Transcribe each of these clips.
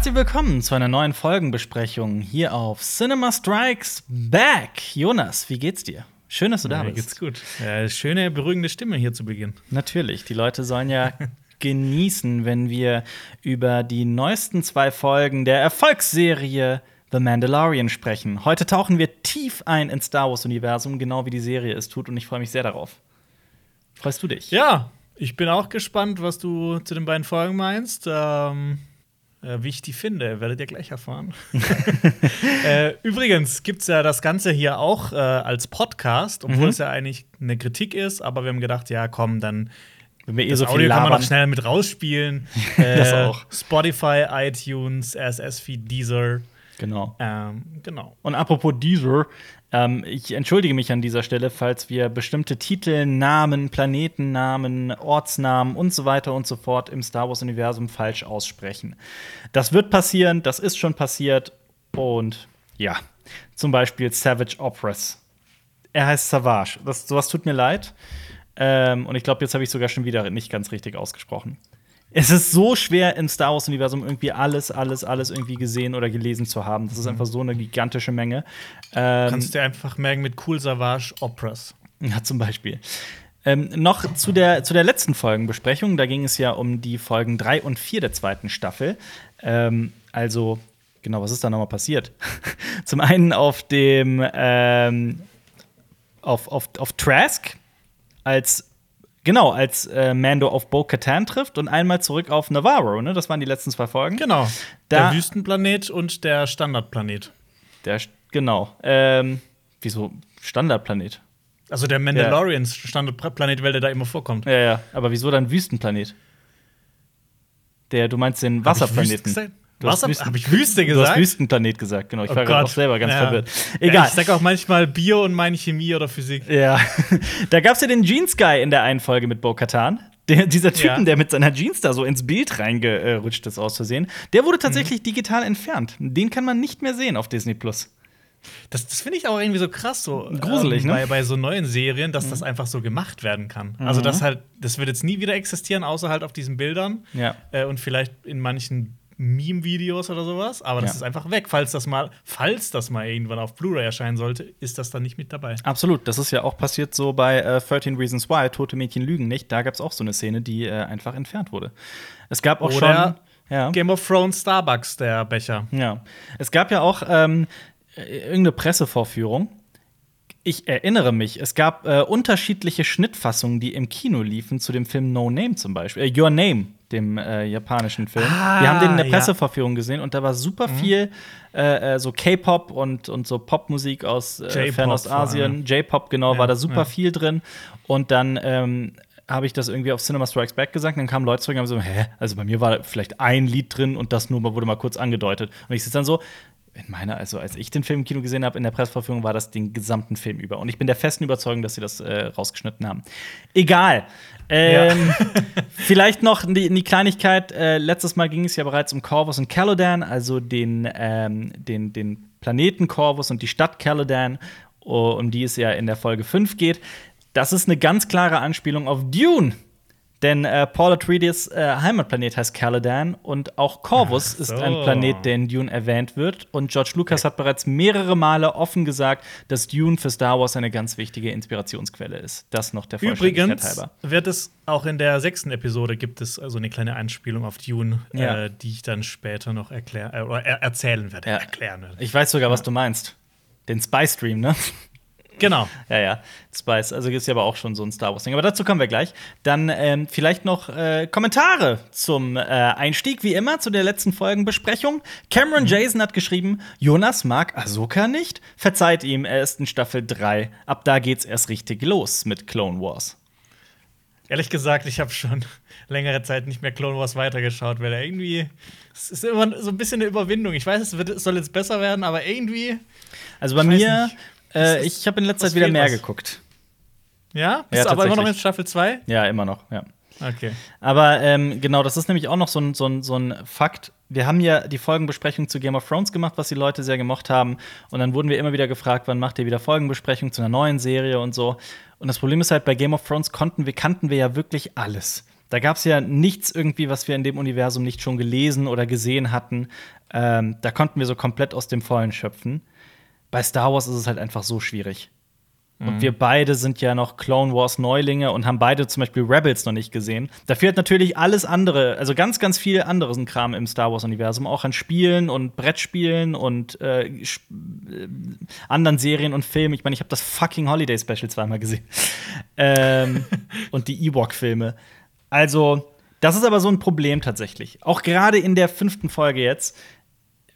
Herzlich willkommen zu einer neuen Folgenbesprechung hier auf Cinema Strikes Back. Jonas, wie geht's dir? Schön, dass du da ja, bist. Geht's gut. Ja, schöne, beruhigende Stimme hier zu Beginn. Natürlich, die Leute sollen ja genießen, wenn wir über die neuesten zwei Folgen der Erfolgsserie The Mandalorian sprechen. Heute tauchen wir tief ein ins Star Wars-Universum, genau wie die Serie es tut, und ich freue mich sehr darauf. Freust du dich? Ja, ich bin auch gespannt, was du zu den beiden Folgen meinst. Ähm äh, wie ich die finde, werdet ihr gleich erfahren. äh, übrigens gibt es ja das Ganze hier auch äh, als Podcast, obwohl mhm. es ja eigentlich eine Kritik ist, aber wir haben gedacht, ja, komm, dann wenn wir eh so Audio kann man noch schnell mit rausspielen. das auch. Spotify, iTunes, RSS-Feed, Deezer. Genau. Ähm, genau. Und apropos Deezer, ähm, ich entschuldige mich an dieser Stelle, falls wir bestimmte Titel, Namen, Planetennamen, Ortsnamen und so weiter und so fort im Star Wars-Universum falsch aussprechen. Das wird passieren, das ist schon passiert. Und ja, zum Beispiel Savage Operas. Er heißt Savage. Das, sowas tut mir leid. Ähm, und ich glaube, jetzt habe ich sogar schon wieder nicht ganz richtig ausgesprochen. Es ist so schwer im Star Wars-Universum irgendwie alles, alles, alles irgendwie gesehen oder gelesen zu haben. Das ist einfach so eine gigantische Menge. Ähm, Kannst du einfach merken mit Cool Savage Operas. Ja, zum Beispiel. Ähm, noch zu der, zu der letzten Folgenbesprechung. Da ging es ja um die Folgen 3 und 4 der zweiten Staffel. Ähm, also, genau, was ist da nochmal passiert? Zum einen auf dem ähm, auf, auf, auf Trask als Genau, als äh, Mando auf Bo-Katan trifft und einmal zurück auf Navarro, ne? Das waren die letzten zwei Folgen. Genau. Da der Wüstenplanet und der Standardplanet. Der, genau. Ähm, wieso Standardplanet? Also der Mandalorians ja. Standardplanet, weil der da immer vorkommt. Ja, ja. Aber wieso dann Wüstenplanet? Der, du meinst den Wasserplaneten. Du Was habe ich Wüste gesagt? Du hast Wüstenplanet gesagt, genau. Ich oh war gerade auch selber ganz ja. verwirrt. Egal. Ja, ich sag auch manchmal Bio und meine Chemie oder Physik. Ja. da gab es ja den Jeans Guy in der einen Folge mit Bo Katan. Der, dieser Typen, ja. der mit seiner Jeans da so ins Bild reingerutscht ist, aus Versehen, der wurde tatsächlich mhm. digital entfernt. Den kann man nicht mehr sehen auf Disney Plus. Das, das finde ich auch irgendwie so krass, so gruselig, ähm, ne? Bei, bei so neuen Serien, dass mhm. das einfach so gemacht werden kann. Also, mhm. Also das halt, das wird jetzt nie wieder existieren, außer halt auf diesen Bildern. Ja. Äh, und vielleicht in manchen Meme-Videos oder sowas, aber das ja. ist einfach weg. Falls das mal, falls das mal irgendwann auf Blu-ray erscheinen sollte, ist das dann nicht mit dabei. Absolut. Das ist ja auch passiert so bei äh, 13 Reasons Why, Tote Mädchen lügen nicht. Da gab es auch so eine Szene, die äh, einfach entfernt wurde. Es gab auch oder schon ja. Game of Thrones Starbucks, der Becher. Ja. Es gab ja auch ähm, irgendeine Pressevorführung ich erinnere mich, es gab äh, unterschiedliche Schnittfassungen, die im Kino liefen, zu dem Film No Name zum Beispiel. Äh, Your Name, dem äh, japanischen Film. Ah, Wir haben den in der Presseverführung ja. gesehen und da war super mhm. viel äh, äh so K-Pop und, und so Popmusik aus äh, Fernostasien. J-Pop, genau, ja, war da super ja. viel drin. Und dann ähm, habe ich das irgendwie auf Cinema Strikes Back gesagt. Dann kamen Leute zurück und haben so, hä? Also bei mir war vielleicht ein Lied drin und das nur wurde mal kurz angedeutet. Und ich sitze dann so, in meiner, also als ich den Film im Kino gesehen habe, in der Presseverführung war das den gesamten Film über. Und ich bin der festen Überzeugung, dass sie das äh, rausgeschnitten haben. Egal. Ähm, ja. vielleicht noch die, die Kleinigkeit. Äh, letztes Mal ging es ja bereits um Corvus und Calodan, also den, ähm, den, den Planeten Corvus und die Stadt Calodan, um die es ja in der Folge 5 geht. Das ist eine ganz klare Anspielung auf Dune. Denn äh, Paul Atreides äh, Heimatplanet heißt Caladan und auch Corvus so. ist ein Planet, der in Dune erwähnt wird. Und George Lucas okay. hat bereits mehrere Male offen gesagt, dass Dune für Star Wars eine ganz wichtige Inspirationsquelle ist. Das noch der Vollständigkeit Übrigens halber. wird es auch in der sechsten Episode gibt es also eine kleine Einspielung auf Dune, ja. äh, die ich dann später noch erklär, äh, er erzählen werde, ja. erklären werde. Ich weiß sogar, was du meinst. Den Spy Stream, ne? Genau. Ja, ja. Spice. Also ist ja aber auch schon so ein Star Wars-Ding. Aber dazu kommen wir gleich. Dann ähm, vielleicht noch äh, Kommentare zum äh, Einstieg, wie immer, zu der letzten Folgenbesprechung. Cameron mhm. Jason hat geschrieben: Jonas mag Ahsoka nicht. Verzeiht ihm, er ist in Staffel 3. Ab da geht's erst richtig los mit Clone Wars. Ehrlich gesagt, ich habe schon längere Zeit nicht mehr Clone Wars weitergeschaut, weil irgendwie es ist immer so ein bisschen eine Überwindung. Ich weiß, es, wird, es soll jetzt besser werden, aber irgendwie. Also bei mir nicht. Äh, ich habe in letzter Zeit wieder mehr was? geguckt. Ja? Bist ja, du aber immer noch in Staffel 2? Ja, immer noch, ja. Okay. Aber ähm, genau, das ist nämlich auch noch so ein, so, ein, so ein Fakt. Wir haben ja die Folgenbesprechung zu Game of Thrones gemacht, was die Leute sehr gemocht haben. Und dann wurden wir immer wieder gefragt, wann macht ihr wieder Folgenbesprechung zu einer neuen Serie und so. Und das Problem ist halt, bei Game of Thrones konnten wir, kannten wir ja wirklich alles. Da gab es ja nichts irgendwie, was wir in dem Universum nicht schon gelesen oder gesehen hatten. Ähm, da konnten wir so komplett aus dem Vollen schöpfen. Bei Star Wars ist es halt einfach so schwierig. Und Mhm. wir beide sind ja noch Clone Wars Neulinge und haben beide zum Beispiel Rebels noch nicht gesehen. Da fehlt natürlich alles andere, also ganz, ganz viel anderes Kram im Star Wars Universum, auch an Spielen und Brettspielen und äh, äh, anderen Serien und Filmen. Ich meine, ich habe das fucking Holiday Special zweimal gesehen. ähm, und die Ewok-Filme. Also, das ist aber so ein Problem tatsächlich. Auch gerade in der fünften Folge jetzt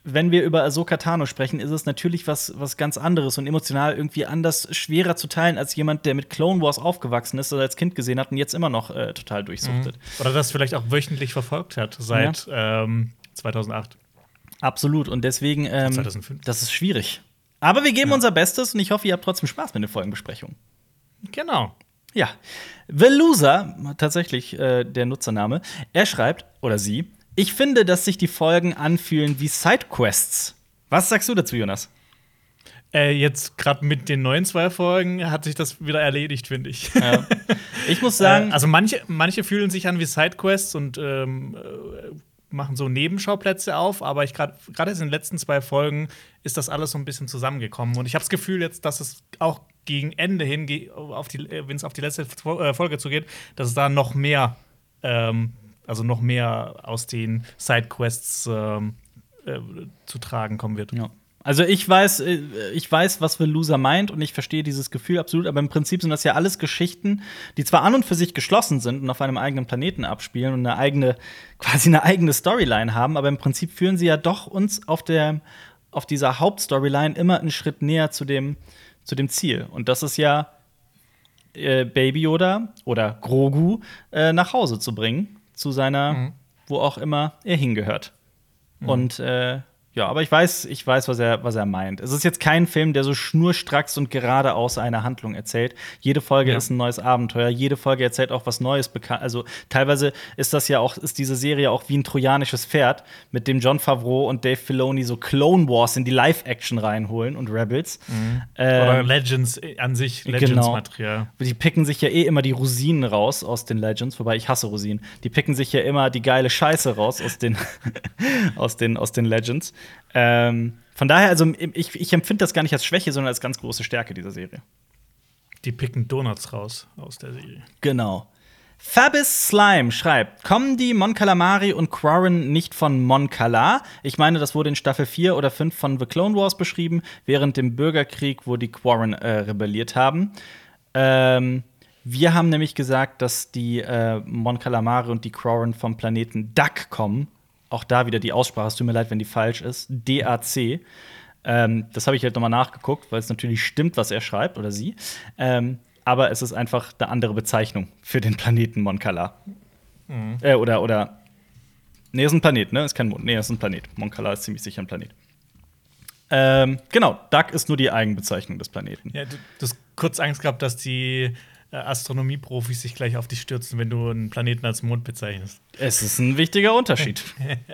wenn wir über Ahsoka Tano sprechen, ist es natürlich was, was ganz anderes und emotional irgendwie anders schwerer zu teilen als jemand, der mit Clone Wars aufgewachsen ist oder als Kind gesehen hat und jetzt immer noch äh, total durchsuchtet. Oder das vielleicht auch wöchentlich verfolgt hat seit ähm, 2008. Absolut. Und deswegen, ähm, 2005. das ist schwierig. Aber wir geben unser Bestes und ich hoffe, ihr habt trotzdem Spaß mit den Folgenbesprechungen. Genau. Ja. The Loser, tatsächlich äh, der Nutzername, er schreibt, oder sie, ich finde, dass sich die Folgen anfühlen wie Sidequests. Was sagst du dazu, Jonas? Äh, jetzt gerade mit den neuen zwei Folgen hat sich das wieder erledigt, finde ich. Ja. Ich muss sagen, Äh, also manche, manche fühlen sich an wie Sidequests und ähm, äh, machen so Nebenschauplätze auf, aber ich gerade gerade in den letzten zwei Folgen ist das alles so ein bisschen zusammengekommen und ich habe das Gefühl jetzt, dass es auch gegen Ende hin, die, wenn es auf die letzte Fo- äh, Folge zugeht, dass es da noch mehr, ähm, also noch mehr aus den Sidequests ähm, äh, zu tragen kommen wird. Ja. Also ich weiß, äh, ich weiß, was The Loser meint und ich verstehe dieses Gefühl absolut, aber im Prinzip sind das ja alles Geschichten, die zwar an und für sich geschlossen sind und auf einem eigenen Planeten abspielen und eine eigene, quasi eine eigene Storyline haben, aber im Prinzip führen sie ja doch uns auf der, auf dieser Hauptstoryline immer einen Schritt näher zu dem, zu dem Ziel. Und das ist ja äh, Baby Yoda oder Grogu äh, nach Hause zu bringen, zu seiner, wo auch immer er hingehört. Und äh, ja, aber ich weiß, ich weiß, was er, was er meint. Es ist jetzt kein Film, der so schnurstracks und geradeaus eine Handlung erzählt. Jede Folge Ja. ist ein neues Abenteuer. Jede Folge erzählt auch was Neues. Also teilweise ist das ja auch, ist diese Serie auch wie ein trojanisches Pferd, mit dem John Favreau und Dave Filoni so Clone Wars in die Live-Action reinholen und Rebels. Oder Ähm, Legends äh, an sich, Genau. Legends-Material. die picken sich ja eh immer die Rosinen raus aus den Legends, wobei ich hasse Rosinen. Die picken sich ja immer die geile Scheiße raus aus den, aus den, aus den Legends. Ähm, von daher, also ich, ich empfinde das gar nicht als Schwäche, sondern als ganz große Stärke dieser Serie. Die picken Donuts raus aus der Serie. Genau. Fabis Slime schreibt: Kommen die Mon Calamari und Quarren nicht von Mon Cala? Ich meine, das wurde in Staffel 4 oder 5 von The Clone Wars beschrieben, während dem Bürgerkrieg, wo die Quarren äh, rebelliert haben. Ähm, wir haben nämlich gesagt, dass die äh, Mon Calamari und die Quarren vom Planeten Duck kommen. Auch da wieder die Aussprache, es tut mir leid, wenn die falsch ist. D-A-C. Ähm, das habe ich halt nochmal nachgeguckt, weil es natürlich stimmt, was er schreibt oder sie. Ähm, aber es ist einfach eine andere Bezeichnung für den Planeten Moncala. Äh, oder, oder. Nee, ist ein Planet, ne? Ist kein Mond. Nee, ist ein Planet. Moncala ist ziemlich sicher ein Planet. Ähm, genau, Duck ist nur die Eigenbezeichnung des Planeten. Ja, du, du hast kurz Angst gehabt, dass die Astronomieprofis sich gleich auf dich stürzen, wenn du einen Planeten als Mond bezeichnest. Es ist ein wichtiger Unterschied.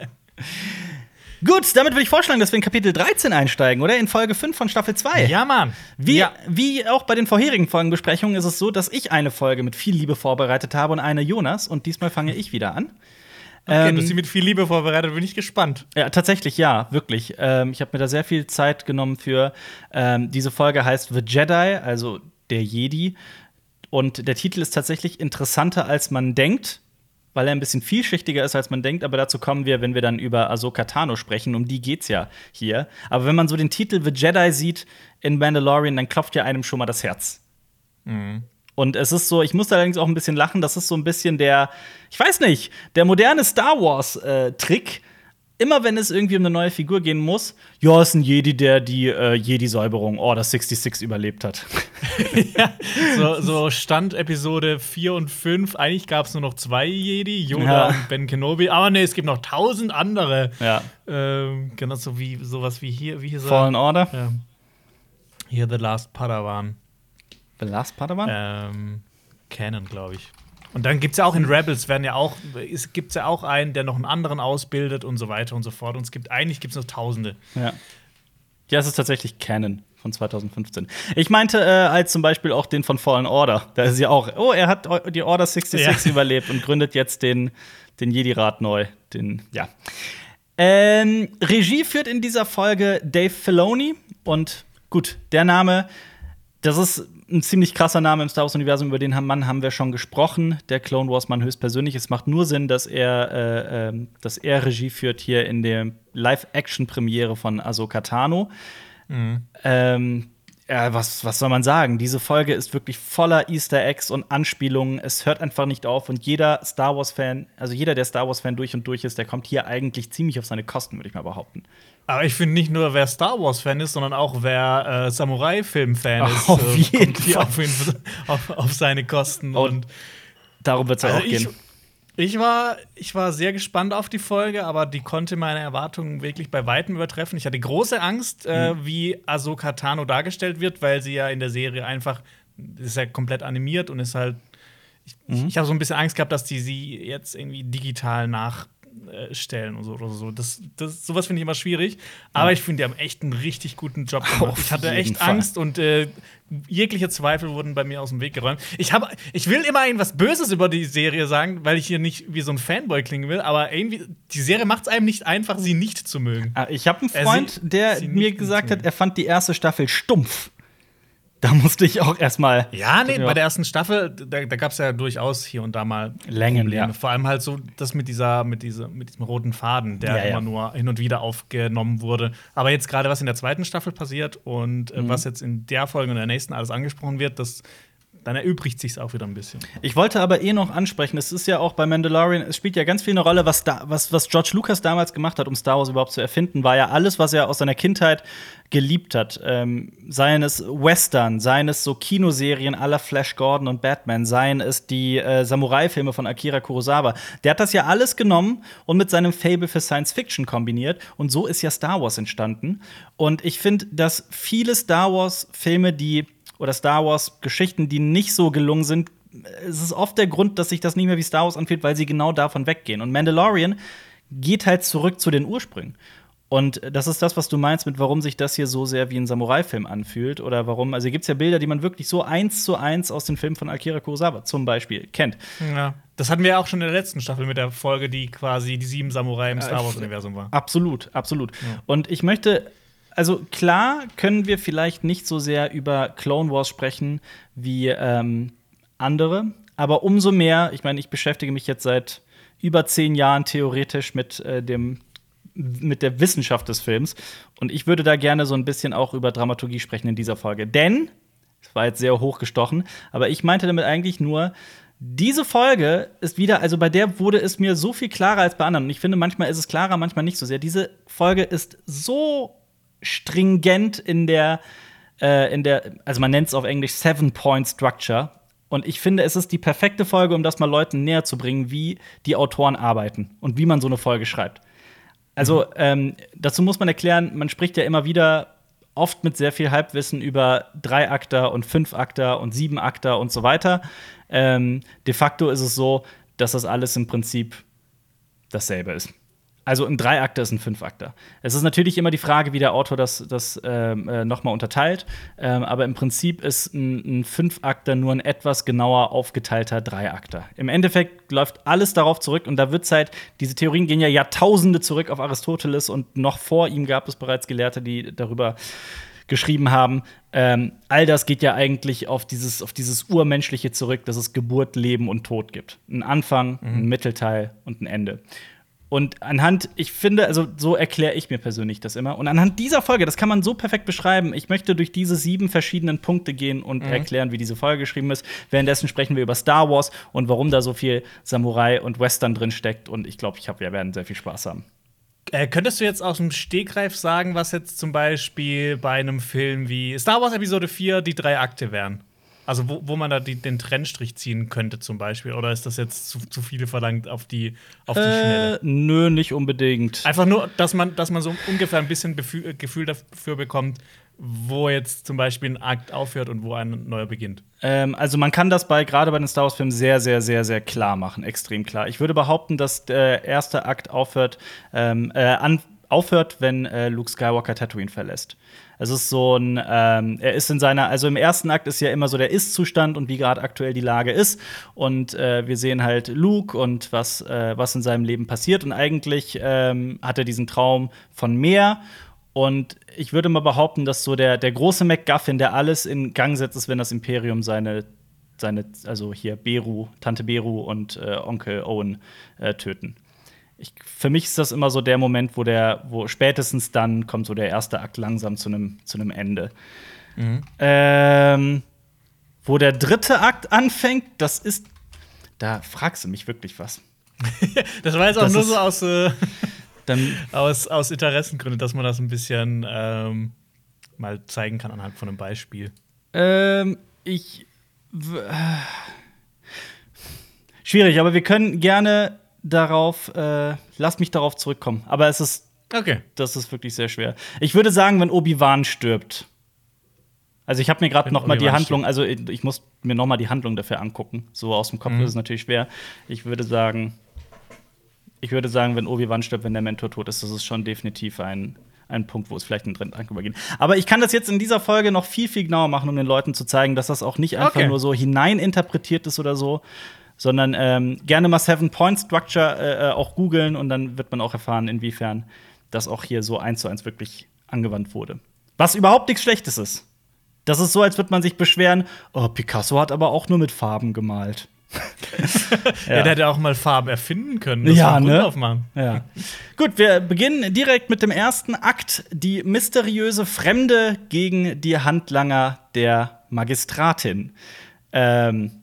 Gut, damit würde ich vorschlagen, dass wir in Kapitel 13 einsteigen, oder? In Folge 5 von Staffel 2. Ja, Mann. Wie, Ja. wie auch bei den vorherigen Folgenbesprechungen ist es so, dass ich eine Folge mit viel Liebe vorbereitet habe und eine Jonas. Und diesmal fange ich wieder an. Okay, Ähm, du hast sie mit viel Liebe vorbereitet, bin ich gespannt. Ja, tatsächlich ja, wirklich. Ähm, ich habe mir da sehr viel Zeit genommen für. Ähm, diese Folge heißt The Jedi, also der Jedi. Und der Titel ist tatsächlich interessanter, als man denkt, weil er ein bisschen vielschichtiger ist, als man denkt. Aber dazu kommen wir, wenn wir dann über Ahsoka Tano sprechen. Um die geht's ja hier. Aber wenn man so den Titel The Jedi sieht in Mandalorian, dann klopft ja einem schon mal das Herz. Und es ist so, ich muss allerdings auch ein bisschen lachen, das ist so ein bisschen der, ich weiß nicht, der moderne Star Wars-Trick. Immer wenn es irgendwie um eine neue Figur gehen muss, ja, ist ein Jedi, der die äh, Jedi-Säuberung Order 66 überlebt hat. So, so Stand Episode 4 und 5. Eigentlich gab es nur noch zwei Jedi, Yoda Ja. und Ben Kenobi. Aber nee, es gibt noch tausend andere. Ja. Ähm, genauso wie sowas wie hier, wie hier so. Fallen Order. Ja. Hier The Last Padawan. The Last Padawan? Ähm, Canon, glaube ich. Und dann gibt es ja auch in Rebels, werden ja auch, es gibt ja auch einen, der noch einen anderen ausbildet und so weiter und so fort. Und es gibt eigentlich gibt es noch Tausende. Ja. Ja, es ist tatsächlich Canon. von 2015. Ich meinte äh, als zum Beispiel auch den von Fallen Order. Da ist ja auch, oh, er hat die Order 66 ja. überlebt und gründet jetzt den, den Jedi-Rat neu. Den, ja. Ähm, Regie führt in dieser Folge Dave Filoni. Und gut, der Name, das ist ein ziemlich krasser Name im Star Wars-Universum, über den Mann haben wir schon gesprochen. Der Clone Wars-Mann höchstpersönlich. Es macht nur Sinn, dass er, äh, äh, dass er Regie führt hier in der Live-Action-Premiere von Ahsoka Tano. Mhm. Ähm, ja, was, was soll man sagen? Diese Folge ist wirklich voller Easter Eggs und Anspielungen. Es hört einfach nicht auf. Und jeder Star Wars-Fan, also jeder, der Star Wars-Fan durch und durch ist, der kommt hier eigentlich ziemlich auf seine Kosten, würde ich mal behaupten. Aber ich finde nicht nur, wer Star Wars-Fan ist, sondern auch wer äh, Samurai-Film-Fan ist, auf äh, jeden kommt Fall. Auf, auf, auf, seine Kosten. Und, und darum wird es also auch gehen. Ich war, ich war sehr gespannt auf die Folge, aber die konnte meine Erwartungen wirklich bei weitem übertreffen. Ich hatte große Angst, äh, mhm. wie Ahsoka Tano dargestellt wird, weil sie ja in der Serie einfach ist ja komplett animiert und ist halt. Ich, mhm. ich habe so ein bisschen Angst gehabt, dass die sie jetzt irgendwie digital nach äh, stellen und so oder so. Das, das, sowas finde ich immer schwierig. Aber ich finde, die haben echt einen richtig guten Job gemacht. ich hatte echt Fall. Angst und äh, jegliche Zweifel wurden bei mir aus dem Weg geräumt. Ich, hab, ich will immer irgendwas Böses über die Serie sagen, weil ich hier nicht wie so ein Fanboy klingen will, aber irgendwie, die Serie macht es einem nicht einfach, sie nicht zu mögen. Ah, ich habe einen äh, Freund, äh, sie, der sie mir gesagt hat, er fand die erste Staffel stumpf. Da musste ich auch erstmal. Ja, nee, bei der ersten Staffel, da, da gab es ja durchaus hier und da mal Längen. Ja. Vor allem halt so das mit dieser, mit dieser, mit diesem roten Faden, der ja, immer ja. nur hin und wieder aufgenommen wurde. Aber jetzt gerade, was in der zweiten Staffel passiert und äh, mhm. was jetzt in der Folge und der nächsten alles angesprochen wird, das dann erübrigt sich auch wieder ein bisschen. Ich wollte aber eh noch ansprechen, es ist ja auch bei Mandalorian, es spielt ja ganz viel eine Rolle, was, da, was, was George Lucas damals gemacht hat, um Star Wars überhaupt zu erfinden, war ja alles, was er aus seiner Kindheit geliebt hat. Ähm, seien es Western, seien es so Kinoserien aller Flash Gordon und Batman, seien es die äh, Samurai-Filme von Akira Kurosawa. Der hat das ja alles genommen und mit seinem Fable für Science Fiction kombiniert. Und so ist ja Star Wars entstanden. Und ich finde, dass viele Star Wars-Filme, die oder Star Wars-Geschichten, die nicht so gelungen sind, es ist oft der Grund, dass sich das nicht mehr wie Star Wars anfühlt, weil sie genau davon weggehen. Und Mandalorian geht halt zurück zu den Ursprüngen. Und das ist das, was du meinst, mit warum sich das hier so sehr wie ein Samurai-Film anfühlt. Oder warum, also gibt es ja Bilder, die man wirklich so eins zu eins aus den Filmen von Akira Kurosawa zum Beispiel kennt. Ja. Das hatten wir ja auch schon in der letzten Staffel mit der Folge, die quasi die sieben Samurai im Star Wars-Universum war. Absolut, absolut. Ja. Und ich möchte also klar können wir vielleicht nicht so sehr über Clone Wars sprechen wie ähm, andere, aber umso mehr, ich meine, ich beschäftige mich jetzt seit über zehn Jahren theoretisch mit äh, dem mit der Wissenschaft des Films und ich würde da gerne so ein bisschen auch über Dramaturgie sprechen in dieser Folge, denn es war jetzt sehr hochgestochen, aber ich meinte damit eigentlich nur diese Folge ist wieder, also bei der wurde es mir so viel klarer als bei anderen. Und ich finde, manchmal ist es klarer, manchmal nicht so sehr. Diese Folge ist so stringent in der, äh, in der, also man nennt es auf Englisch Seven-Point-Structure. Und ich finde, es ist die perfekte Folge, um das mal Leuten näher zu bringen, wie die Autoren arbeiten und wie man so eine Folge schreibt. Also, mhm. ähm, dazu muss man erklären, man spricht ja immer wieder oft mit sehr viel Halbwissen über drei Akter und fünf Akter und sieben Akter und so weiter. Ähm, de facto ist es so, dass das alles im Prinzip dasselbe ist. Also ein Dreiakter ist ein Fünfakter. Es ist natürlich immer die Frage, wie der Autor das, das ähm, äh, nochmal unterteilt. Ähm, aber im Prinzip ist ein, ein Fünfakter nur ein etwas genauer aufgeteilter Dreiakter. Im Endeffekt läuft alles darauf zurück und da wird halt, diese Theorien gehen ja Jahrtausende zurück auf Aristoteles und noch vor ihm gab es bereits Gelehrte, die darüber geschrieben haben. Ähm, all das geht ja eigentlich auf dieses, auf dieses Urmenschliche zurück, dass es Geburt, Leben und Tod gibt. Ein Anfang, mhm. ein Mittelteil und ein Ende. Und anhand, ich finde, also so erkläre ich mir persönlich das immer. Und anhand dieser Folge, das kann man so perfekt beschreiben. Ich möchte durch diese sieben verschiedenen Punkte gehen und mhm. erklären, wie diese Folge geschrieben ist. Währenddessen sprechen wir über Star Wars und warum da so viel Samurai und Western drin steckt. Und ich glaube, ich hab, wir werden sehr viel Spaß haben. Äh, könntest du jetzt aus dem Stegreif sagen, was jetzt zum Beispiel bei einem Film wie Star Wars Episode 4 die drei Akte wären? Also wo, wo man da die, den Trennstrich ziehen könnte zum Beispiel. Oder ist das jetzt zu, zu viele verlangt auf die, auf die äh, Schnelle? Nö, nicht unbedingt. Einfach nur, dass man, dass man so ungefähr ein bisschen Gefühl, Gefühl dafür bekommt, wo jetzt zum Beispiel ein Akt aufhört und wo ein neuer beginnt. Ähm, also man kann das bei gerade bei den Star Wars Filmen sehr, sehr, sehr, sehr klar machen, extrem klar. Ich würde behaupten, dass der erste Akt aufhört ähm, äh, an aufhört, wenn äh, Luke Skywalker Tatooine verlässt. Es ist so ein, ähm, er ist in seiner, also im ersten Akt ist ja immer so der Ist-Zustand und wie gerade aktuell die Lage ist. Und äh, wir sehen halt Luke und was, äh, was in seinem Leben passiert. Und eigentlich ähm, hat er diesen Traum von mehr. Und ich würde mal behaupten, dass so der, der große MacGuffin, der alles in Gang setzt, ist, wenn das Imperium seine, seine also hier Beru, Tante Beru und äh, Onkel Owen äh, töten ich, für mich ist das immer so der Moment, wo der, wo spätestens dann kommt so der erste Akt langsam zu einem zu einem Ende. Mhm. Ähm, wo der dritte Akt anfängt, das ist, da fragst du mich wirklich was. das war jetzt auch das nur so aus, äh, aus, aus Interessengründen, dass man das ein bisschen ähm, mal zeigen kann anhand von einem Beispiel. Ähm, ich. Äh, schwierig, aber wir können gerne darauf, äh, lass mich darauf zurückkommen. Aber es ist, okay. das ist wirklich sehr schwer. Ich würde sagen, wenn Obi-Wan stirbt. Also ich habe mir gerade noch mal die Handlung, also ich muss mir noch mal die Handlung dafür angucken. So aus dem Kopf mhm. ist es natürlich schwer. Ich würde sagen, ich würde sagen, wenn Obi-Wan stirbt, wenn der Mentor tot ist, das ist schon definitiv ein, ein Punkt, wo es vielleicht einen Akt übergeht. Aber ich kann das jetzt in dieser Folge noch viel, viel genauer machen, um den Leuten zu zeigen, dass das auch nicht einfach okay. nur so hineininterpretiert ist oder so, sondern ähm, gerne mal Seven Point Structure äh, äh, auch googeln und dann wird man auch erfahren, inwiefern das auch hier so eins zu eins wirklich angewandt wurde. Was überhaupt nichts Schlechtes ist. Das ist so, als würde man sich beschweren, oh, Picasso hat aber auch nur mit Farben gemalt. ja. ja. der hätte auch mal Farben erfinden können. Das ja, ne? Aufmachen. Ja. Gut, wir beginnen direkt mit dem ersten Akt: die mysteriöse Fremde gegen die Handlanger der Magistratin. Ähm,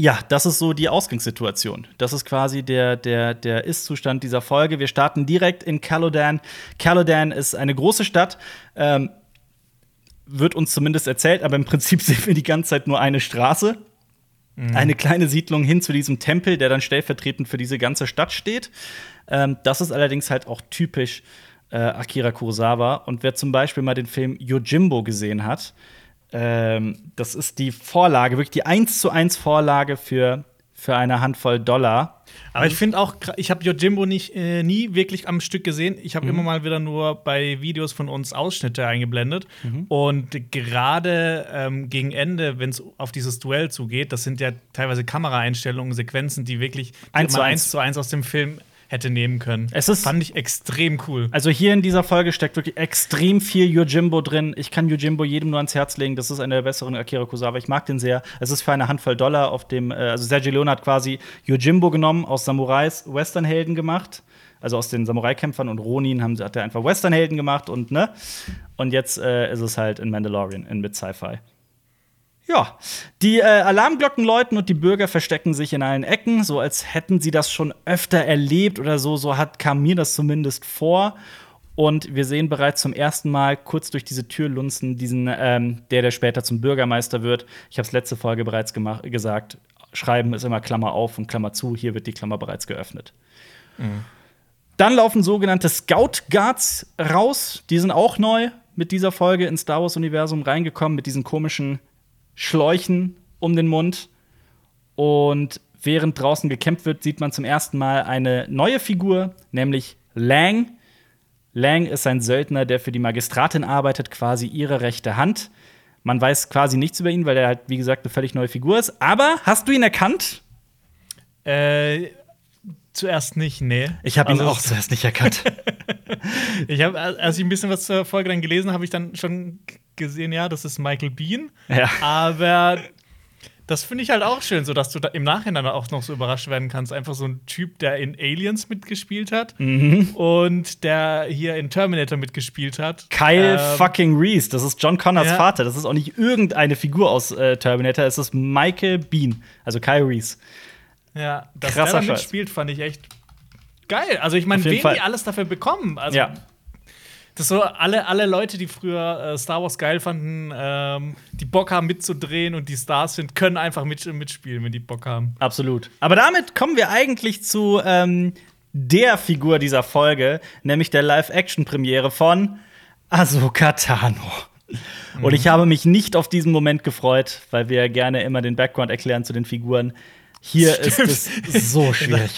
ja, das ist so die Ausgangssituation. Das ist quasi der, der, der Ist-Zustand dieser Folge. Wir starten direkt in Calodan. Calodan ist eine große Stadt. Ähm, wird uns zumindest erzählt, aber im Prinzip sehen wir die ganze Zeit nur eine Straße. Mhm. Eine kleine Siedlung hin zu diesem Tempel, der dann stellvertretend für diese ganze Stadt steht. Ähm, das ist allerdings halt auch typisch äh, Akira Kurosawa. Und wer zum Beispiel mal den Film Yojimbo gesehen hat, ähm, das ist die Vorlage, wirklich die 1 zu 1 Vorlage für, für eine Handvoll Dollar. Aber ich finde auch, ich habe Yojimbo nicht, äh, nie wirklich am Stück gesehen. Ich habe mhm. immer mal wieder nur bei Videos von uns Ausschnitte eingeblendet. Mhm. Und gerade ähm, gegen Ende, wenn es auf dieses Duell zugeht, das sind ja teilweise Kameraeinstellungen, Sequenzen, die wirklich 1 zu 1 zu 1 aus dem Film hätte nehmen können. Es ist, fand ich extrem cool. Also hier in dieser Folge steckt wirklich extrem viel Yojimbo drin. Ich kann Yojimbo jedem nur ans Herz legen. Das ist einer der besseren Akira Kurosawa. Ich mag den sehr. Es ist für eine Handvoll Dollar auf dem, äh, also Sergio Leone hat quasi Yojimbo genommen, aus Samurais Westernhelden gemacht. Also aus den Samurai-Kämpfern und Ronin haben, hat er einfach Westernhelden gemacht und ne. Und jetzt äh, ist es halt in Mandalorian in mit Sci-Fi. Ja, die äh, Alarmglocken läuten und die Bürger verstecken sich in allen Ecken, so als hätten sie das schon öfter erlebt oder so. So hat, kam mir das zumindest vor. Und wir sehen bereits zum ersten Mal kurz durch diese Tür lunzen, diesen, ähm, der, der später zum Bürgermeister wird. Ich habe es letzte Folge bereits gesagt. Schreiben ist immer Klammer auf und Klammer zu. Hier wird die Klammer bereits geöffnet. Mhm. Dann laufen sogenannte Scout Guards raus. Die sind auch neu mit dieser Folge ins Star Wars-Universum reingekommen, mit diesen komischen Schläuchen um den Mund. Und während draußen gekämpft wird, sieht man zum ersten Mal eine neue Figur, nämlich Lang. Lang ist ein Söldner, der für die Magistratin arbeitet, quasi ihre rechte Hand. Man weiß quasi nichts über ihn, weil er halt, wie gesagt, eine völlig neue Figur ist. Aber hast du ihn erkannt? Äh, zuerst nicht, nee. Ich habe ihn also, auch zuerst nicht erkannt. ich habe, als ich ein bisschen was zur Folge dann gelesen habe, ich dann schon gesehen, ja, das ist Michael Bean. Ja. Aber das finde ich halt auch schön, so dass du da im Nachhinein auch noch so überrascht werden kannst. Einfach so ein Typ, der in Aliens mitgespielt hat mhm. und der hier in Terminator mitgespielt hat. Kyle ähm, fucking Reese, das ist John Connors ja. Vater. Das ist auch nicht irgendeine Figur aus äh, Terminator, es ist Michael Bean, also Kyle Reese. Ja, dass Krasser der da mitspielt, fand ich echt geil. Also ich meine, wen Fall. die alles dafür bekommen. Also ja. Das so alle, alle Leute, die früher äh, Star Wars geil fanden, ähm, die Bock haben mitzudrehen und die Stars sind, können einfach mit, mitspielen, wenn die Bock haben. Absolut. Aber damit kommen wir eigentlich zu ähm, der Figur dieser Folge, nämlich der Live-Action-Premiere von Ahsoka Tano. Mhm. Und ich habe mich nicht auf diesen Moment gefreut, weil wir gerne immer den Background erklären zu den Figuren. Hier Stimmt. ist es so schwierig.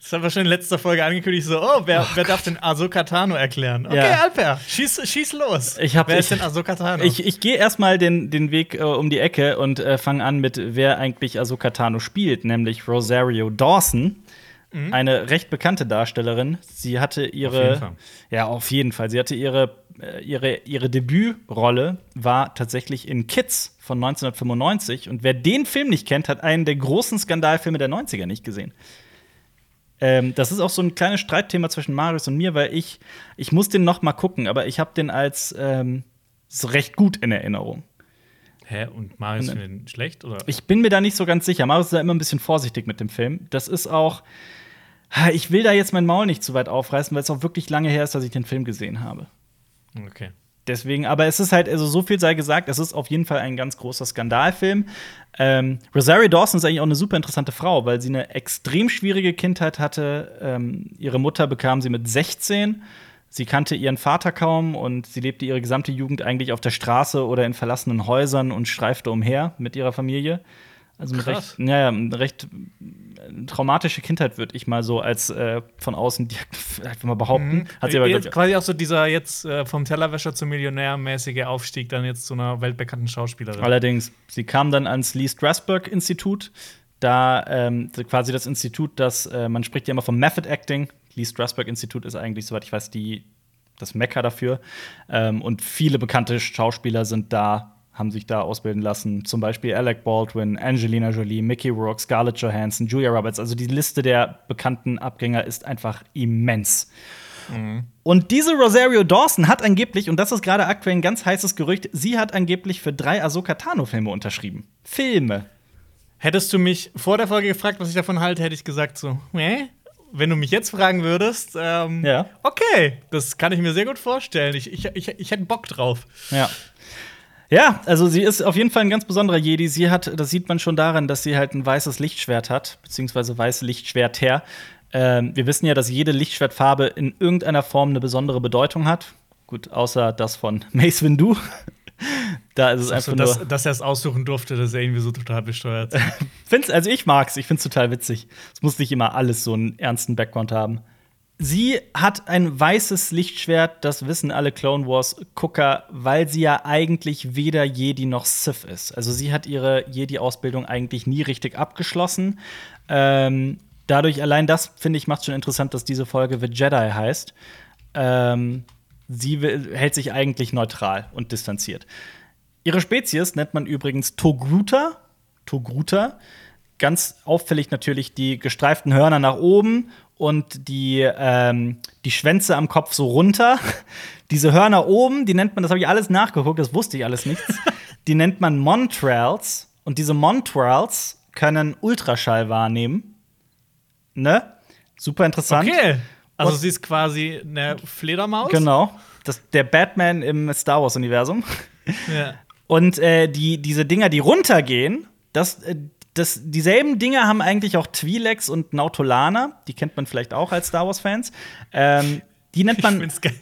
Das haben wir schon in letzter Folge angekündigt, so, oh, wer, wer darf denn Ahsoka Tano erklären? Okay, Ja. Alper, schieß, schieß los. Ich hab- wer ich- ist denn Ahsoka Tano? Ich, ich gehe erstmal den, den Weg äh, um die Ecke und äh, fange an mit, wer eigentlich Ahsoka Tano spielt, nämlich Rosario Dawson. Eine recht bekannte Darstellerin. Sie hatte ihre. Fall. Ja, auf jeden Fall. Sie hatte ihre, äh, ihre, ihre Debütrolle, war tatsächlich in Kids von 1995. Und wer den Film nicht kennt, hat einen der großen Skandalfilme der 90er nicht gesehen. Ähm, das ist auch so ein kleines Streitthema zwischen Marius und mir, weil ich, ich muss den noch mal gucken, aber ich habe den als ähm, recht gut in Erinnerung. Hä, und Marius findet ihn schlecht? Oder? Ich bin mir da nicht so ganz sicher. Marius ist da immer ein bisschen vorsichtig mit dem Film. Das ist auch. Ich will da jetzt mein Maul nicht zu weit aufreißen, weil es auch wirklich lange her ist, dass ich den Film gesehen habe. Okay. Deswegen, aber es ist halt, also so viel sei gesagt, es ist auf jeden Fall ein ganz großer Skandalfilm. Ähm, Rosario Dawson ist eigentlich auch eine super interessante Frau, weil sie eine extrem schwierige Kindheit hatte. Ähm, ihre Mutter bekam sie mit 16. Sie kannte ihren Vater kaum und sie lebte ihre gesamte Jugend eigentlich auf der Straße oder in verlassenen Häusern und streifte umher mit ihrer Familie. Also eine recht, ja, eine recht äh, traumatische Kindheit, würde ich mal so als äh, von außen einfach mal behaupten. Hat sie aber, jetzt quasi auch so dieser jetzt äh, vom Tellerwäscher zum Millionär mäßige Aufstieg dann jetzt zu einer weltbekannten Schauspielerin. Allerdings, sie kam dann ans Lee Strasberg Institut. Da ähm, quasi das Institut, das äh, man spricht ja immer vom Method Acting. Lee Strasberg Institut ist eigentlich, soweit ich weiß, die, das Mekka dafür. Ähm, und viele bekannte Schauspieler sind da, haben sich da ausbilden lassen. Zum Beispiel Alec Baldwin, Angelina Jolie, Mickey Rourke, Scarlett Johansson, Julia Roberts. Also die Liste der bekannten Abgänger ist einfach immens. Und diese Rosario Dawson hat angeblich, und das ist gerade aktuell ein ganz heißes Gerücht, sie hat angeblich für drei Ahsoka Tano-Filme unterschrieben. Filme. Hättest du mich vor der Folge gefragt, was ich davon halte, hätte ich gesagt so, hä? Wenn du mich jetzt fragen würdest, ähm, Ja. okay, das kann ich mir sehr gut vorstellen. Ich, ich, ich, ich hätte Bock drauf. Ja. Ja, also sie ist auf jeden Fall ein ganz besonderer Jedi. Sie hat, das sieht man schon daran, dass sie halt ein weißes Lichtschwert hat, beziehungsweise weiße Lichtschwerter. Ähm, wir wissen ja, dass jede Lichtschwertfarbe in irgendeiner Form eine besondere Bedeutung hat. Gut, außer das von Mace Windu. Da ist es einfach Also, dass, nur. dass er es aussuchen durfte, das ist ja irgendwie so total besteuert. Find's, also ich mag's, ich find's total witzig. Es muss nicht immer alles so einen ernsten Background haben. Sie hat ein weißes Lichtschwert, das wissen alle Clone Wars Gucker, weil sie ja eigentlich weder Jedi noch Sith ist. Also sie hat ihre Jedi-Ausbildung eigentlich nie richtig abgeschlossen. Ähm, dadurch allein das, finde ich, macht schon interessant, dass diese Folge The Jedi heißt. Ähm, sie hält sich eigentlich neutral und distanziert. Ihre Spezies nennt man übrigens Togruta. Togruta. Ganz auffällig natürlich die gestreiften Hörner nach oben und die, ähm, die Schwänze am Kopf so runter. Diese Hörner oben, die nennt man, das habe ich alles nachgeguckt, das wusste ich alles nichts. die nennt man Montrals. Und diese Montrals können Ultraschall wahrnehmen. Ne? Super interessant. Okay. Also Und- sie ist quasi eine Fledermaus. Genau. Das, der Batman im Star Wars-Universum. Ja. Und äh, die, diese Dinger, die runtergehen, das, äh, das, dieselben Dinger haben eigentlich auch Twi'leks und Nautolana. Die kennt man vielleicht auch als Star Wars-Fans. Ähm, die nennt Ich man. find's geil.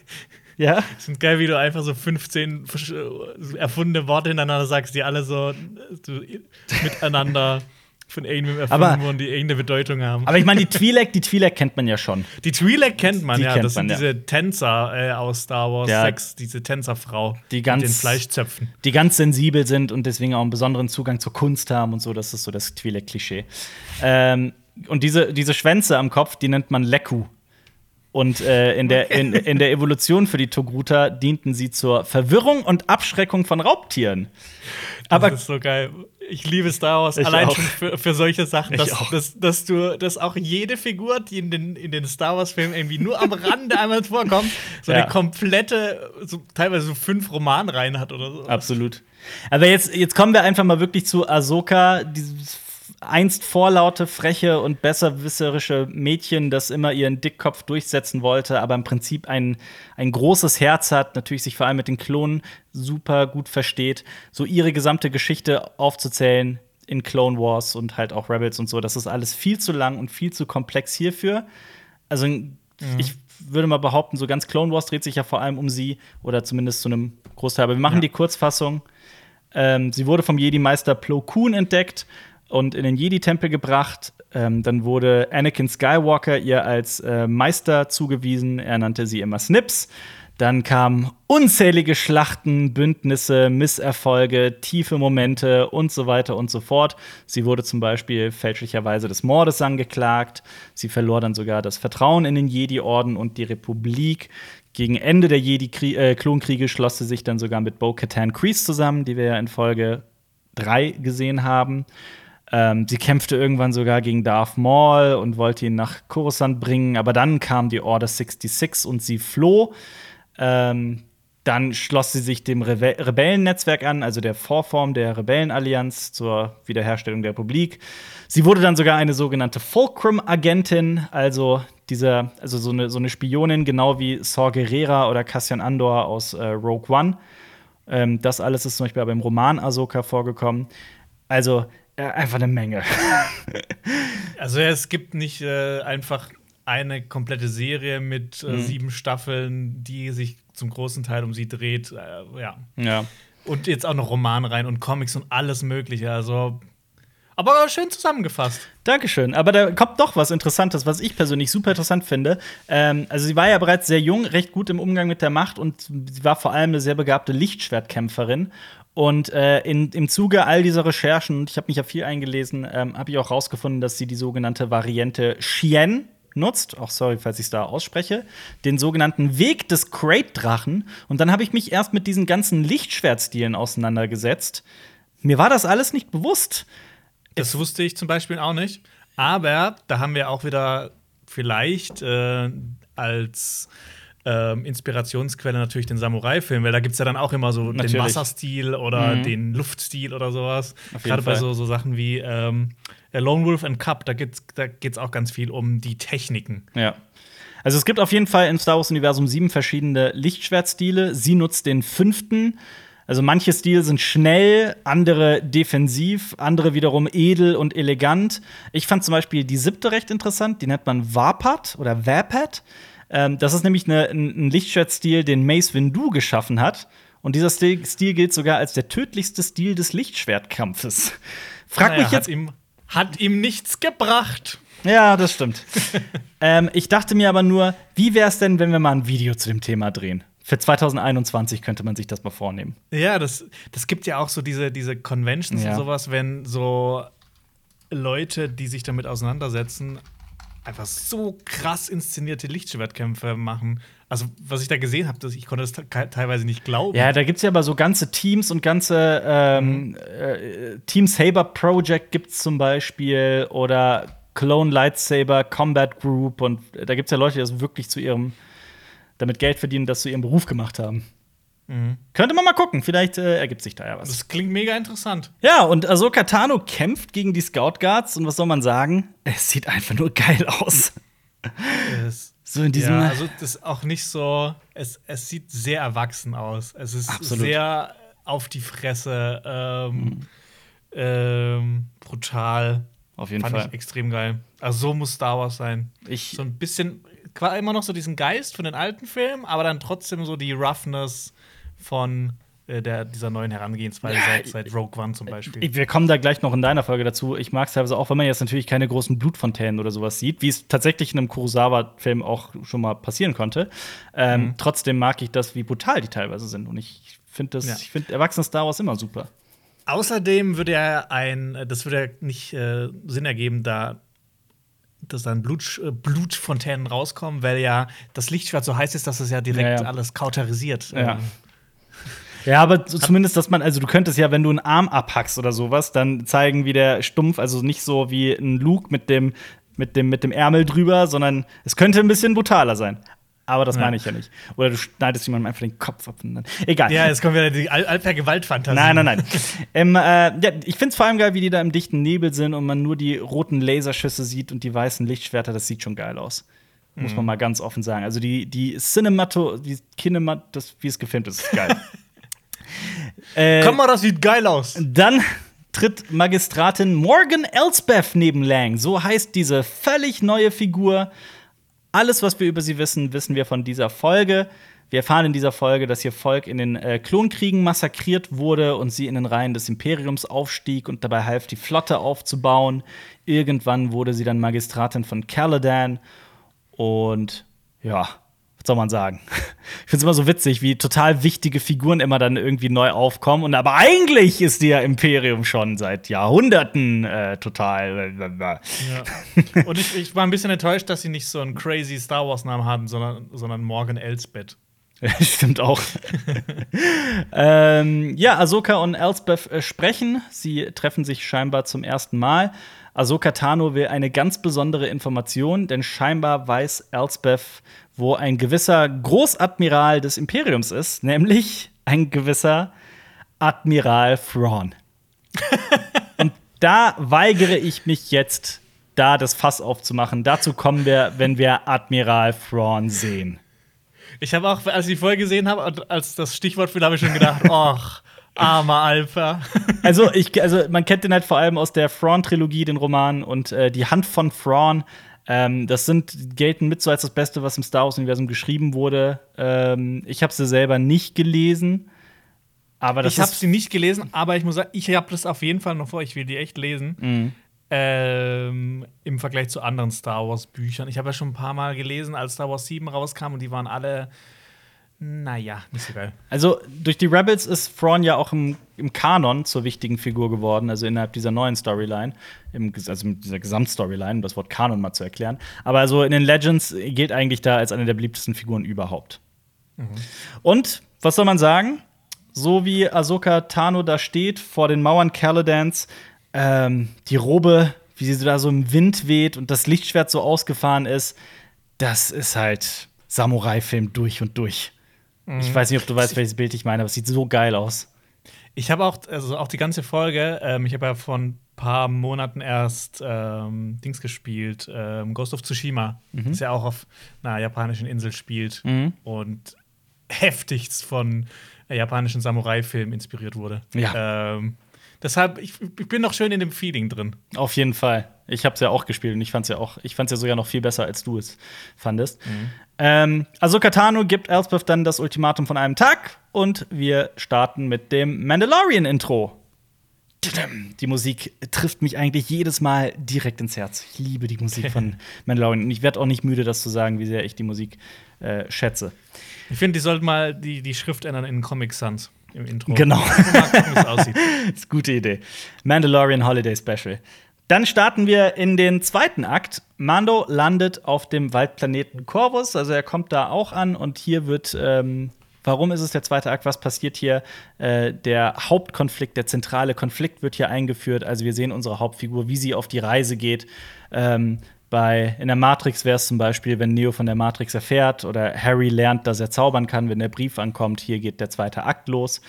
Ja. Ich find's geil, wie du einfach so 15 versch- erfundene Worte hintereinander sagst, die alle so, so miteinander von irgendwem erfunden Aber- wurden, die irgendeine Bedeutung haben. Aber ich meine, die Twi'lek, die Twi'lek kennt man ja schon. die Twi'lek kennt man, Die ja. kennt das sind man, ja. diese Tänzer äh, aus Star Wars Ja. 6, diese Tänzerfrau Die ganz- mit den Fleischzöpfen. Die ganz sensibel sind und deswegen auch einen besonderen Zugang zur Kunst haben und so. Das ist so das Twi'lek-Klischee. Ähm, und diese, diese Schwänze am Kopf, die nennt man Leku. Und äh, in, der, in, in der Evolution für die Togruta dienten sie zur Verwirrung und Abschreckung von Raubtieren. Aber das ist so geil. Ich liebe Star Wars Ich allein auch. schon für, für solche Sachen, dass, auch. dass, dass du, dass auch jede Figur, die in den, in den Star Wars-Filmen irgendwie nur am Rande einmal vorkommt, so Ja. eine komplette, so, teilweise so fünf Romanreihen hat oder so. Absolut. Aber jetzt, jetzt kommen wir einfach mal wirklich zu Ahsoka, dieses einst vorlaute, freche und besserwisserische Mädchen, das immer ihren Dickkopf durchsetzen wollte, aber im Prinzip ein, ein großes Herz hat, natürlich sich vor allem mit den Klonen super gut versteht, so ihre gesamte Geschichte aufzuzählen in Clone Wars und halt auch Rebels und so, das ist alles viel zu lang und viel zu komplex hierfür. Also ich würde mal behaupten, so ganz Clone Wars dreht sich ja vor allem um sie oder zumindest zu einem Großteil. Aber wir machen Ja. die Kurzfassung. Ähm, sie wurde vom Jedi-Meister Plo Koon entdeckt und in den Jedi-Tempel gebracht. Ähm, dann wurde Anakin Skywalker ihr als äh, Meister zugewiesen. Er nannte sie immer Snips. Dann kamen unzählige Schlachten, Bündnisse, Misserfolge, tiefe Momente und so weiter und so fort. Sie wurde zum Beispiel fälschlicherweise des Mordes angeklagt. Sie verlor dann sogar das Vertrauen in den Jedi-Orden und die Republik. Gegen Ende der Jedi-Klonkriege äh, schloss sie sich dann sogar mit Bo-Katan Kreese zusammen, die wir ja in Folge 3 gesehen haben. Ähm, sie kämpfte irgendwann sogar gegen Darth Maul und wollte ihn nach Coruscant bringen, aber dann kam die Order 66 und sie floh. Ähm, dann schloss sie sich dem Rebe Rebellennetzwerk an, also der Vorform der Rebellenallianz zur Wiederherstellung der Republik. Sie wurde dann sogar eine sogenannte Fulcrum-Agentin, also dieser, also so eine, so eine Spionin, genau wie Saw Gerrera oder Cassian Andor aus äh, Rogue One. Ähm, das alles ist zum Beispiel aber im Roman Ahsoka vorgekommen. Also äh, einfach eine Menge. also es gibt nicht äh, einfach eine komplette Serie mit äh, mhm. sieben Staffeln, die sich zum großen Teil um sie dreht. Äh, ja. ja. Und jetzt auch noch Roman rein und Comics und alles Mögliche. Also. Aber schön zusammengefasst. Dankeschön. Aber da kommt doch was Interessantes, was ich persönlich super interessant finde. Ähm, also, sie war ja bereits sehr jung, recht gut im Umgang mit der Macht und sie war vor allem eine sehr begabte Lichtschwertkämpferin. Und äh, in, im Zuge all dieser Recherchen, und ich habe mich ja viel eingelesen, ähm, habe ich auch rausgefunden, dass sie die sogenannte Variante Chien nutzt, auch sorry, falls ich es da ausspreche, den sogenannten Weg des Crate-Drachen. Und dann habe ich mich erst mit diesen ganzen Lichtschwertstilen auseinandergesetzt. Mir war das alles nicht bewusst. Das wusste ich zum Beispiel auch nicht. Aber da haben wir auch wieder vielleicht äh, als ähm, Inspirationsquelle natürlich den Samurai-Film, weil da gibt es ja dann auch immer so natürlich. den Wasserstil oder mhm. den Luftstil oder sowas. Gerade bei so, so Sachen wie ähm, Lone Wolf and Cup, da geht es da geht's auch ganz viel um die Techniken. Ja. Also es gibt auf jeden Fall im Star Wars-Universum sieben verschiedene Lichtschwertstile. Sie nutzt den fünften. Also manche Stile sind schnell, andere defensiv, andere wiederum edel und elegant. Ich fand zum Beispiel die siebte recht interessant, die nennt man Warpat oder Vapat. Ähm, das ist nämlich eine, ein Lichtschwertstil, den Mace Windu geschaffen hat. Und dieser Stil, Stil gilt sogar als der tödlichste Stil des Lichtschwertkampfes. Frag naja, mich jetzt. Hat ihm, hat ihm nichts gebracht. Ja, das stimmt. ähm, ich dachte mir aber nur, wie wäre es denn, wenn wir mal ein Video zu dem Thema drehen? Für 2021 könnte man sich das mal vornehmen. Ja, das, das gibt ja auch so diese, diese Conventions ja. und sowas, wenn so Leute, die sich damit auseinandersetzen, einfach so krass inszenierte Lichtschwertkämpfe machen. Also, was ich da gesehen habe, ich konnte das teilweise nicht glauben. Ja, da gibt es ja aber so ganze Teams und ganze ähm, äh, Team Saber Project gibt es zum Beispiel oder Clone Lightsaber Combat Group und da gibt es ja Leute, die das wirklich zu ihrem, damit Geld verdienen, das zu ihrem Beruf gemacht haben. Mhm. Könnte man mal gucken, vielleicht äh, ergibt sich da ja was. Das klingt mega interessant. Ja, und Ahsoka Tano kämpft gegen die Scout Guards und was soll man sagen? Es sieht einfach nur geil aus. Es, so in diesem. Ja, also das ist auch nicht so. Es, es sieht sehr erwachsen aus. Es ist Absolut. sehr auf die Fresse, ähm, mhm. ähm, brutal. Auf jeden Fand Fall. ich extrem geil. Also so muss Star Wars sein. Ich so ein bisschen, immer noch so diesen Geist von den alten Filmen, aber dann trotzdem so die Roughness von äh, der, dieser neuen Herangehensweise ja, seit, seit, Rogue One zum Beispiel. Wir kommen da gleich noch in deiner Folge dazu. Ich mag es teilweise auch, wenn man jetzt natürlich keine großen Blutfontänen oder sowas sieht, wie es tatsächlich in einem Kurosawa-Film auch schon mal passieren konnte. Ähm, mhm. Trotzdem mag ich das, wie brutal die teilweise sind. Und ich finde das, ja. ich finde erwachsenes Star Wars immer super. Außerdem würde er ein, das würde ja nicht äh, Sinn ergeben, da dass dann Blut, äh, Blutfontänen rauskommen, weil ja das Lichtschwert so heiß ist, dass es ja direkt ja, ja. alles kauterisiert. Ja. Ja, aber so zumindest, dass man, also du könntest ja, wenn du einen Arm abhackst oder sowas, dann zeigen, wie der stumpf, also nicht so wie ein Luke mit dem, mit dem, mit dem Ärmel drüber, sondern es könnte ein bisschen brutaler sein. Aber das ja. meine ich ja nicht. Oder du schneidest jemandem einfach den Kopf ab. Egal. Ja, jetzt kommen wieder die Alper Gewaltfantasie. Nein, nein, nein. ähm, äh, ja, ich finde es vor allem geil, wie die da im dichten Nebel sind und man nur die roten Laserschüsse sieht und die weißen Lichtschwerter. Das sieht schon geil aus. Muss man mhm. mal ganz offen sagen. Also die, die Cinemato, die Kinemat, das, wie es gefilmt ist, ist geil. Äh, Kamera sieht geil aus. Dann tritt Magistratin Morgan Elsbeth neben Lang. So heißt diese völlig neue Figur. Alles, was wir über sie wissen, wissen wir von dieser Folge. Wir erfahren in dieser Folge, dass ihr Volk in den äh, Klonkriegen massakriert wurde und sie in den Reihen des Imperiums aufstieg und dabei half, die Flotte aufzubauen. Irgendwann wurde sie dann Magistratin von Caladan. Und ja, soll man sagen? Ich finde es immer so witzig, wie total wichtige Figuren immer dann irgendwie neu aufkommen. Und aber eigentlich ist ja Imperium schon seit Jahrhunderten äh, total. Ja. Und ich, ich, war ein bisschen enttäuscht, dass sie nicht so einen crazy Star Wars-Namen hatten, sondern, sondern Morgan Elsbeth. Stimmt auch. ähm, ja, Ahsoka und Elsbeth äh, sprechen. Sie treffen sich scheinbar zum ersten Mal. Ahsoka Tano will eine ganz besondere Information, denn scheinbar weiß Elsbeth, wo ein gewisser Großadmiral des Imperiums ist, nämlich ein gewisser Admiral Thrawn. und da weigere ich mich jetzt, da das Fass aufzumachen. Dazu kommen wir, wenn wir Admiral Thrawn sehen. Ich habe auch, als ich die Folge gesehen habe, als das Stichwort fiel, habe ich schon gedacht, ach, armer Alpha. also, ich, also, man kennt den halt vor allem aus der Thrawn-Trilogie, den Roman, und äh, die Hand von Thrawn. Ähm, das sind, gelten mit so als das Beste, was im Star Wars-Universum geschrieben wurde. Ähm, ich habe sie selber nicht gelesen. Aber das ich habe sie nicht gelesen, aber ich muss sagen, ich habe das auf jeden Fall noch vor. Ich will die echt lesen. Mhm. Ähm, Im Vergleich zu anderen Star Wars Büchern. Ich habe ja schon ein paar Mal gelesen, als Star Wars 7 rauskam und die waren alle, naja, nicht so geil. Also durch die Rebels ist Thrawn ja auch im, im Kanon zur wichtigen Figur geworden, also innerhalb dieser neuen Storyline, im, also in dieser Gesamtstoryline, um das Wort Kanon mal zu erklären. Aber also in den Legends gilt eigentlich da als eine der beliebtesten Figuren überhaupt. Mhm. Und was soll man sagen? So wie Ahsoka Tano da steht vor den Mauern Caladans, ähm, die Robe, wie sie da so im Wind weht und das Lichtschwert so ausgefahren ist, das ist halt Samurai-Film durch und durch. Mhm. Ich weiß nicht, ob du weißt, welches Bild ich meine, aber es sieht so geil aus. Ich habe auch, also auch die ganze Folge, ähm, ich habe ja vor ein paar Monaten erst ähm, Dings gespielt, ähm, Ghost of Tsushima, mhm. das ja auch auf einer japanischen Insel spielt mhm. und heftigst von äh, japanischen Samurai-Filmen inspiriert wurde. Ja. Ähm, Deshalb, ich, ich bin noch schön in dem Feeling drin. Auf jeden Fall. Ich habe es ja auch gespielt und ich fand es ja auch, ich fand ja sogar noch viel besser, als du es fandest. Mhm. Ähm, also Katano gibt Elspeth dann das Ultimatum von einem Tag und wir starten mit dem Mandalorian-Intro. Die Musik trifft mich eigentlich jedes Mal direkt ins Herz. Ich liebe die Musik von Mandalorian und ich werde auch nicht müde, das zu sagen, wie sehr ich die Musik äh, schätze. Ich finde, die sollten mal die, die Schrift ändern in Comic Sans im Intro. Genau. das ist eine gute Idee. Mandalorian Holiday Special. Dann starten wir in den zweiten Akt. Mando landet auf dem Waldplaneten Corvus, also er kommt da auch an und hier wird ähm, Warum ist es der zweite Akt? Was passiert hier? Äh, der Hauptkonflikt, der zentrale Konflikt wird hier eingeführt. Also wir sehen unsere Hauptfigur, wie sie auf die Reise geht. Ähm, bei, in der Matrix wäre es zum Beispiel, wenn Neo von der Matrix erfährt oder Harry lernt, dass er zaubern kann, wenn der Brief ankommt. Hier geht der zweite Akt los.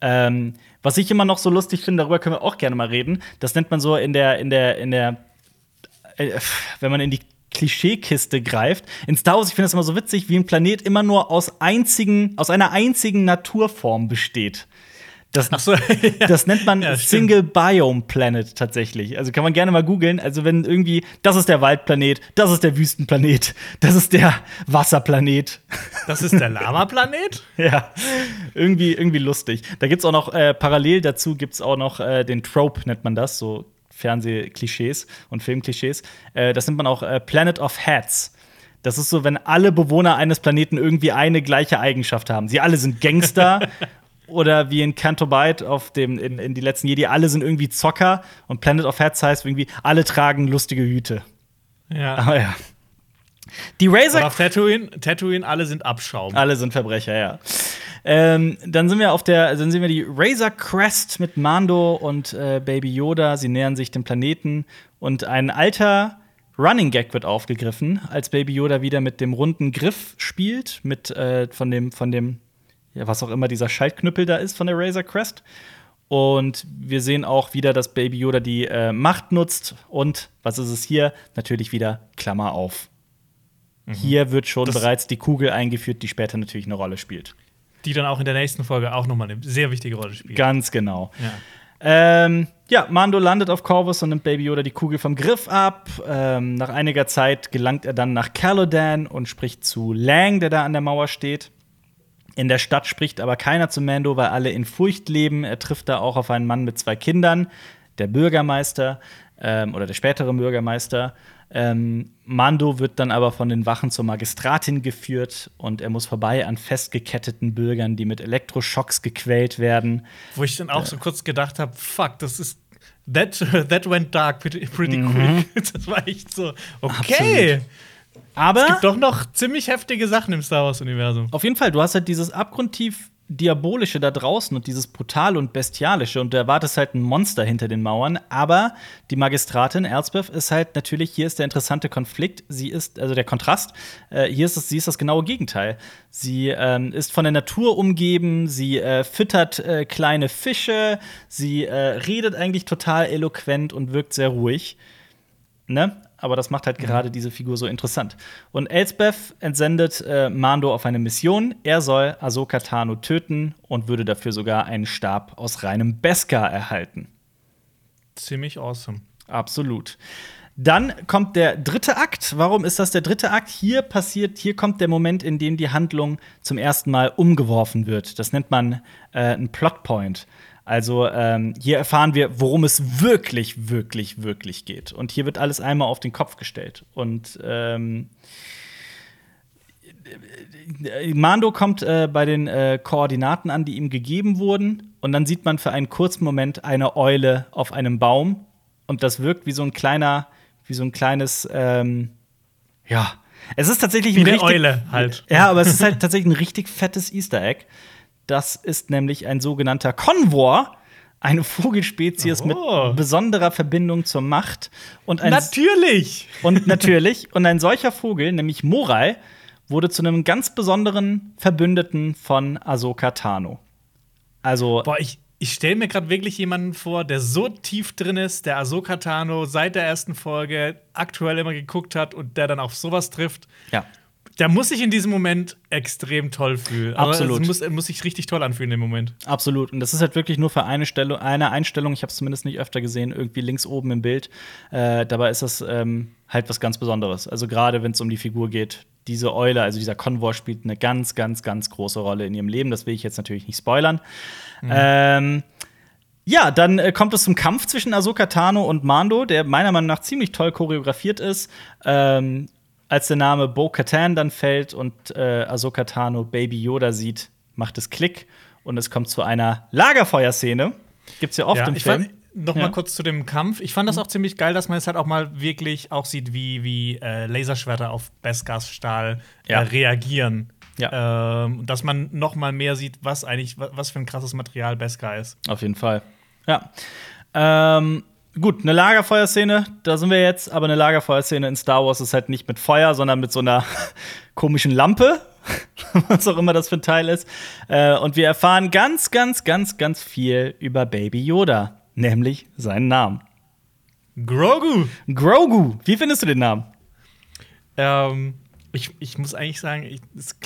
Ähm, was ich immer noch so lustig finde, darüber können wir auch gerne mal reden. Das nennt man so in der, in der, in der, äh, wenn man in die Klischeekiste greift. In Star Wars, ich finde das immer so witzig, wie ein Planet immer nur aus einzigen, aus einer einzigen Naturform besteht. Das, so, ja. das nennt man ja, Single Biome Planet tatsächlich. Also kann man gerne mal googeln. Also wenn irgendwie, das ist der Waldplanet, das ist der Wüstenplanet, das ist der Wasserplanet. Das ist der Lama-Planet? ja, irgendwie, irgendwie lustig. Da gibt's auch noch, äh, parallel dazu gibt's auch noch äh, den Trope, nennt man das, so Fernsehklischees und Filmklischees. Äh, das nennt man auch äh, Planet of Hats. Das ist so, wenn alle Bewohner eines Planeten irgendwie eine gleiche Eigenschaft haben. Sie alle sind Gangster oder wie in Canto Bight auf dem in, in die letzten Jedi, alle sind irgendwie Zocker und Planet of Hats heißt irgendwie, alle tragen lustige Hüte. Ja. Aber ja. Die Razor. Oder auf Tatooine, Tatooine, alle sind Abschaum. Alle sind Verbrecher, ja. Ähm, dann sind wir auf der, dann sehen wir die Razor Crest mit Mando und äh, Baby Yoda. Sie nähern sich dem Planeten und ein alter Running Gag wird aufgegriffen, als Baby Yoda wieder mit dem runden Griff spielt, mit äh, von dem von dem ja, was auch immer dieser Schaltknüppel da ist von der Razor Crest. Und wir sehen auch wieder, dass Baby Yoda die äh, Macht nutzt. Und was ist es hier? Natürlich wieder Klammer auf. Mhm. Hier wird schon das bereits die Kugel eingeführt, die später natürlich eine Rolle spielt. Die dann auch in der nächsten Folge auch nochmal eine sehr wichtige Rolle spielt. Ganz genau. Ja. Ähm, ja, Mando landet auf Corvus und nimmt Baby Yoda die Kugel vom Griff ab. Ähm, nach einiger Zeit gelangt er dann nach Calodan und spricht zu Lang, der da an der Mauer steht. In der Stadt spricht aber keiner zu Mando, weil alle in Furcht leben. Er trifft da auch auf einen Mann mit zwei Kindern, der Bürgermeister ähm, oder der spätere Bürgermeister. Ähm, Mando wird dann aber von den Wachen zur Magistratin geführt und er muss vorbei an festgeketteten Bürgern, die mit Elektroschocks gequält werden. Wo ich dann auch äh. so kurz gedacht habe, fuck, das ist that, that went dark pretty, pretty mhm. quick. Das war echt so, okay. Absolut. Aber es gibt doch noch ziemlich heftige Sachen im Star Wars-Universum. Auf jeden Fall, du hast halt dieses abgrundtief Diabolische da draußen und dieses Brutale und Bestialische und du erwartest halt ein Monster hinter den Mauern, aber die Magistratin Elsbeth ist halt natürlich, hier ist der interessante Konflikt, sie ist, also der Kontrast, äh, hier ist es, sie ist das genaue Gegenteil. Sie ähm, ist von der Natur umgeben, sie äh, füttert äh, kleine Fische, sie äh, redet eigentlich total eloquent und wirkt sehr ruhig. Ne? Aber das macht halt mhm. gerade diese Figur so interessant. Und Elsbeth entsendet äh, Mando auf eine Mission. Er soll Ahsoka Tano töten und würde dafür sogar einen Stab aus reinem Beskar erhalten. Ziemlich awesome. Absolut. Dann kommt der dritte Akt. Warum ist das der dritte Akt? Hier passiert, hier kommt der Moment, in dem die Handlung zum ersten Mal umgeworfen wird. Das nennt man äh, einen Plotpoint. Also ähm, hier erfahren wir, worum es wirklich, wirklich, wirklich geht. Und hier wird alles einmal auf den Kopf gestellt. Und ähm, Mando kommt äh, bei den äh, Koordinaten an, die ihm gegeben wurden. Und dann sieht man für einen kurzen Moment eine Eule auf einem Baum. Und das wirkt wie so ein kleiner, wie so ein kleines, ähm, ja. Es ist tatsächlich wie eine Eule halt. Ja, aber es ist halt tatsächlich ein richtig fettes Easter Egg. Das ist nämlich ein sogenannter Konvor, eine Vogelspezies oh. mit besonderer Verbindung zur Macht. Und ein natürlich! Und natürlich. Und ein solcher Vogel, nämlich Morai, wurde zu einem ganz besonderen Verbündeten von Ahsoka Tano. Also. Boah, ich, ich stelle mir gerade wirklich jemanden vor, der so tief drin ist, der Ahsoka Tano seit der ersten Folge aktuell immer geguckt hat und der dann auf sowas trifft. Ja der muss sich in diesem Moment extrem toll fühlen. Absolut. Aber muss, muss sich richtig toll anfühlen im Moment. Absolut. Und das ist halt wirklich nur für eine Stellung, eine Einstellung. Ich habe es zumindest nicht öfter gesehen, irgendwie links oben im Bild. Äh, dabei ist das ähm, halt was ganz Besonderes. Also gerade wenn es um die Figur geht, diese Eule, also dieser Konvoi spielt eine ganz, ganz, ganz große Rolle in ihrem Leben. Das will ich jetzt natürlich nicht spoilern. Mhm. Ähm, ja, dann äh, kommt es zum Kampf zwischen Ahsoka Tano und Mando, der meiner Meinung nach ziemlich toll choreografiert ist. Ähm, als der Name Bo-Katan dann fällt und äh, Ahsoka Tano Baby Yoda sieht, macht es Klick und es kommt zu einer Lagerfeuerszene. Gibt's ja oft ja, im Film. Fand, noch mal kurz zu dem Kampf. Ich fand das mhm. auch ziemlich geil, dass man es halt auch mal wirklich auch sieht, wie, wie äh, Laserschwerter auf Beskars Stahl äh, ja. äh, reagieren. Ja. Ähm, dass man noch mal mehr sieht, was eigentlich was für ein krasses Material Beskar ist. Auf jeden Fall. Ja. Ähm, gut, eine Lagerfeuerszene, da sind wir jetzt, aber eine Lagerfeuerszene in Star Wars ist halt nicht mit Feuer, sondern mit so einer komischen Lampe, was auch immer das für ein Teil ist. Äh, und wir erfahren ganz, ganz, ganz, ganz viel über Baby Yoda, nämlich seinen Namen. Grogu. Grogu. Wie findest du den Namen? Ähm, ich, ich muss eigentlich sagen, ich, es,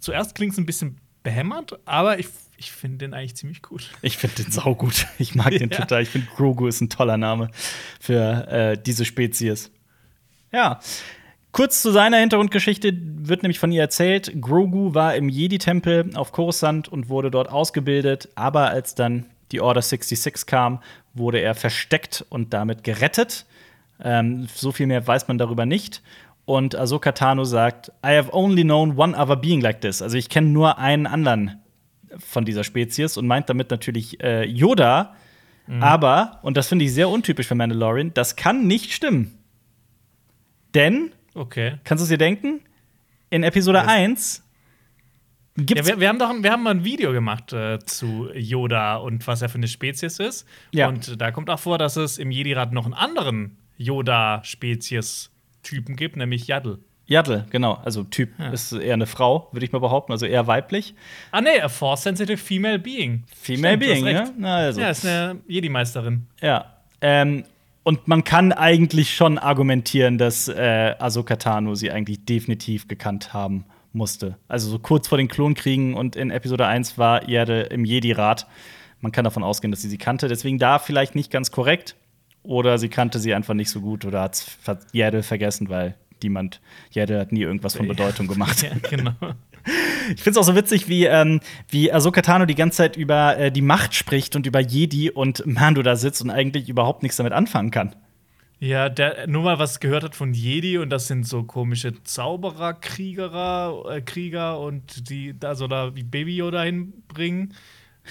zuerst klingt es ein bisschen behämmert, aber ich ich finde den eigentlich ziemlich gut. Ich finde den saugut. Ich mag den ja. total. Ich finde Grogu ist ein toller Name für äh, diese Spezies. Ja. Kurz zu seiner Hintergrundgeschichte wird nämlich von ihr erzählt, Grogu war im Jedi-Tempel auf Coruscant und wurde dort ausgebildet, aber als dann die Order 66 kam, wurde er versteckt und damit gerettet. Ähm, so viel mehr weiß man darüber nicht. Und Ahsoka Tano sagt, I have only known one other being like this. Also ich kenne nur einen anderen von dieser Spezies und meint damit natürlich äh, Yoda. Mhm. Aber, und das finde ich sehr untypisch für Mandalorian, das kann nicht stimmen. Denn, okay. kannst du es dir denken? In Episode ja. 1 Gibt's ja, wir, wir, haben doch wir haben mal ein Video gemacht äh, zu Yoda und was er für eine Spezies ist. Ja. Und da kommt auch vor, dass es im Jedi-Rat noch einen anderen Yoda-Spezies-Typen gibt, nämlich Yaddle. Yaddle, genau. Also Typ ja. ist eher eine Frau, würde ich mal behaupten, also eher weiblich. Ah nee, a force-sensitive female being. Female Stimmt, being, ja? Na, also. Ja, ist eine Jedi-Meisterin. Ja. Ähm, und man kann eigentlich schon argumentieren, dass äh, Ahsoka Tano sie eigentlich definitiv gekannt haben musste. Also so kurz vor den Klonkriegen und in Episode 1 war Erde im Jedi-Rat. Man kann davon ausgehen, dass sie sie kannte. Deswegen da vielleicht nicht ganz korrekt. Oder sie kannte sie einfach nicht so gut oder hat es Erde vergessen, weil niemand, ja, der hat nie irgendwas von Bedeutung gemacht. ja, genau. Ich finde es auch so witzig, wie, ähm, wie Ahsoka Tano die ganze Zeit über äh, die Macht spricht und über Jedi und Mando da sitzt und eigentlich überhaupt nichts damit anfangen kann. Ja, der nur mal was gehört hat von Jedi und das sind so komische Zauberer, Kriegerer, äh, Krieger und die da so da wie Baby Yoda hinbringen.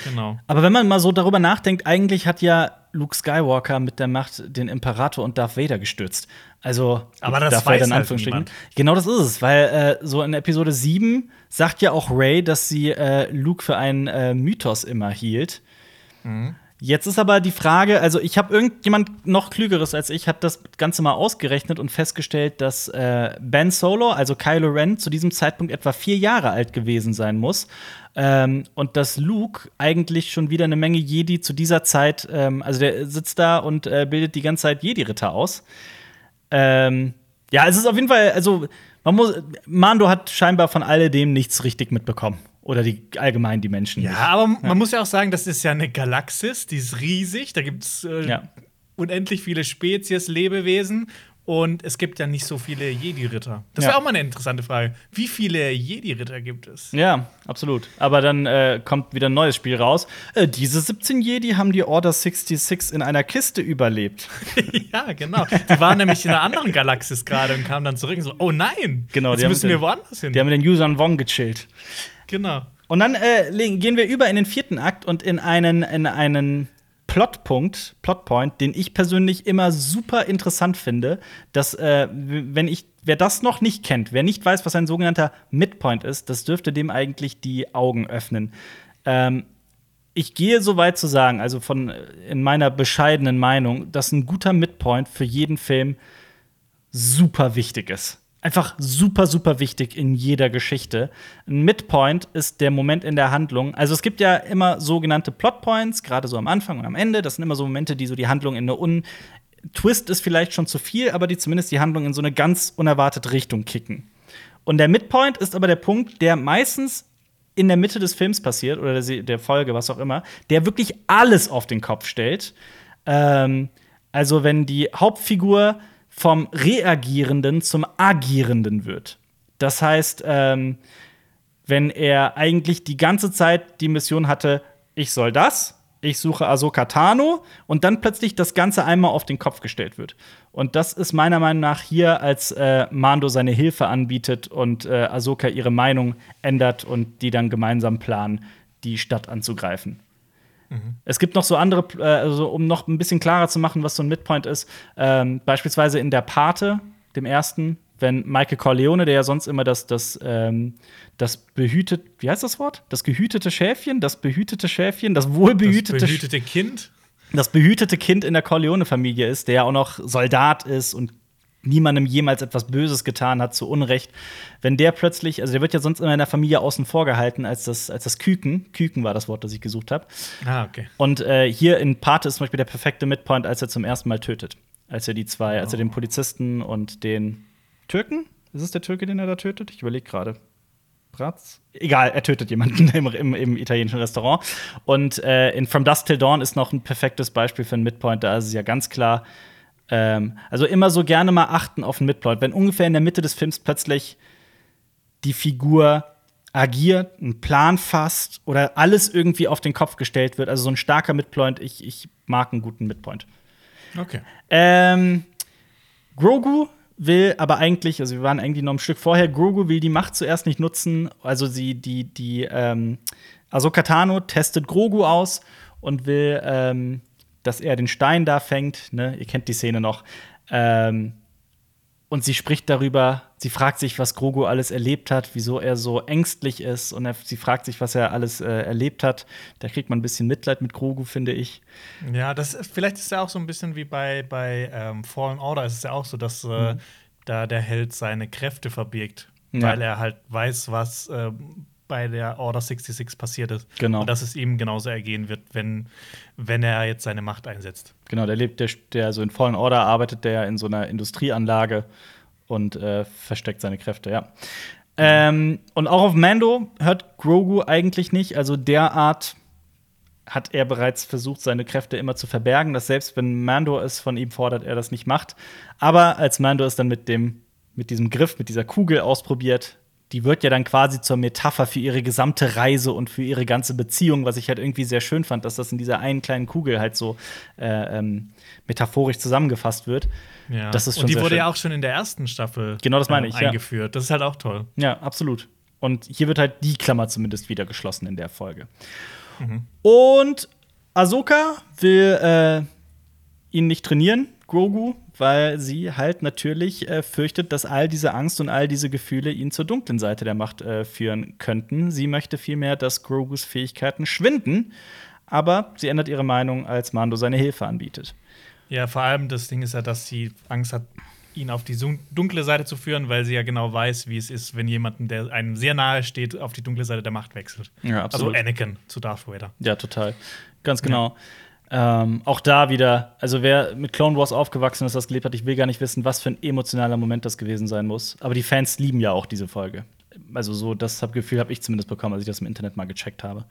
Genau. Aber wenn man mal so darüber nachdenkt, eigentlich hat ja Luke Skywalker mit der Macht den Imperator und Darth Vader gestürzt. Also, Aber das Darth weiß Vader in halt Anführungsstrichen. Genau das ist es, weil äh, so in Episode 7 sagt ja auch Ray, dass sie äh, Luke für einen äh, Mythos immer hielt. Jetzt ist aber die Frage, also ich habe irgendjemand noch klügeres als ich, hat das Ganze mal ausgerechnet und festgestellt, dass äh, Ben Solo, also Kylo Ren, zu diesem Zeitpunkt etwa vier Jahre alt gewesen sein muss. Ähm, und dass Luke eigentlich schon wieder eine Menge Jedi zu dieser Zeit, ähm, also der sitzt da und äh, bildet die ganze Zeit Jedi-Ritter aus. Ähm, ja, es ist auf jeden Fall, also man muss, Mando hat scheinbar von alledem nichts richtig mitbekommen. Oder die allgemein die Menschen. Ja, nicht. aber man muss ja auch sagen, das ist ja eine Galaxis, die ist riesig. Da gibt es äh, Ja. unendlich viele Spezies, Lebewesen. Und es gibt ja nicht so viele Jedi-Ritter. Das Ja. wäre auch mal eine interessante Frage. Wie viele Jedi-Ritter gibt es? Ja, absolut. Aber dann äh, kommt wieder ein neues Spiel raus. Äh, diese 17 Jedi haben die Order 66 in einer Kiste überlebt. ja, genau. Die waren nämlich in einer anderen Galaxis gerade und kamen dann zurück und so, oh nein, Genau, die jetzt haben müssen den- wir woanders hin. Die haben mit den Usern Wong gechillt. genau. Und dann äh, gehen wir über in den vierten Akt und in einen, in einen Plotpunkt, Plotpoint, den ich persönlich immer super interessant finde, dass, äh, wenn ich, wer das noch nicht kennt, wer nicht weiß, was ein sogenannter Midpoint ist, das dürfte dem eigentlich die Augen öffnen. Ähm, ich gehe so weit zu sagen, also von äh, in meiner bescheidenen Meinung, dass ein guter Midpoint für jeden Film super wichtig ist. Einfach super, super wichtig in jeder Geschichte. Ein Midpoint ist der Moment in der Handlung. Also es gibt ja immer sogenannte Plotpoints, gerade so am Anfang und am Ende. Das sind immer so Momente, die so die Handlung in eine un Twist ist vielleicht schon zu viel, aber die zumindest die Handlung in so eine ganz unerwartete Richtung kicken. Und der Midpoint ist aber der Punkt, der meistens in der Mitte des Films passiert oder der, Folge, was auch immer, der wirklich alles auf den Kopf stellt. Ähm, also wenn die Hauptfigur vom Reagierenden zum Agierenden wird. Das heißt, ähm, wenn er eigentlich die ganze Zeit die Mission hatte, ich soll das, ich suche Ahsoka Tano und dann plötzlich das Ganze einmal auf den Kopf gestellt wird. Und das ist meiner Meinung nach hier, als äh, Mando seine Hilfe anbietet und äh, Ahsoka ihre Meinung ändert und die dann gemeinsam planen, die Stadt anzugreifen. Es gibt noch so andere, äh, also um noch ein bisschen klarer zu machen, was so ein Midpoint ist. Ähm, beispielsweise in der Pate, dem ersten, wenn Michael Corleone, der ja sonst immer das, das, ähm, das behütet, wie heißt das Wort? Das gehütete Schäfchen, das behütete Schäfchen, das wohlbehütete, das behütete Kind. das behütete Kind in der Corleone-Familie ist, der ja auch noch Soldat ist und niemandem jemals etwas Böses getan hat, zu Unrecht. Wenn der plötzlich, also der wird ja sonst immer in der Familie außen vor gehalten als das, als das Küken. Küken war das Wort, das ich gesucht habe. Ah, okay. Und äh, hier in Pate ist zum Beispiel der perfekte Midpoint, als er zum ersten Mal tötet. Als er die zwei, als er den Polizisten und den Türken, ist es der Türke, den er da tötet? Ich überlege gerade. Bratz? Egal, er tötet jemanden im, im, im italienischen Restaurant. Und äh, in From Dusk Till Dawn ist noch ein perfektes Beispiel für einen Midpoint. Da ist es ja ganz klar. Ähm, also immer so gerne mal achten auf einen Midpoint. Wenn ungefähr in der Mitte des Films plötzlich die Figur agiert, einen Plan fasst oder alles irgendwie auf den Kopf gestellt wird. Also so ein starker Midpoint. Ich, ich mag einen guten Midpoint. Okay. Ähm, Grogu will aber eigentlich, also wir waren eigentlich noch ein Stück vorher, Grogu will die Macht zuerst nicht nutzen. Also sie, die, die, ähm, Ahsoka Tano testet Grogu aus und will, ähm, dass er den Stein da fängt. Ne? Ihr kennt die Szene noch. Ähm, und sie spricht darüber, sie fragt sich, was Grogu alles erlebt hat, wieso er so ängstlich ist. Und er, sie fragt sich, was er alles äh, erlebt hat. Da kriegt man ein bisschen Mitleid mit Grogu, finde ich. Ja, das ist, vielleicht ist ja auch so ein bisschen wie bei, bei ähm, Fallen Order. Es ist ja auch so, dass äh, da der Held seine Kräfte verbirgt, Mhm. Ja. weil er halt weiß, was äh, bei der Order 66 passiert ist. Genau. Und dass es ihm genauso ergehen wird, wenn, wenn er jetzt seine Macht einsetzt. Genau, der lebt, der, der so in Fallen Order arbeitet, der in so einer Industrieanlage und äh, versteckt seine Kräfte, ja. Ähm, und auch auf Mando hört Grogu eigentlich nicht. Also derart hat er bereits versucht, seine Kräfte immer zu verbergen, dass selbst wenn Mando es von ihm fordert, er das nicht macht. Aber als Mando es dann mit dem, mit diesem Griff, mit dieser Kugel ausprobiert, die wird ja dann quasi zur Metapher für ihre gesamte Reise und für ihre ganze Beziehung, was ich halt irgendwie sehr schön fand, dass das in dieser einen kleinen Kugel halt so äh, ähm, metaphorisch zusammengefasst wird. Ja. Das ist schon und die wurde schön. ja auch schon in der ersten Staffel Genau, das meine ähm, ich, ja. eingeführt. Das ist halt auch toll. Ja, absolut. Und hier wird halt die Klammer zumindest wieder geschlossen in der Folge. Mhm. Und Ahsoka will äh, ihn nicht trainieren, Grogu, weil sie halt natürlich äh, fürchtet, dass all diese Angst und all diese Gefühle ihn zur dunklen Seite der Macht äh, führen könnten. Sie möchte vielmehr, dass Grogus Fähigkeiten schwinden, aber sie ändert ihre Meinung, als Mando seine Hilfe anbietet. Ja, vor allem das Ding ist ja, dass sie Angst hat, ihn auf die dunkle Seite zu führen, weil sie ja genau weiß, wie es ist, wenn jemanden, der einem sehr nahe steht, auf die dunkle Seite der Macht wechselt. Ja, Also Anakin zu Darth Vader. Ja, total. Ganz genau. Ähm, auch da wieder, also wer mit Clone Wars aufgewachsen ist, das gelebt hat, ich will gar nicht wissen, was für ein emotionaler Moment das gewesen sein muss. Aber die Fans lieben ja auch diese Folge. Also so, das Gefühl habe ich zumindest bekommen, als ich das im Internet mal gecheckt habe.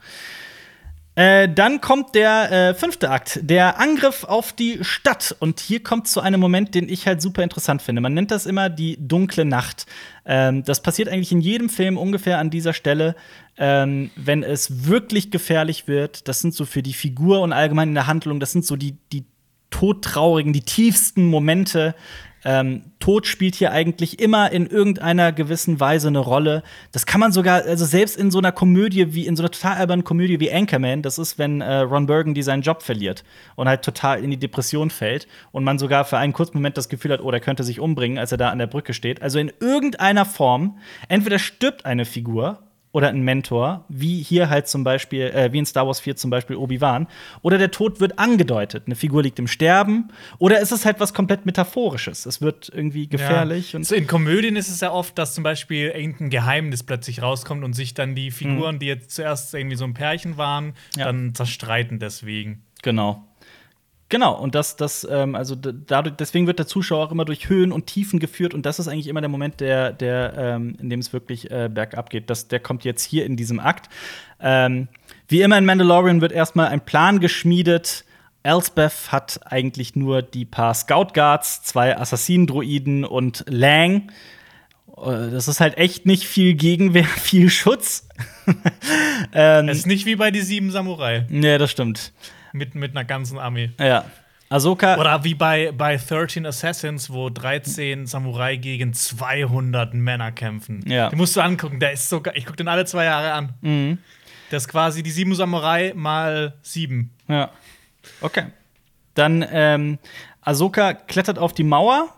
Äh, dann kommt der äh, fünfte Akt, der Angriff auf die Stadt. Und hier kommt zu einem Moment, den ich halt super interessant finde. Man nennt das immer die dunkle Nacht. Ähm, das passiert eigentlich in jedem Film ungefähr an dieser Stelle, ähm, wenn es wirklich gefährlich wird. Das sind so für die Figur und allgemein in der Handlung, das sind so die, die todtraurigen, die tiefsten Momente. Ähm, Tod spielt hier eigentlich immer in irgendeiner gewissen Weise eine Rolle. Das kann man sogar, also selbst in so einer Komödie wie, in so einer total albernen Komödie wie Anchorman, das ist, wenn äh, Ron Burgundy seinen Job verliert und halt total in die Depression fällt und man sogar für einen kurzen Moment das Gefühl hat, oh, der könnte sich umbringen, als er da an der Brücke steht. Also in irgendeiner Form, entweder stirbt eine Figur oder ein Mentor, wie hier halt zum Beispiel, äh, wie in Star Wars 4 zum Beispiel Obi-Wan, oder der Tod wird angedeutet. Eine Figur liegt im Sterben, oder ist es halt was komplett Metaphorisches. Es wird irgendwie gefährlich. Ja. In Komödien ist es ja oft, dass zum Beispiel irgendein Geheimnis plötzlich rauskommt und sich dann die Figuren, die jetzt zuerst irgendwie so ein Pärchen waren, Mhm. Ja. dann zerstreiten deswegen. Genau. Genau, und das, das, ähm, also dadurch, deswegen wird der Zuschauer auch immer durch Höhen und Tiefen geführt und das ist eigentlich immer der Moment, der, der, ähm, in dem es wirklich äh, bergab geht. Das, der kommt jetzt hier in diesem Akt. Ähm, wie immer in Mandalorian wird erstmal ein Plan geschmiedet. Elsbeth hat eigentlich nur die paar Scout Guards, zwei Assassinen-Droiden und Lang. Äh, Das ist halt echt nicht viel Gegenwehr, viel Schutz. ähm, Es ist nicht wie bei die sieben Samurai nee, das stimmt. Mit, mit einer ganzen Armee. Ja. Ahsoka. Oder wie bei, bei 13 Assassins, wo 13 Samurai gegen 200 Männer kämpfen. Ja. Den musst du angucken, der ist sogar, ich gucke den alle zwei Jahre an. Mhm. Das ist quasi die sieben Samurai mal sieben. Ja. Okay. Dann ähm, Ahsoka klettert auf die Mauer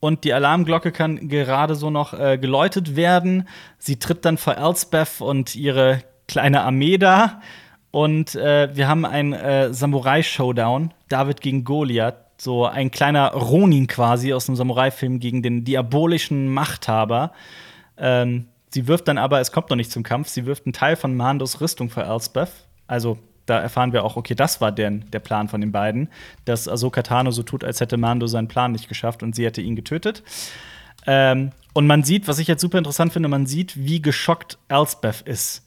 und die Alarmglocke kann gerade so noch äh, geläutet werden. Sie tritt dann vor Elsbeth und ihre kleine Armee da. Und äh, wir haben einen äh, Samurai-Showdown. David gegen Goliath. So ein kleiner Ronin quasi aus dem Samurai-Film gegen den diabolischen Machthaber. Ähm, sie wirft dann aber, es kommt noch nicht zum Kampf, sie wirft einen Teil von Mandos Rüstung für Elsbeth. Also da erfahren wir auch, okay, das war der, der Plan von den beiden, dass Ahsoka Tano so tut, als hätte Mando seinen Plan nicht geschafft und sie hätte ihn getötet. Ähm, und man sieht, was ich jetzt super interessant finde, man sieht, wie geschockt Elsbeth ist.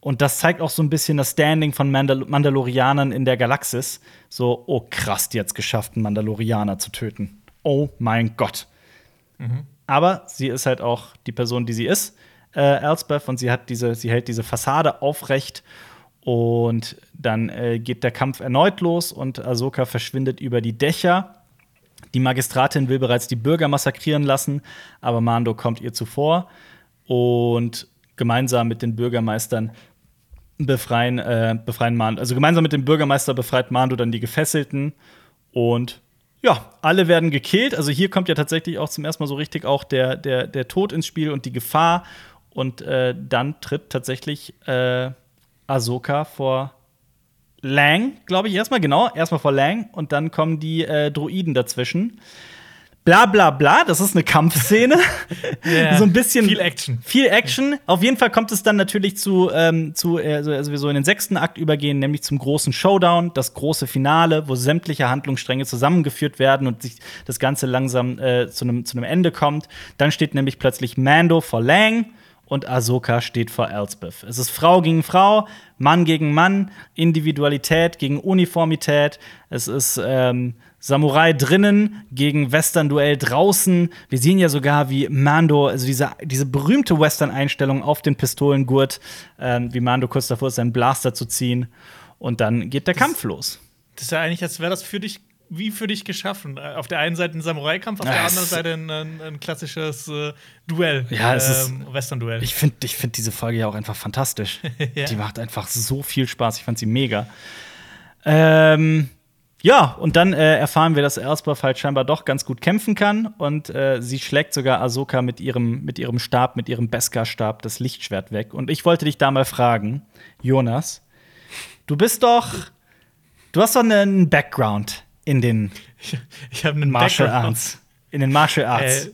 Und das zeigt auch so ein bisschen das Standing von Mandal Mandalorianern in der Galaxis. So, oh krass, die hat's geschafft, einen Mandalorianer zu töten. Oh mein Gott. Aber sie ist halt auch die Person, die sie ist, äh, Elsbeth, und sie hat diese, sie hält diese Fassade aufrecht. Und dann äh, geht der Kampf erneut los und Ahsoka verschwindet über die Dächer. Die Magistratin will bereits die Bürger massakrieren lassen, aber Mando kommt ihr zuvor und gemeinsam mit den Bürgermeistern befreien, äh, befreien Mando. Also gemeinsam mit dem Bürgermeister befreit Mando dann die Gefesselten und ja, alle werden gekillt. Also hier kommt ja tatsächlich auch zum ersten Mal so richtig auch der, der, der Tod ins Spiel und die Gefahr. Und äh, dann tritt tatsächlich äh, Ahsoka vor Lang, glaube ich, erstmal, genau, erstmal vor Lang und dann kommen die äh, Droiden dazwischen. Bla bla bla, das ist eine Kampfszene. Ja. so ein bisschen. Viel Action. Viel Action. Auf jeden Fall kommt es dann natürlich zu, ähm, zu äh, also also wir so in den sechsten Akt übergehen, nämlich zum großen Showdown, das große Finale, wo sämtliche Handlungsstränge zusammengeführt werden und sich das Ganze langsam äh, zu einem zu einem Ende kommt. Dann steht nämlich plötzlich Mando vor Lang und Ahsoka steht vor Elsbeth. Es ist Frau gegen Frau, Mann gegen Mann, Individualität gegen Uniformität. Es ist ähm, Samurai drinnen gegen Western-Duell draußen. Wir sehen ja sogar, wie Mando, also diese, diese berühmte Western-Einstellung auf den Pistolengurt, äh, wie Mando kurz davor ist, seinen Blaster zu ziehen. Und dann geht der Das- Kampf los. Das ist ja eigentlich, als wäre das für dich wie für dich geschaffen. Äh, Auf der einen Seite ein Samurai-Kampf, auf Ja, der anderen Seite ein, ein, ein klassisches äh, Duell. Ja, es ist- ähm, Western-Duell. Ich finde ich find diese Folge ja auch einfach fantastisch. Ja. Die macht einfach so viel Spaß. Ich fand sie mega. Ähm, ja, und dann äh, erfahren wir, dass Elsbeth halt scheinbar doch ganz gut kämpfen kann. Und äh, sie schlägt sogar Ahsoka mit ihrem, mit ihrem Stab, mit ihrem Beskar-Stab das Lichtschwert weg. Und ich wollte dich da mal fragen, Jonas, du bist doch. Du hast doch einen Background in den Ich, ich habe einen Martial Background. Arts. In den Martial Arts.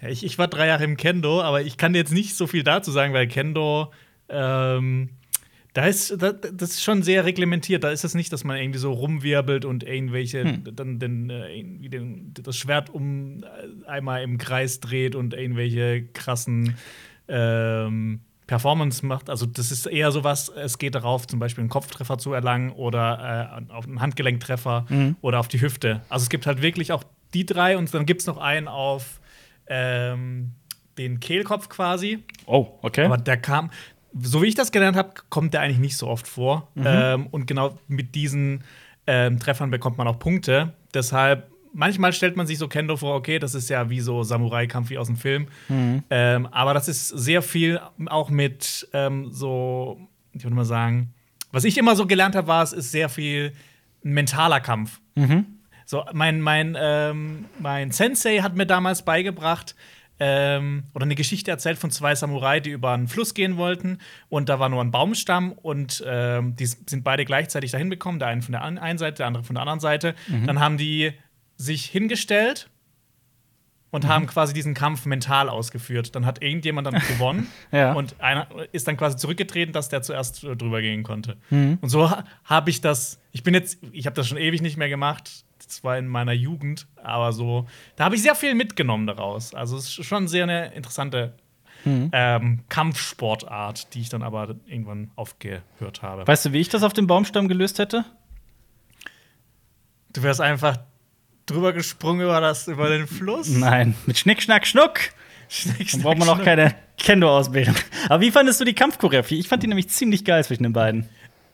Äh, ich, ich war drei Jahre im Kendo, aber ich kann dir jetzt nicht so viel dazu sagen, weil Kendo, ähm, da ist, da, das ist schon sehr reglementiert. Da ist es nicht, dass man irgendwie so rumwirbelt und irgendwelche Hm. dann den, äh, den, das Schwert um äh, einmal im Kreis dreht und irgendwelche krassen ähm, Performance macht. Also das ist eher sowas, es geht darauf, zum Beispiel einen Kopftreffer zu erlangen oder äh, auf einen Handgelenktreffer Mhm. oder auf die Hüfte. Also es gibt halt wirklich auch die drei und dann gibt es noch einen auf ähm, den Kehlkopf quasi. oh, okay. Aber der kam, so wie ich das gelernt habe, kommt der eigentlich nicht so oft vor. Ähm, und genau mit diesen ähm, Treffern bekommt man auch Punkte. Deshalb, manchmal stellt man sich so Kendo vor, okay, das ist ja wie so Samurai-Kampf wie aus dem Film. Ähm, aber das ist sehr viel auch mit ähm, so, ich würde mal sagen, was ich immer so gelernt habe, war, es ist sehr viel ein mentaler Kampf. So, mein, mein, ähm, mein Sensei hat mir damals beigebracht, ähm, oder eine Geschichte erzählt von zwei Samurai, die über einen Fluss gehen wollten. Und da war nur ein Baumstamm und ähm, die sind beide gleichzeitig dahin bekommen. Der eine von der einen Seite, der andere von der anderen Seite. Dann haben die sich hingestellt und haben quasi diesen Kampf mental ausgeführt. Dann hat irgendjemand dann gewonnen Ja. und einer ist dann quasi zurückgetreten, dass der zuerst äh, drüber gehen konnte. Und so ha habe ich das, ich bin jetzt, ich habe das schon ewig nicht mehr gemacht. Das war in meiner Jugend, aber so, da habe ich sehr viel mitgenommen daraus. Also es ist schon sehr eine interessante ähm, Kampfsportart, die ich dann aber irgendwann aufgehört habe. weißt du, wie ich das auf dem Baumstamm gelöst hätte? Du wärst einfach drüber gesprungen über, das, über den Fluss. Nein, mit Schnick, Schnack, Schnuck. Schnick, Dann braucht man noch keine Kendo-Ausbildung. Aber wie fandest du die Kampfchoreografie? Ich fand die nämlich ziemlich geil zwischen den beiden.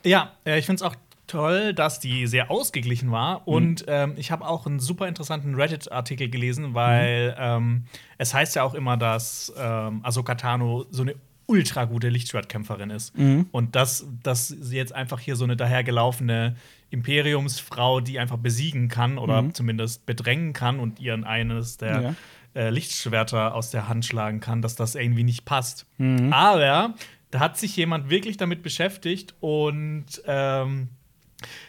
Ja, ich finde es auch toll, dass die sehr ausgeglichen war. Mhm. Und ähm, ich habe auch einen super interessanten Reddit-Artikel gelesen, weil Mhm. ähm, es heißt ja auch immer, dass ähm, Ahsoka Tano so eine ultra gute Lichtschwertkämpferin ist. Mhm. Und dass, dass sie jetzt einfach hier so eine dahergelaufene Imperiumsfrau, die einfach besiegen kann oder Mhm. zumindest bedrängen kann und ihren eines der Ja. äh, Lichtschwerter aus der Hand schlagen kann, dass das irgendwie nicht passt. Mhm. Aber da hat sich jemand wirklich damit beschäftigt und ähm,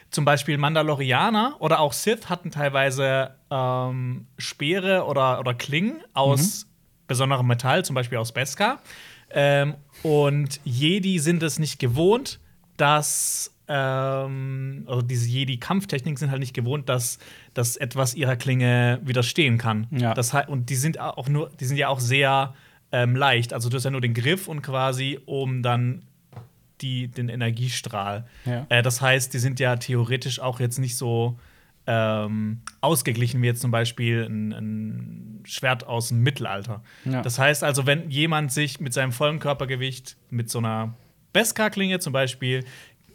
zum Beispiel Mandalorianer oder auch Sith hatten teilweise ähm, Speere oder, oder Klingen aus besonderem Metall, zum Beispiel aus Beskar. Ähm, und Jedi sind es nicht gewohnt, dass ähm, also diese Jedi-Kampftechniken sind halt nicht gewohnt, dass, dass etwas ihrer Klinge widerstehen kann. Ja. Das, und die sind auch nur, die sind ja auch sehr ähm, leicht. Also du hast ja nur den Griff und quasi um dann die, den Energiestrahl. Ja. Äh, das heißt, die sind ja theoretisch auch jetzt nicht so ähm, ausgeglichen wie jetzt zum Beispiel ein, ein Schwert aus dem Mittelalter. Ja. Das heißt also, wenn jemand sich mit seinem vollen Körpergewicht mit so einer Beskar-Klinge zum Beispiel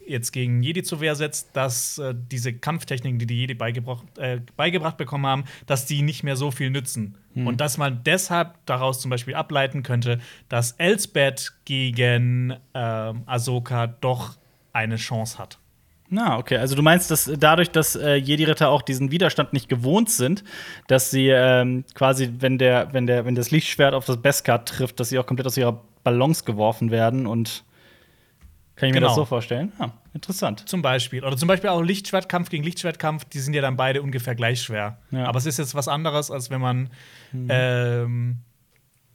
jetzt gegen Jedi zur Wehr setzt, dass äh, diese Kampftechniken, die die Jedi beigebracht, äh, beigebracht bekommen haben, dass die nicht mehr so viel nützen. Und dass man deshalb daraus zum Beispiel ableiten könnte, dass Elsbeth gegen ähm, Ahsoka doch eine Chance hat. Na, okay. Also du meinst, dass dadurch, dass äh, Jedi-Ritter auch diesen Widerstand nicht gewohnt sind, dass sie ähm, quasi, wenn der, wenn der, wenn das Lichtschwert auf das Beskar trifft, dass sie auch komplett aus ihrer Balance geworfen werden und kann ich mir Genau. das so vorstellen? Ah, interessant. Zum Beispiel. Oder zum Beispiel auch Lichtschwertkampf gegen Lichtschwertkampf, die sind ja dann beide ungefähr gleich schwer. Ja. Aber es ist jetzt was anderes, als wenn man ähm,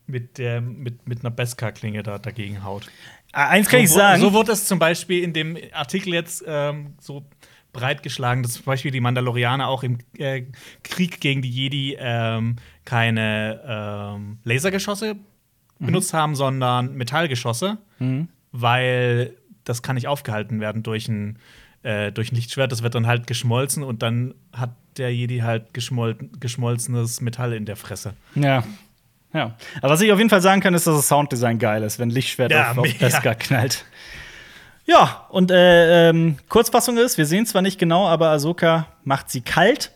mit, der, mit, mit einer Beskar-Klinge da dagegen haut. Ah, eins kann ich so, sagen. So wurde es zum Beispiel in dem Artikel jetzt ähm, so breit geschlagen, dass zum Beispiel die Mandalorianer auch im äh, Krieg gegen die Jedi ähm, keine ähm, Lasergeschosse benutzt haben, sondern Metallgeschosse, weil das kann nicht aufgehalten werden durch ein, äh, durch ein Lichtschwert. Das wird dann halt geschmolzen und dann hat der Jedi halt geschmol geschmolzenes Metall in der Fresse. Ja. Ja. Aber was ich auf jeden Fall sagen kann, ist, dass das Sounddesign geil ist, wenn Lichtschwert Ja, auf, auf. Beskar knallt. Ja, und äh, ähm, Kurzfassung ist, wir sehen zwar nicht genau, aber Ahsoka macht sie kalt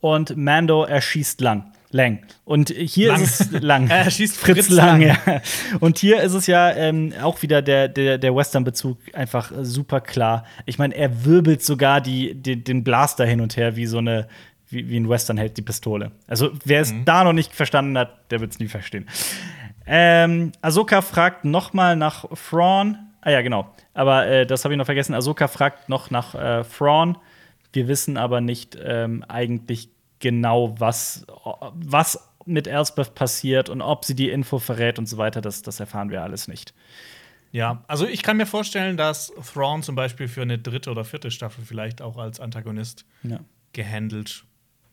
und Mando erschießt lang. Lang. Und hier Lang. ist es lang. Er schießt Fritz, Fritz Lang. Lang. Ja. Und hier ist es ja ähm, auch wieder der, der, der Western-Bezug einfach äh, super klar. Ich meine, er wirbelt sogar die, die, den Blaster hin und her wie so eine, wie, wie ein Western hält die Pistole. Also wer es da noch nicht verstanden hat, der wird es nie verstehen. Ähm, Ahsoka fragt noch mal nach Thrawn. Ah ja, genau. Aber äh, das habe ich noch vergessen. Ahsoka fragt noch nach äh, Thrawn. Wir wissen aber nicht ähm, eigentlich genau, was, was mit Elspeth passiert und ob sie die Info verrät und so weiter. Das, das erfahren wir alles nicht. Ja, also ich kann mir vorstellen, dass Thrawn zum Beispiel für eine dritte oder vierte Staffel vielleicht auch als Antagonist Ja. gehandelt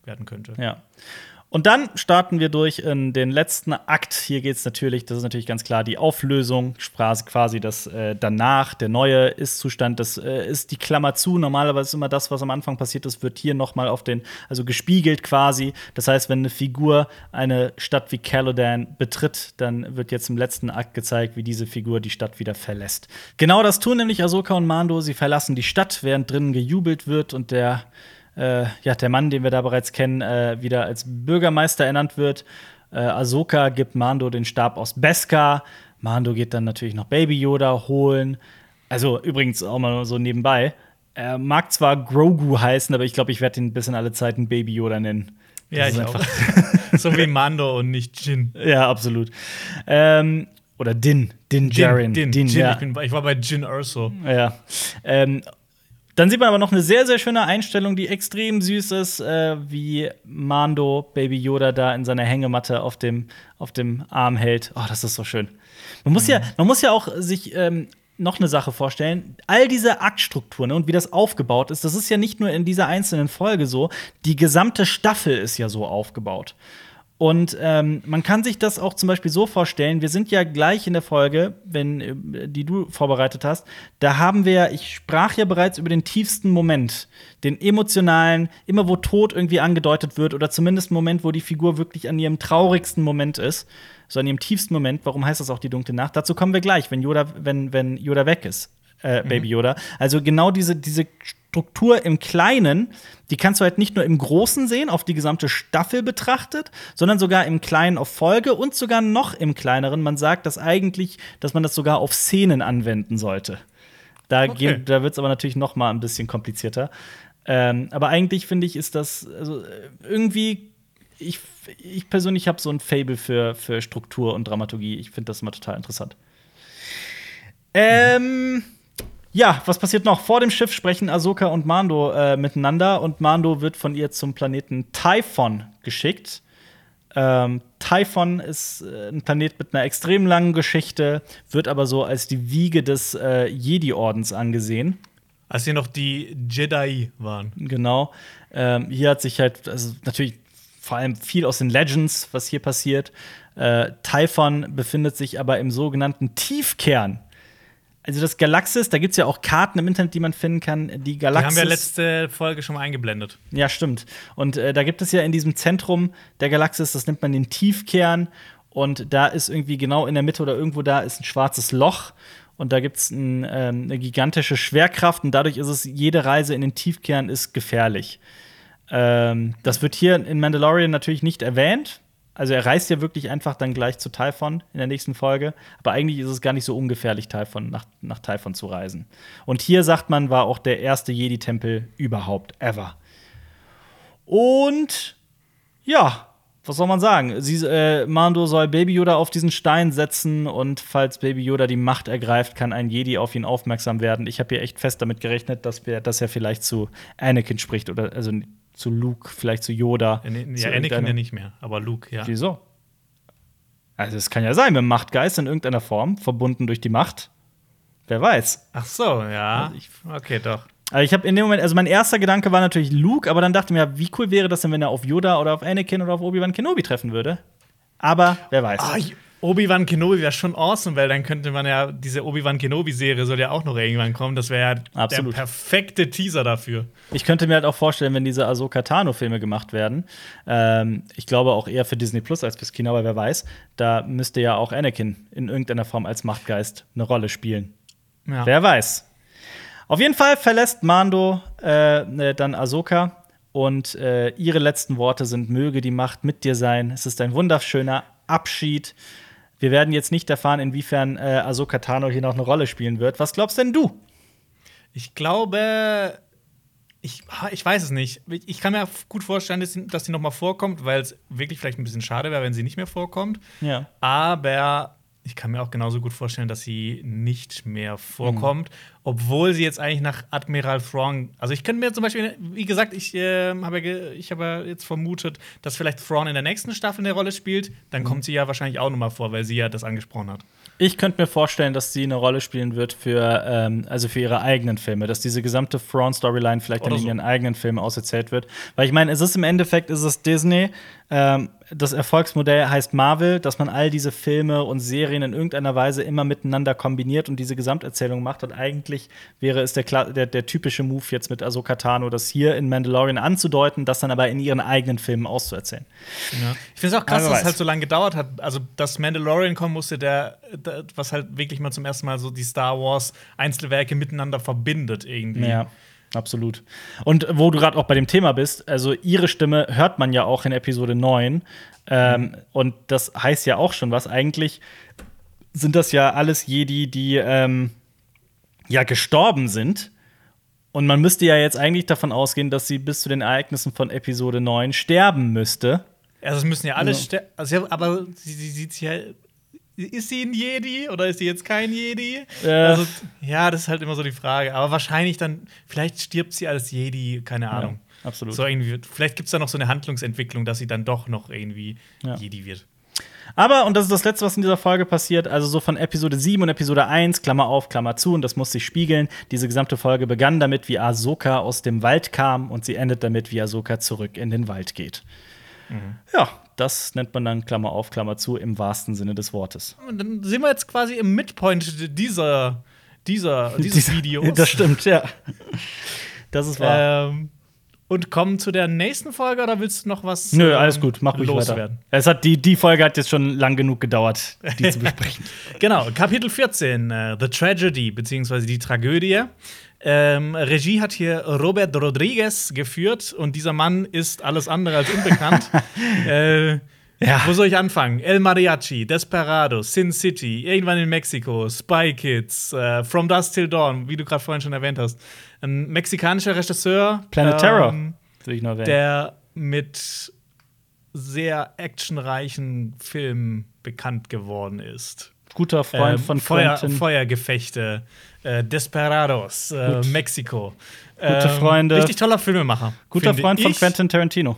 werden könnte. Ja. Und dann starten wir durch in den letzten Akt. Hier geht es natürlich, das ist natürlich ganz klar, die Auflösung, quasi das äh, danach, der neue Ist-Zustand, das äh, ist die Klammer zu. Normalerweise ist immer das, was am Anfang passiert ist, wird hier noch mal auf den, also gespiegelt quasi. Das heißt, wenn eine Figur eine Stadt wie Calodan betritt, dann wird jetzt im letzten Akt gezeigt, wie diese Figur die Stadt wieder verlässt. Genau das tun nämlich Ahsoka und Mando. Sie verlassen die Stadt, während drinnen gejubelt wird und der äh, ja, der Mann, den wir da bereits kennen, äh, wieder als Bürgermeister ernannt wird. Äh, Ahsoka gibt Mando den Stab aus Beskar. Mando geht dann natürlich noch Baby Yoda holen. Also übrigens auch mal so nebenbei. Er mag zwar Grogu heißen, aber ich glaube, ich werde ihn bis in alle Zeiten Baby Yoda nennen. Ja, Das ich ist auch. so wie Mando und nicht Jin. Ja, absolut. Ähm, oder Din, Din Djarin. Din, Din, Jin. ja. Ich, bin, ich war bei Jin Urso. Ja. Ähm, dann sieht man aber noch eine sehr, sehr schöne Einstellung, die extrem süß ist, äh, wie Mando Baby Yoda da in seiner Hängematte auf dem, auf dem Arm hält. Oh, das ist so schön. Man muss, ja, man muss ja auch sich ähm, noch eine Sache vorstellen. All diese Aktstrukturen und wie das aufgebaut ist, das ist ja nicht nur in dieser einzelnen Folge so. Die gesamte Staffel ist ja so aufgebaut. Und ähm, man kann sich das auch zum Beispiel so vorstellen, wir sind ja gleich in der Folge, wenn, äh, die du vorbereitet hast, da haben wir, ich sprach ja bereits über den tiefsten Moment, den emotionalen, immer wo Tod irgendwie angedeutet wird oder zumindest Moment, wo die Figur wirklich an ihrem traurigsten Moment ist, so an ihrem tiefsten Moment, warum heißt das auch die dunkle Nacht? Dazu kommen wir gleich, wenn Yoda, wenn, wenn Yoda weg ist, äh, Baby Yoda. Also genau diese, diese Struktur im Kleinen, die kannst du halt nicht nur im Großen sehen, auf die gesamte Staffel betrachtet, sondern sogar im Kleinen auf Folge und sogar noch im Kleineren. Man sagt, dass eigentlich, dass man das sogar auf Szenen anwenden sollte. Da, Okay. da wird es aber natürlich noch mal ein bisschen komplizierter. Ähm, aber eigentlich finde ich, ist das also, irgendwie. Ich, ich persönlich habe so ein Fable für, für Struktur und Dramaturgie. Ich finde das immer total interessant. Ähm, ja, was passiert noch? Vor dem Schiff sprechen Ahsoka und Mando äh, miteinander und Mando wird von ihr zum Planeten Typhon geschickt. Ähm, Typhon ist äh, ein Planet mit einer extrem langen Geschichte, wird aber so als die Wiege des äh, Jedi-Ordens angesehen. Als hier noch die Jedi waren. Genau. Ähm, hier hat sich halt, also natürlich vor allem viel aus den Legends, was hier passiert. Äh, Typhon befindet sich aber im sogenannten Tiefkern. Also das Galaxis, da gibt es ja auch Karten im Internet, die man finden kann. Die Die Galaxis. haben wir letzte Folge schon mal eingeblendet. Ja, stimmt. Und äh, da gibt es ja in diesem Zentrum der Galaxis, das nennt man den Tiefkern. Und da ist irgendwie genau in der Mitte oder irgendwo da ist ein schwarzes Loch. Und da gibt es ein, ähm, eine gigantische Schwerkraft. Und dadurch ist es, jede Reise in den Tiefkern ist gefährlich. Ähm, das wird hier in Mandalorian natürlich nicht erwähnt. Also er reist ja wirklich einfach dann gleich zu Typhon in der nächsten Folge. Aber eigentlich ist es gar nicht so ungefährlich, Typhon, nach, nach Typhon zu reisen. Und hier, sagt man, war auch der erste Jedi-Tempel überhaupt, ever. Und ja, was soll man sagen? Sie, äh, Mando soll Baby Yoda auf diesen Stein setzen und falls Baby Yoda die Macht ergreift, kann ein Jedi auf ihn aufmerksam werden. Ich habe hier echt fest damit gerechnet, dass, wir, dass er vielleicht zu Anakin spricht oder also zu Luke, vielleicht zu Yoda. Ja, zu ja, Anakin ja nicht mehr, aber Luke, ja. Wieso? Also es kann ja sein, mit dem Machtgeist in irgendeiner Form, verbunden durch die Macht. Wer weiß. Ach so, ja. Also ich- Okay, doch. Aber ich habe in dem Moment, also mein erster Gedanke war natürlich Luke, aber dann dachte ich mir, wie cool wäre das denn, wenn er auf Yoda oder auf Anakin oder auf Obi-Wan Kenobi treffen würde? Aber wer weiß. Ah, Obi-Wan Kenobi wäre schon awesome, weil dann könnte man ja, diese Obi-Wan Kenobi-Serie soll ja auch noch irgendwann kommen. Das wäre ja Absolut. der perfekte Teaser dafür. Ich könnte mir halt auch vorstellen, wenn diese Ahsoka Tano-Filme gemacht werden, ähm, ich glaube auch eher für Disney Plus als fürs Kino, aber wer weiß, da müsste ja auch Anakin in irgendeiner Form als Machtgeist eine Rolle spielen. Ja. Wer weiß. Auf jeden Fall verlässt Mando äh, äh, dann Ahsoka und äh, ihre letzten Worte sind: Möge die Macht mit dir sein. Es ist ein wunderschöner Abschied. Wir werden jetzt nicht erfahren, inwiefern äh, Ahsoka Tano hier noch eine Rolle spielen wird. Was glaubst denn du? Ich glaube, ich, ich weiß es nicht. Ich kann mir gut vorstellen, dass sie, dass sie noch mal vorkommt, weil es wirklich vielleicht ein bisschen schade wäre, wenn sie nicht mehr vorkommt. Ja. Aber ich kann mir auch genauso gut vorstellen, dass sie nicht mehr vorkommt, obwohl sie jetzt eigentlich nach Admiral Thrawn. Also ich könnte mir zum Beispiel, wie gesagt, ich äh, habe ja, ich habe ja jetzt vermutet, dass vielleicht Thrawn in der nächsten Staffel eine Rolle spielt. Dann kommt sie ja wahrscheinlich auch noch mal vor, weil sie ja das angesprochen hat. Ich könnte mir vorstellen, dass sie eine Rolle spielen wird für, ähm, also für ihre eigenen Filme, dass diese gesamte Thrawn-Storyline vielleicht dann Oder in so. ihren eigenen Filmen auserzählt wird. Weil ich meine, es ist im Endeffekt, ist es Disney. Ähm, das Erfolgsmodell heißt Marvel, dass man all diese Filme und Serien in irgendeiner Weise immer miteinander kombiniert und diese Gesamterzählung macht. Und eigentlich wäre es der, der, der typische Move jetzt mit Ahsoka Tano, das hier in Mandalorian anzudeuten, das dann aber in ihren eigenen Filmen auszuerzählen. Ich finde es auch krass, dass es halt so lange gedauert hat. Also, dass Mandalorian kommen musste, der, der, was halt wirklich mal zum ersten Mal so die Star Wars Einzelwerke miteinander verbindet irgendwie. Ja, absolut. Und wo du gerade auch bei dem Thema bist, also ihre Stimme hört man ja auch in Episode 9. Ähm, Und das heißt ja auch schon was. Eigentlich sind das ja alles Jedi, die ähm, ja gestorben sind. Und man müsste ja jetzt eigentlich davon ausgehen, dass sie bis zu den Ereignissen von Episode 9 sterben müsste. Also, es müssen ja alle Ja. ster- Also, aber sie, sie sieht ja. Ist sie ein Jedi oder ist sie jetzt kein Jedi? Äh. Also, ja, das ist halt immer so die Frage. Aber wahrscheinlich dann, vielleicht stirbt sie als Jedi, keine Ahnung. Ja, absolut. So irgendwie, vielleicht gibt es da noch so eine Handlungsentwicklung, dass sie dann doch noch irgendwie Ja. Jedi wird. Aber, und das ist das Letzte, was in dieser Folge passiert, also so von Episode 7 und Episode 1, Klammer auf, Klammer zu, und das muss sich spiegeln. Diese gesamte Folge begann damit, wie Ahsoka aus dem Wald kam, und sie endet damit, wie Ahsoka zurück in den Wald geht. Ja, das nennt man dann Klammer auf, Klammer zu im wahrsten Sinne des Wortes. Und dann sind wir jetzt quasi im Midpoint dieser, dieser, dieses Videos. Das stimmt, ja. Das ist wahr. Ähm, und kommen zu der nächsten Folge oder willst du noch was? Nö, ähm, alles gut, mach ruhig weiter. loswerden? Es hat, die, die Folge hat jetzt schon lang genug gedauert, die zu besprechen. Genau, Kapitel 14, äh, The Tragedy, beziehungsweise die Tragödie. Ähm, Regie hat hier Robert Rodriguez geführt und dieser Mann ist alles andere als unbekannt. äh, Ja. Wo soll ich anfangen? El Mariachi, Desperado, Sin City, irgendwann in Mexiko, Spy Kids, äh, From Dusk Till Dawn, wie du gerade vorhin schon erwähnt hast. Ein mexikanischer Regisseur. Planet Terror, ähm, will ich noch erwähnen. der mit sehr actionreichen Filmen bekannt geworden ist. Guter Freund Ähm, von Feuer, Quentin. Feuergefechte, äh, Desperados, äh. Mexiko. Gute Freunde. Richtig toller Filmemacher. Guter Freund von ich. Quentin Tarantino.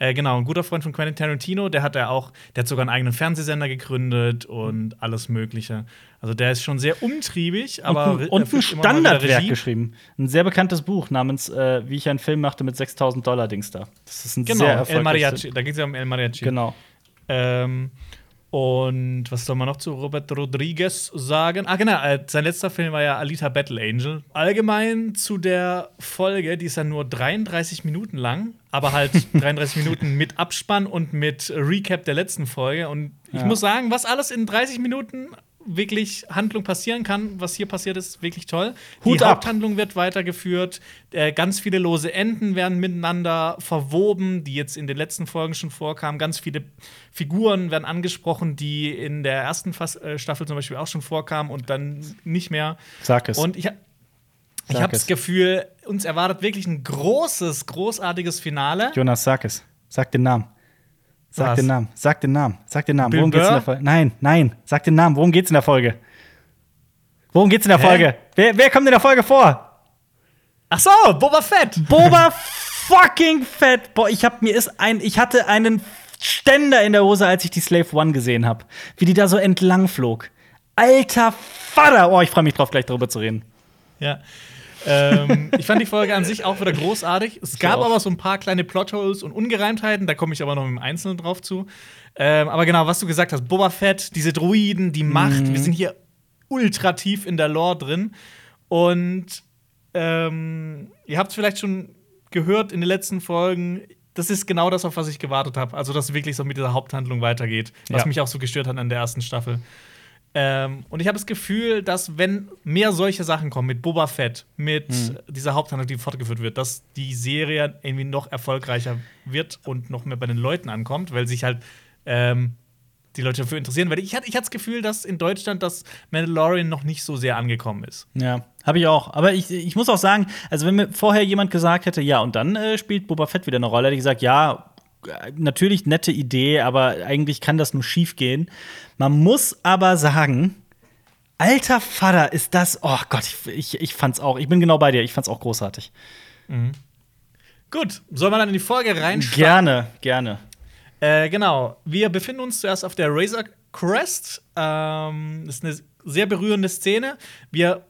Äh, genau, ein guter Freund von Quentin Tarantino. Der hat ja auch, der hat sogar einen eigenen Fernsehsender gegründet und alles Mögliche. Also der ist schon sehr umtriebig, aber und, und ein Standardwerk geschrieben. Ein sehr bekanntes Buch namens äh, Wie ich einen Film machte mit 6000 Dollar Dings da. Das ist ein Genau, sehr El erfolgreiches Mariachi. Da geht es ja um El Mariachi. Genau. Ähm, und was soll man noch zu Robert Rodriguez sagen? Ah, genau, äh, sein letzter Film war ja Alita Battle Angel. Allgemein zu der Folge, die ist ja nur 33 Minuten lang, aber halt 33 Minuten mit Abspann und mit Recap der letzten Folge. Und ich Ja. muss sagen, was alles in 30 Minuten wirklich Handlung passieren kann, was hier passiert ist, wirklich toll. Hut die ab. Haupthandlung wird weitergeführt, äh, ganz viele lose Enden werden miteinander verwoben, die jetzt in den letzten Folgen schon vorkamen. Ganz viele Figuren werden angesprochen, die in der ersten Fas äh, Staffel zum Beispiel auch schon vorkamen und dann nicht mehr. Sag es. Und ich, ich habe das. Gefühl, uns erwartet wirklich ein großes, großartiges Finale. Jonas, sag es. Sag den Namen. Sag den Namen. Sag den Namen. Sag den Namen. Bill Worum geht's in Burr? der Folge? Nein, nein. Sag den Namen. Worum geht's in der Folge? Worum geht's in der Hä? Folge? Wer, wer kommt in der Folge vor? Ach so, Boba Fett. Boba fucking Fett. Boah, ich hab mir ist ein ich hatte einen Ständer in der Hose, als ich die Slave One gesehen habe, wie die da so entlang flog. Alter Vater. Oh, ich freue mich drauf gleich darüber zu reden. Ja. Ähm, ich fand die Folge an sich auch wieder großartig. Es gab aber so ein paar kleine Plotholes und Ungereimtheiten, da komme ich aber noch im Einzelnen drauf zu. Ähm, aber genau, was du gesagt hast, Boba Fett, diese Droiden, die Macht, Mhm. wir sind hier ultra tief in der Lore drin. Und ähm, ihr habt es vielleicht schon gehört in den letzten Folgen. Das ist genau das, auf was ich gewartet habe. Also, dass es wirklich so mit dieser Haupthandlung weitergeht, was Ja. mich auch so gestört hat an der ersten Staffel. Ähm, und ich habe das Gefühl, dass wenn mehr solche Sachen kommen, mit Boba Fett, mit dieser Haupthandlung, die fortgeführt wird, dass die Serie irgendwie noch erfolgreicher wird und noch mehr bei den Leuten ankommt, weil sich halt ähm, die Leute dafür interessieren. Weil ich hatte ich hatte das Gefühl, dass in Deutschland das Mandalorian noch nicht so sehr angekommen ist. Ja, habe ich auch. Aber ich, ich muss auch sagen, also wenn mir vorher jemand gesagt hätte, ja, und dann äh, spielt Boba Fett wieder eine Rolle, hätte ich gesagt, ja, natürlich nette Idee, aber eigentlich kann das nur schief gehen. Man muss aber sagen, alter Vater, ist das, oh Gott, ich, ich, ich fand's auch, ich bin genau bei dir, ich fand's auch großartig. Gut, soll man dann in die Folge reinstarten? Gerne, gerne. Äh, genau. Wir befinden uns zuerst auf der Razor Crest. Ähm, das ist eine sehr berührende Szene. Wir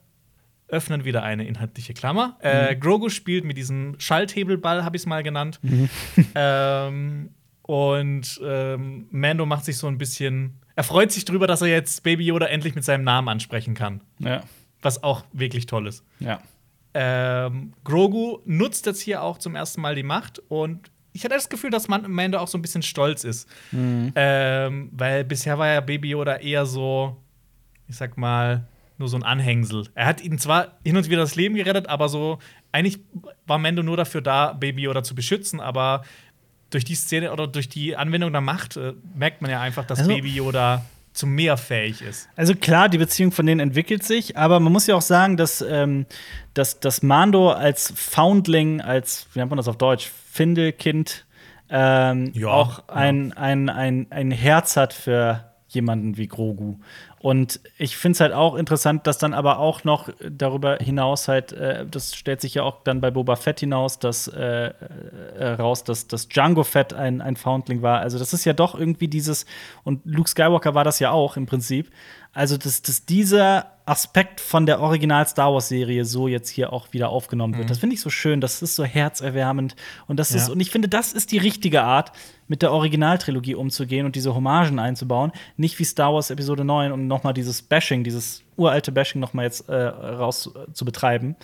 öffnen wieder eine inhaltliche Klammer. Äh, Grogu spielt mit diesem Schalthebelball, habe ich es mal genannt. ähm, und ähm, Mando macht sich so ein bisschen. Er freut sich drüber, dass er jetzt Baby Yoda endlich mit seinem Namen ansprechen kann. Ja, Was auch wirklich toll ist. ja. Ähm, Grogu nutzt jetzt hier auch zum ersten Mal die Macht und ich hatte das Gefühl, dass man Mando auch so ein bisschen stolz ist. Ähm, weil bisher war ja Baby Yoda eher so, ich sag mal, nur so ein Anhängsel. Er hat ihnen zwar hin und wieder das Leben gerettet, aber so, eigentlich war Mando nur dafür da, Baby Yoda zu beschützen, aber durch die Szene oder durch die Anwendung der Macht äh, merkt man ja einfach, dass Also- Baby Yoda zum Mehr fähig ist. Also klar, die Beziehung von denen entwickelt sich, aber man muss ja auch sagen, dass, ähm, dass, dass Mando als Foundling, als, wie nennt man das auf Deutsch, Findelkind, ähm, Ja, auch ja. ein, ein, ein, ein Herz hat für jemanden wie Grogu. Und ich finde es halt auch interessant, dass dann aber auch noch darüber hinaus halt, äh, das stellt sich ja auch dann bei Boba Fett hinaus, dass äh, äh, raus, dass, dass Django Fett ein, ein Foundling war. Also das ist ja doch irgendwie dieses, und Luke Skywalker war das ja auch im Prinzip. Also, dass, dass dieser Aspekt von der Original Star Wars-Serie so jetzt hier auch wieder aufgenommen wird. Das finde ich so schön, das ist so herzerwärmend. Und das ist, Ja. und ich finde, das ist die richtige Art, mit der Originaltrilogie umzugehen und diese Hommagen einzubauen. Nicht wie Star Wars Episode 9, um nochmal dieses Bashing, dieses uralte Bashing nochmal jetzt äh, raus äh, zu betreiben.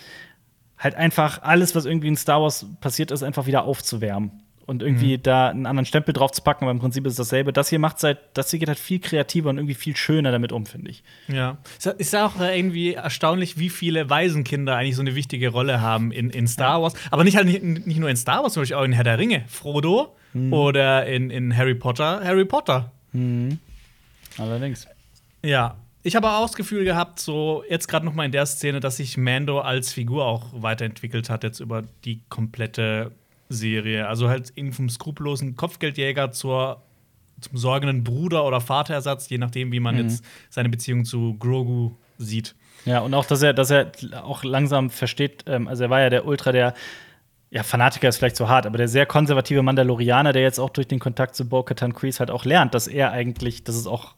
Halt einfach alles, was irgendwie in Star Wars passiert ist, einfach wieder aufzuwärmen. Und irgendwie da einen anderen Stempel drauf zu packen, aber im Prinzip ist es dasselbe. Das hier macht halt, das hier geht halt viel kreativer und irgendwie viel schöner damit um, finde ich. Ja. Es ist ja auch äh, irgendwie erstaunlich, wie viele Waisenkinder eigentlich so eine wichtige Rolle haben in, in Star Wars. Aber nicht halt nicht, nicht nur in Star Wars, sondern auch in Herr der Ringe. Frodo oder in, in Harry Potter. Harry Potter. Allerdings. Ja. Ich habe auch das Gefühl gehabt, so jetzt gerade noch mal in der Szene, dass sich Mando als Figur auch weiterentwickelt hat, jetzt über die komplette Serie. Also halt eben vom skrupellosen Kopfgeldjäger zur, zum sorgenden Bruder oder Vaterersatz, je nachdem, wie man jetzt seine Beziehung zu Grogu sieht. Ja, und auch, dass er, dass er auch langsam versteht, ähm, also er war ja der Ultra, der, ja, Fanatiker ist vielleicht zu hart, aber der sehr konservative Mandalorianer, der jetzt auch durch den Kontakt zu Bo-Katan Kreese halt auch lernt, dass er eigentlich, dass es auch,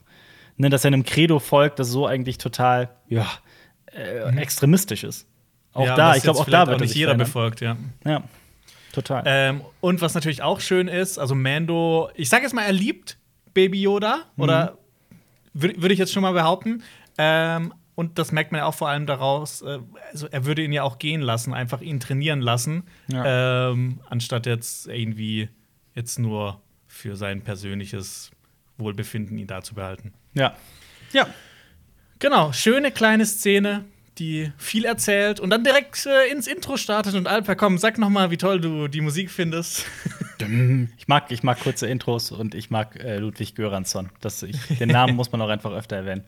ne, dass er einem Credo folgt, das so eigentlich total, ja, äh, extremistisch ist. Auch Ja, da, ich glaube, auch da wird er nicht jeder verändern. befolgt, ja. Ja, total. Ähm, und was natürlich auch schön ist, also Mando, ich sage jetzt mal, er liebt Baby Yoda, Mhm. oder würde würd ich jetzt schon mal behaupten. Ähm, und das merkt man ja auch vor allem daraus, äh, also er würde ihn ja auch gehen lassen, einfach ihn trainieren lassen, ähm, anstatt jetzt irgendwie jetzt nur für sein persönliches Wohlbefinden ihn da zu behalten. ja. Ja. Genau, schöne kleine Szene, die viel erzählt und dann direkt äh, ins Intro startet und Alper, komm, sag noch mal, wie toll du die Musik findest. Ich mag, ich mag kurze Intros und ich mag äh, Ludwig Göransson. Das, ich, den Namen muss man auch einfach öfter erwähnen.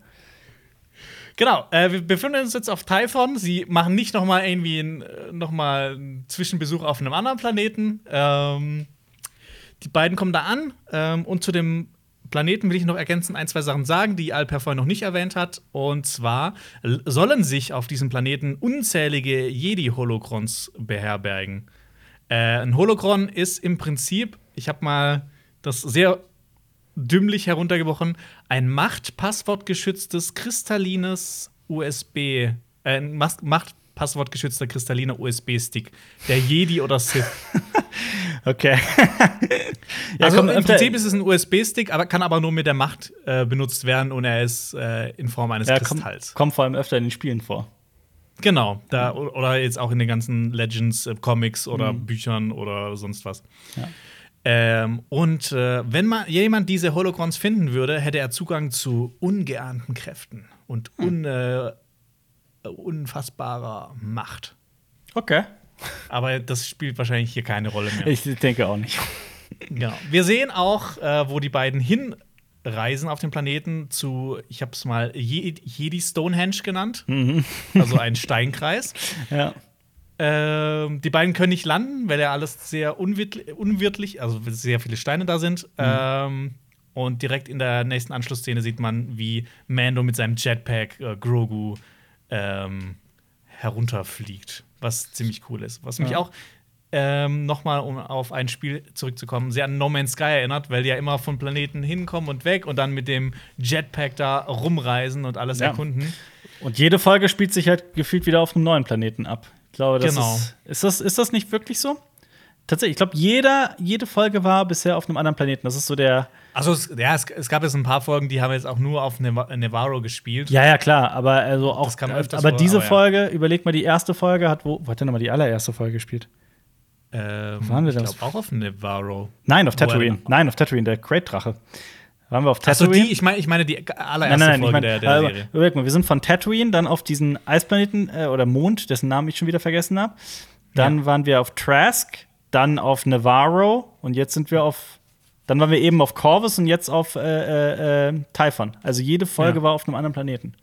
Genau, äh, wir befinden uns jetzt auf Typhon. Sie machen nicht noch mal irgendwie einen, äh, noch mal einen Zwischenbesuch auf einem anderen Planeten. Ähm, die beiden kommen da an ähm, und zu dem Planeten will ich noch ergänzend ein, zwei Sachen sagen, die Alper vorhin noch nicht erwähnt hat. Und zwar sollen sich auf diesem Planeten unzählige Jedi-Holocrons beherbergen. Äh, ein Holocron ist im Prinzip, ich habe mal das sehr dümmlich heruntergebrochen, ein machtpasswortgeschütztes kristallines USB, äh, ein Mas- passwortgeschützter kristalliner USB-Stick. Der Jedi oder Sith. Okay. ja, also komm, im Prinzip ist es ein USB-Stick, aber kann aber nur mit der Macht äh, benutzt werden und er ist äh, in Form eines ja, Kristalls. Kommt, kommt vor allem öfter in den Spielen vor. Genau, da, oder jetzt auch in den ganzen Legends, äh, Comics oder mhm. Büchern oder sonst was. Ja. Ähm, und äh, wenn man jemand diese Holocrons finden würde, hätte er Zugang zu ungeahnten Kräften und hm. un, äh, unfassbarer Macht. Okay. Aber das spielt wahrscheinlich hier keine Rolle mehr. Ich denke auch nicht. Genau. Wir sehen auch, äh, wo die beiden hinreisen auf dem Planeten zu, ich habe es mal Jedi Stonehenge genannt, mhm. also ein Steinkreis. ja. Ähm, die beiden können nicht landen, weil ja alles sehr unwirtlich, also sehr viele Steine da sind. Mhm. Ähm, und direkt in der nächsten Anschlussszene sieht man, wie Mando mit seinem Jetpack äh, Grogu ähm, herunterfliegt, was ziemlich cool ist. Was mich ja. auch ähm, nochmal, um auf ein Spiel zurückzukommen, sehr an No Man's Sky erinnert, weil die ja immer von Planeten hinkommen und weg und dann mit dem Jetpack da rumreisen und alles ja. erkunden. Und jede Folge spielt sich halt gefühlt wieder auf einem neuen Planeten ab. Ich glaube, das genau. ist, ist, das, ist das nicht wirklich so? Tatsächlich, ich glaube, jede Folge war bisher auf einem anderen Planeten. Das ist so der. Also, es, ja, es, es, gab jetzt ein paar Folgen, die haben jetzt auch nur auf Nevarro gespielt. Ja, ja, klar, aber also auch. Das kam öfters aber vor, diese aber, ja. Folge, überleg mal, die erste Folge hat, wo, wo hat denn nochmal die allererste Folge gespielt? Ähm, wo waren wir das? Ich glaube auch auf Nevarro. Nein, auf Tatooine. Nein, auf Tatooine, der Great-Drache. Waren wir auf Tatooine? Achso, die, ich meine ich meine die allererste nein, nein, nein, Folge ich mein, der, der also, Serie. Überleg mal, wir sind von Tatooine dann auf diesen Eisplaneten äh, oder Mond, dessen Namen ich schon wieder vergessen habe. Dann ja. waren wir auf Trask, dann auf Navarro und jetzt sind wir auf. Dann waren wir eben auf Corvus und jetzt auf äh, äh, äh Typhon. Also jede Folge ja. war auf einem anderen Planeten.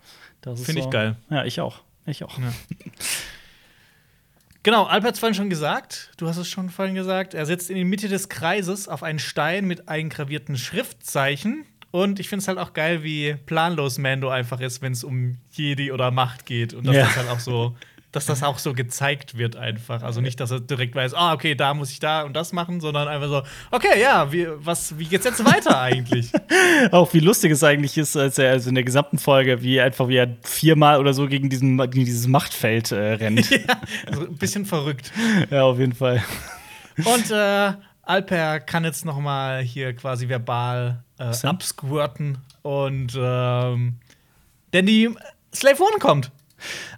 Finde so, ich geil. Ja, ich auch. Ich auch. Ja. Genau, Alp hat es vorhin schon gesagt, du hast es schon vorhin gesagt, er sitzt in die Mitte des Kreises auf einen Stein mit eingravierten Schriftzeichen. Und ich finde es halt auch geil, wie planlos Mando einfach ist, wenn es um Jedi oder Macht geht. Und dass ja. das halt auch so dass das auch so gezeigt wird einfach. Also nicht, dass er direkt weiß, ah, okay, da muss ich da und das machen, sondern einfach so, okay, ja, wie, was, wie geht's jetzt weiter eigentlich? auch wie lustig es eigentlich ist, als er also in der gesamten Folge, wie einfach wie er viermal oder so gegen, diesen, gegen dieses Machtfeld äh, rennt. ja, also ein bisschen verrückt. ja, auf jeden Fall. Und äh, Alper kann jetzt noch mal hier quasi verbal äh, absquirten und ähm, denn die Slave One kommt.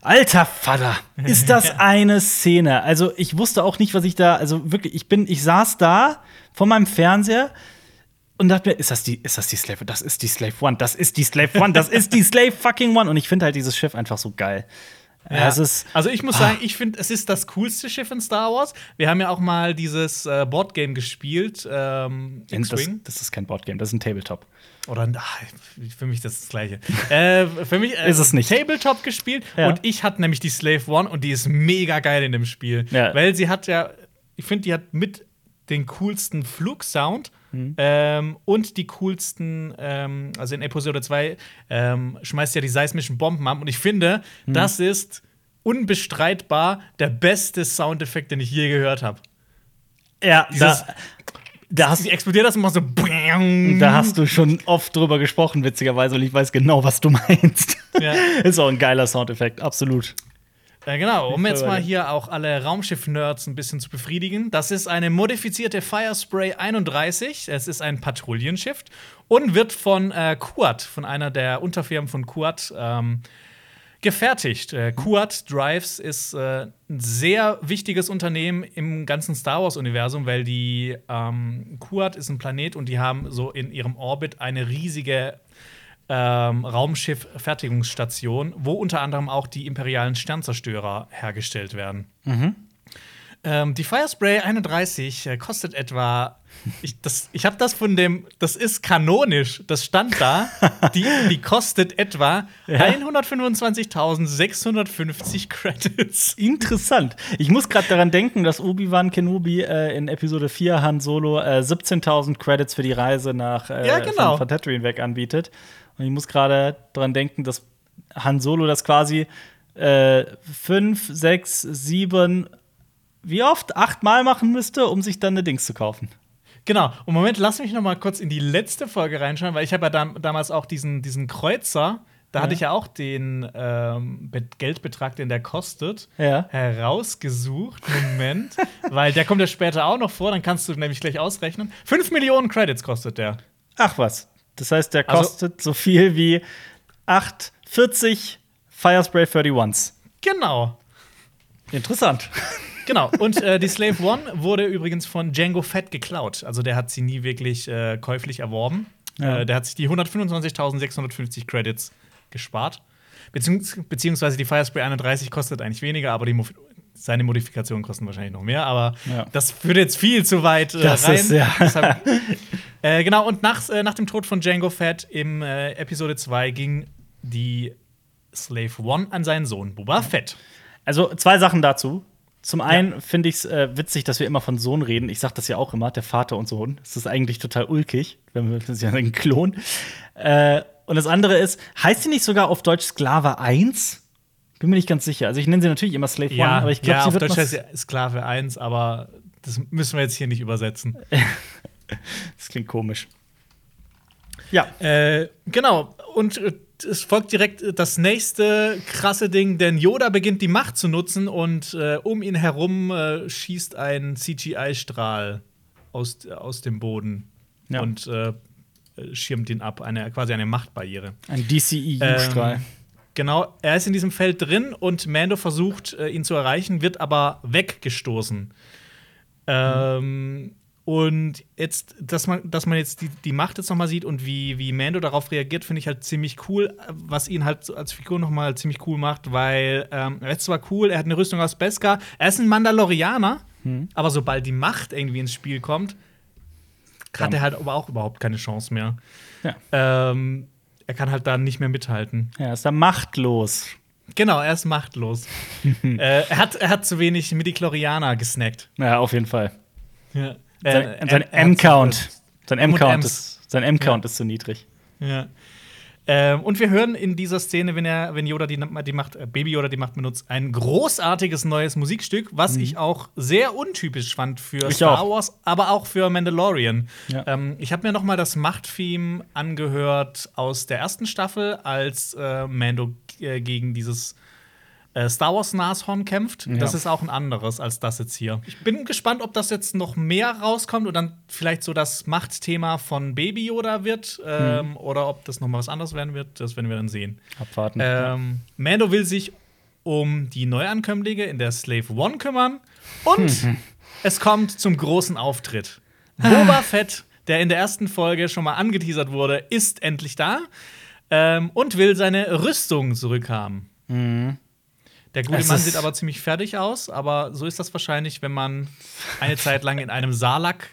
Alter Vater, ist das eine Szene. Also, ich wusste auch nicht, was ich da, also wirklich, ich bin, ich saß da vor meinem Fernseher und dachte mir, ist das die, ist das die Slave? Das ist die Slave One, das ist die Slave One, das ist die Slave fucking One. Und ich finde halt dieses Schiff einfach so geil. Ja. Ist, also ich muss ah. sagen, ich finde, es ist das coolste Schiff in Star Wars. Wir haben ja auch mal dieses äh, Boardgame gespielt. Ähm, das, das, ist kein Boardgame, das ist ein Tabletop. Oder ach, für mich das, ist das gleiche. äh, für mich äh, ist es nicht. Tabletop gespielt ja. und ich hatte nämlich die Slave One und die ist mega geil in dem Spiel. Ja. Weil sie hat ja, ich finde, die hat mit den coolsten Flugsound. Mhm. Ähm, und die coolsten, ähm, also in Episode 2 ähm, schmeißt ja die seismischen Bomben ab. Und ich finde, mhm. das ist unbestreitbar der beste Soundeffekt, den ich je gehört habe. Ja, Dieses, da, da hast, explodiert das immer so. Da hast du schon oft drüber gesprochen, witzigerweise, und ich weiß genau, was du meinst. Ja. ist auch ein geiler Soundeffekt, absolut. Ja, genau, um jetzt mal hier auch alle Raumschiff-Nerds ein bisschen zu befriedigen. Das ist eine modifizierte Firespray 31. Es ist ein Patrouillenschiff und wird von äh, Kuat, von einer der Unterfirmen von Kuat, ähm, gefertigt. Äh, Kuat Drives ist äh, ein sehr wichtiges Unternehmen im ganzen Star Wars-Universum, weil die ähm, Kuat ist ein Planet und die haben so in ihrem Orbit eine riesige ähm, Raumschiff-Fertigungsstation, wo unter anderem auch die imperialen Sternzerstörer hergestellt werden. Mhm. Ähm, die Firespray 31 äh, kostet etwa. Ich, ich habe das von dem. Das ist kanonisch. Das stand da. die, die kostet etwa ja. 125.650 Credits. Interessant. Ich muss gerade daran denken, dass Obi-Wan Kenobi äh, in Episode 4 Han Solo äh, 17.000 Credits für die Reise nach äh, ja, genau. von, von Tatooine weg anbietet. Und ich muss gerade daran denken, dass Han Solo das quasi äh, fünf, sechs, sieben wie oft? Achtmal machen müsste, um sich dann eine Dings zu kaufen. Genau. Und Moment, lass mich noch mal kurz in die letzte Folge reinschauen, weil ich habe ja dam damals auch diesen, diesen Kreuzer Da Ja. hatte ich ja auch den ähm, Be- Geldbetrag, den der kostet, Ja. herausgesucht. Moment. weil der kommt ja später auch noch vor, dann kannst du nämlich gleich ausrechnen. 5 Millionen Credits kostet der. Ach was. Das heißt, der Also- kostet so viel wie 840 Firespray 31s. Genau. Interessant. Genau. Und äh, die Slave One wurde übrigens von Django Fett geklaut. Also der hat sie nie wirklich äh, käuflich erworben. Ja. Äh, der hat sich die 125.650 Credits gespart. Beziehungs beziehungsweise die Firespray 31 kostet eigentlich weniger, aber die Mo seine Modifikationen kosten wahrscheinlich noch mehr. Aber Ja. das führt jetzt viel zu weit äh, Das rein. ist, ja. Deshalb, äh, genau, und nach, äh, nach dem Tod von Django Fett im äh, Episode 2 ging die Slave One an seinen Sohn Boba Fett. Also zwei Sachen dazu. Zum einen finde ich es äh, witzig, dass wir immer von Sohn reden. Ich sage das ja auch immer, der Vater und Sohn. Das ist eigentlich total ulkig, wenn wir das ist ja ein Klon. Äh, und das andere ist, heißt sie nicht sogar auf Deutsch Sklave 1? Bin mir nicht ganz sicher. Also ich nenne sie natürlich immer Slave One, aber ich glaube, ja, sie auf wird Deutsch noch- heißt sie Sklave 1, aber das müssen wir jetzt hier nicht übersetzen. Das klingt komisch. Ja. Äh, genau, und äh, es folgt direkt äh, das nächste krasse Ding, denn Yoda beginnt die Macht zu nutzen und äh, um ihn herum äh, schießt ein CGI-Strahl aus, aus dem Boden Ja. und äh, schirmt ihn ab, eine, quasi eine Machtbarriere. Ein DCEU-Strahl. Ähm, Genau, er ist in diesem Feld drin und Mando versucht, äh, ihn zu erreichen, wird aber weggestoßen. Ähm, und jetzt, dass man, dass man jetzt die, die Macht jetzt noch mal sieht und wie, wie Mando darauf reagiert, finde ich halt ziemlich cool, was ihn halt als Figur noch mal ziemlich cool macht, weil ähm, er ist zwar cool, er hat eine Rüstung aus Beskar, er ist ein Mandalorianer, aber sobald die Macht irgendwie ins Spiel kommt, hat Ja. er halt aber auch überhaupt keine Chance mehr. Ja. Ähm, er kann halt da nicht mehr mithalten. ja, ist da machtlos. Genau, er ist machtlos. äh, er, hat, er hat zu wenig Midichlorianer gesnackt. Ja, auf jeden Fall. Ja. Sein, Äh, sein hat M-Count. Sein M-Count ist, sein M-Count ist zu niedrig. Ja. Ähm, und wir hören in dieser Szene, wenn er, wenn Yoda die, die Macht, äh, Baby Yoda die Macht benutzt, ein großartiges neues Musikstück, was ich auch sehr untypisch fand für Mhm. Ich Star auch. Wars, aber auch für Mandalorian. Ja. Ähm, ich habe mir noch mal das Macht-Theme angehört aus der ersten Staffel, als äh, Mando äh, gegen dieses äh, Star Wars Nashorn kämpft. Ja. Das ist auch ein anderes als das jetzt hier. Ich bin gespannt, ob das jetzt noch mehr rauskommt und dann vielleicht so das Machtthema von Baby Yoda wird ähm, oder ob das noch mal was anderes werden wird. Das werden wir dann sehen. Abwarten. Ähm, Mando will sich um die Neuankömmlinge in der Slave One kümmern und es kommt zum großen Auftritt. Boba Fett, der in der ersten Folge schon mal angeteasert wurde, ist endlich da ähm, und will seine Rüstung zurückhaben. Der gute Es Mann sieht aber ziemlich fertig aus, aber so ist das wahrscheinlich, wenn man eine Zeit lang in einem Salak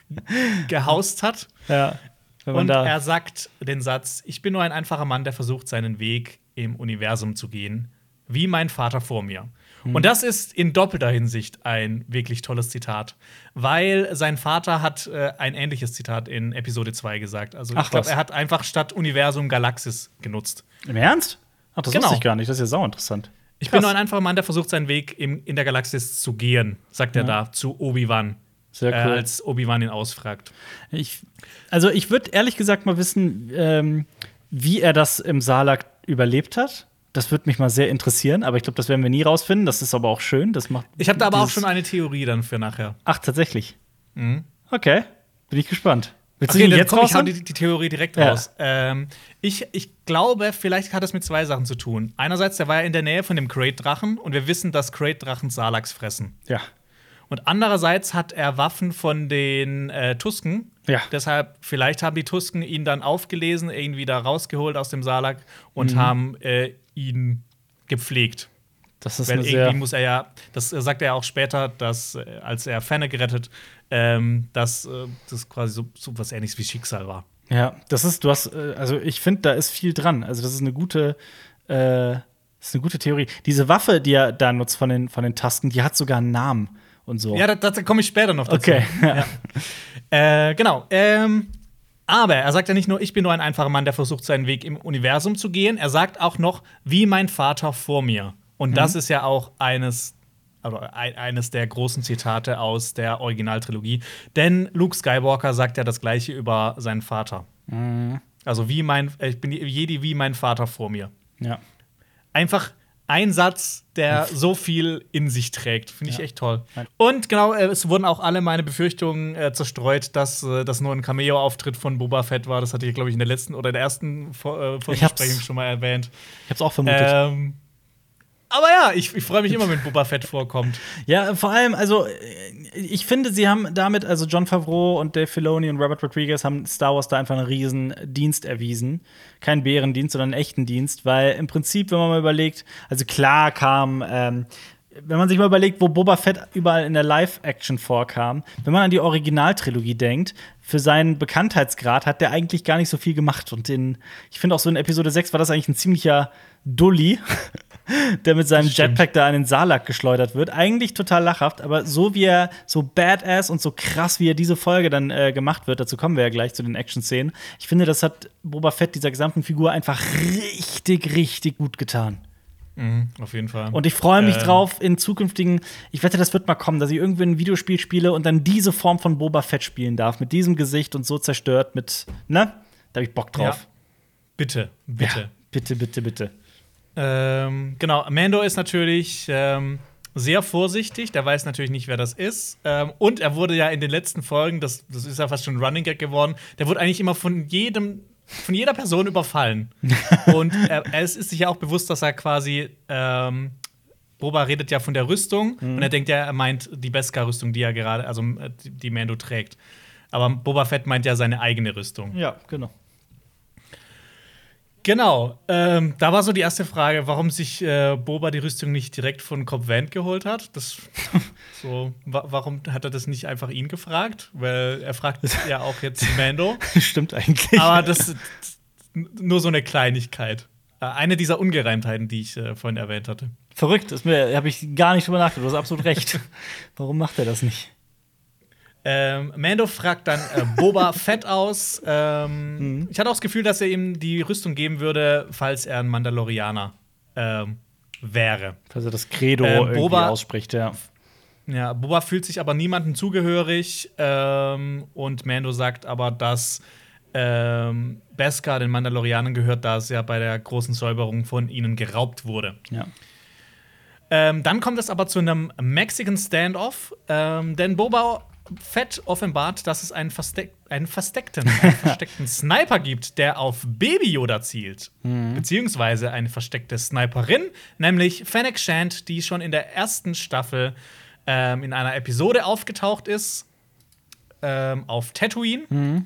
gehaust hat. ja. Und er sagt den Satz: Ich bin nur ein einfacher Mann, der versucht, seinen Weg im Universum zu gehen, wie mein Vater vor mir. Hm. Und das ist in doppelter Hinsicht ein wirklich tolles Zitat, weil sein Vater hat äh, ein ähnliches Zitat in Episode 2 gesagt. Also, Ach, ich glaube, er hat einfach statt Universum Galaxis genutzt. Im Ernst? Ach, das Genau. wusste ich gar nicht. Das ist ja sau interessant. Ich bin nur ein einfacher Mann, der versucht, seinen Weg im, in der Galaxis zu gehen, sagt er da zu Obi-Wan. Sehr Äh, cool. als Obi-Wan ihn ausfragt. Ich, also ich würde ehrlich gesagt mal wissen, ähm, wie er das im Salak überlebt hat. Das würde mich mal sehr interessieren, aber ich glaube, das werden wir nie rausfinden. Das ist aber auch schön. Das macht Ich habe da aber auch schon eine Theorie dann für nachher. Ach, tatsächlich. Mhm. Okay, bin ich gespannt. Willst Okay, du jetzt komm, ich hau die, die Theorie direkt Ja. raus. Ähm, ich, ich glaube, vielleicht hat es mit zwei Sachen zu tun. Einerseits, der war ja in der Nähe von dem Great-Drachen und wir wissen, dass Great-Drachen Salaks fressen. Ja. Und andererseits hat er Waffen von den äh, Tusken. Ja. Deshalb, vielleicht haben die Tusken ihn dann aufgelesen, irgendwie da rausgeholt aus dem Salak und Mhm. haben äh, ihn gepflegt. Das ist Weil eine irgendwie muss er ja, das äh, sagt er auch später, dass äh, als er Fenne gerettet, ähm, dass äh, das quasi so, so was ähnliches wie Schicksal war. Ja, das ist, du hast, also ich finde, da ist viel dran. Also, das ist eine gute, äh, ist eine gute Theorie. Diese Waffe, die er da nutzt von den, von den Tasken, die hat sogar einen Namen und so. Ja, da, da komme ich später noch dazu. okay. Ja. Äh, genau. Ähm, aber er sagt ja nicht nur, ich bin nur ein einfacher Mann, der versucht, seinen Weg im Universum zu gehen. Er sagt auch noch, wie mein Vater vor mir. Und Mhm. das ist ja auch eines, also ein, eines der großen Zitate aus der Originaltrilogie. Denn Luke Skywalker sagt ja das Gleiche über seinen Vater. Mhm. Also wie mein, ich bin Jedi wie mein Vater vor mir. Ja. Einfach ein Satz, der so viel in sich trägt. Finde ich Ja. echt toll. Und genau, äh, es wurden auch alle meine Befürchtungen äh, zerstreut, dass äh, das nur ein Cameo-Auftritt von Boba Fett war. Das hatte ich, glaube ich, in der letzten oder in der ersten Vor äh, Vorbesprechung schon mal erwähnt. Ich hab's auch vermutet. Ähm, aber ja, ich, ich freue mich immer, wenn Boba Fett vorkommt. Ja, vor allem, also äh, ich finde, sie haben damit, also John Favreau und Dave Filoni und Robert Rodriguez haben Star Wars da einfach einen riesen Dienst erwiesen. Kein Bärendienst, sondern einen echten Dienst, weil im Prinzip, wenn man mal überlegt, also klar kam, ähm, wenn man sich mal überlegt, wo Boba Fett überall in der Live-Action vorkam, wenn man an die Originaltrilogie denkt, für seinen Bekanntheitsgrad hat der eigentlich gar nicht so viel gemacht. Und in, ich finde auch so in Episode 6 war das eigentlich ein ziemlicher Dulli, der mit seinem. Jetpack da an den Salak geschleudert wird. Eigentlich total lachhaft, aber so wie er, so badass und so krass, wie er diese Folge dann äh, gemacht wird, dazu kommen wir ja gleich zu den Action-Szenen. Ich finde, das hat Boba Fett dieser gesamten Figur einfach richtig, richtig gut getan. Mhm, auf jeden Fall. Und ich freue mich Ähm. drauf in zukünftigen, ich wette, das wird mal kommen, dass ich irgendwie ein Videospiel spiele und dann diese Form von Boba Fett spielen darf, mit diesem Gesicht und so zerstört, mit, ne? Da habe ich Bock drauf. bitte, bitte. Ja, bitte, bitte, bitte. Ähm, genau, Mando ist natürlich ähm, sehr vorsichtig, der weiß natürlich nicht, wer das ist. Ähm, und er wurde ja in den letzten Folgen, das, das ist ja fast schon ein Running Gag geworden, der wurde eigentlich immer von jedem, von jeder Person überfallen. und er, er ist, sich ja auch bewusst, dass er quasi ähm, Boba redet ja von der Rüstung und er denkt ja, er meint die Beskar-Rüstung, die er gerade, also äh, die Mando trägt. Aber Boba Fett meint ja seine eigene Rüstung. Ja, genau. Genau, ähm, da war so die erste Frage, warum sich äh, Boba die Rüstung nicht direkt von Cobb Vanth geholt hat. Das, so, wa warum hat er das nicht einfach ihn gefragt? Weil er fragt ja auch jetzt Mando. Stimmt eigentlich. Aber das ist nur so eine Kleinigkeit. Äh, eine dieser Ungereimtheiten, die ich äh, vorhin erwähnt hatte. Verrückt, das habe ich gar nicht drüber nachgedacht. Du hast absolut recht. Warum macht er das nicht? Ähm, Mando fragt dann äh, Boba Fett aus. Ähm, Ich hatte auch das Gefühl, dass er ihm die Rüstung geben würde, falls er ein Mandalorianer ähm, wäre. Dass er das Credo irgendwie Boba- ausspricht, ja. Ja, Boba fühlt sich aber niemandem zugehörig ähm, und Mando sagt aber, dass ähm, Beskar den Mandalorianern gehört, da es ja bei der großen Säuberung von ihnen geraubt wurde. ja. Ähm, dann kommt es aber zu einem Mexican Standoff, ähm, denn Boba Fett offenbart, dass es einen, versteck einen versteckten, einen versteckten Sniper gibt, der auf Baby Yoda zielt. Beziehungsweise eine versteckte Sniperin, nämlich Fennec Shand, die schon in der ersten Staffel ähm, in einer Episode aufgetaucht ist, ähm, auf Tatooine.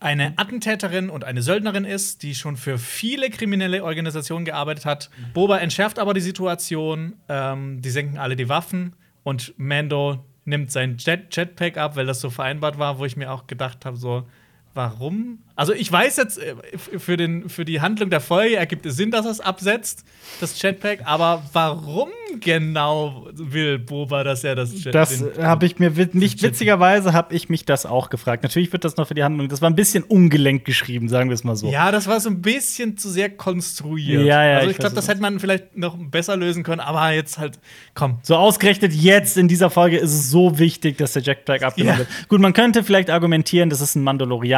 Eine Attentäterin und eine Söldnerin ist, die schon für viele kriminelle Organisationen gearbeitet hat. Boba entschärft aber die Situation. Ähm, die senken alle die Waffen und Mando nimmt sein Jet Jetpack ab, weil das so vereinbart war, wo ich mir auch gedacht habe, so, warum? Also ich weiß jetzt, äh, für, den, für die Handlung der Folge ergibt es Sinn, dass er es absetzt, das Jetpack, aber warum genau will Boba, dass er das Jet Das den- habe ich mir nicht witzigerweise habe ich mich das auch gefragt. Natürlich wird das noch für die Handlung. Das war ein bisschen ungelenk geschrieben, sagen wir es mal so. Ja, das war so ein bisschen zu sehr konstruiert. Ja, ja, also ich ich glaube, das hätte man vielleicht noch besser lösen können, aber jetzt halt, komm. So ausgerechnet jetzt in dieser Folge ist es so wichtig, dass der Jetpack abgenommen Ja. wird. Gut, man könnte vielleicht argumentieren, das ist ein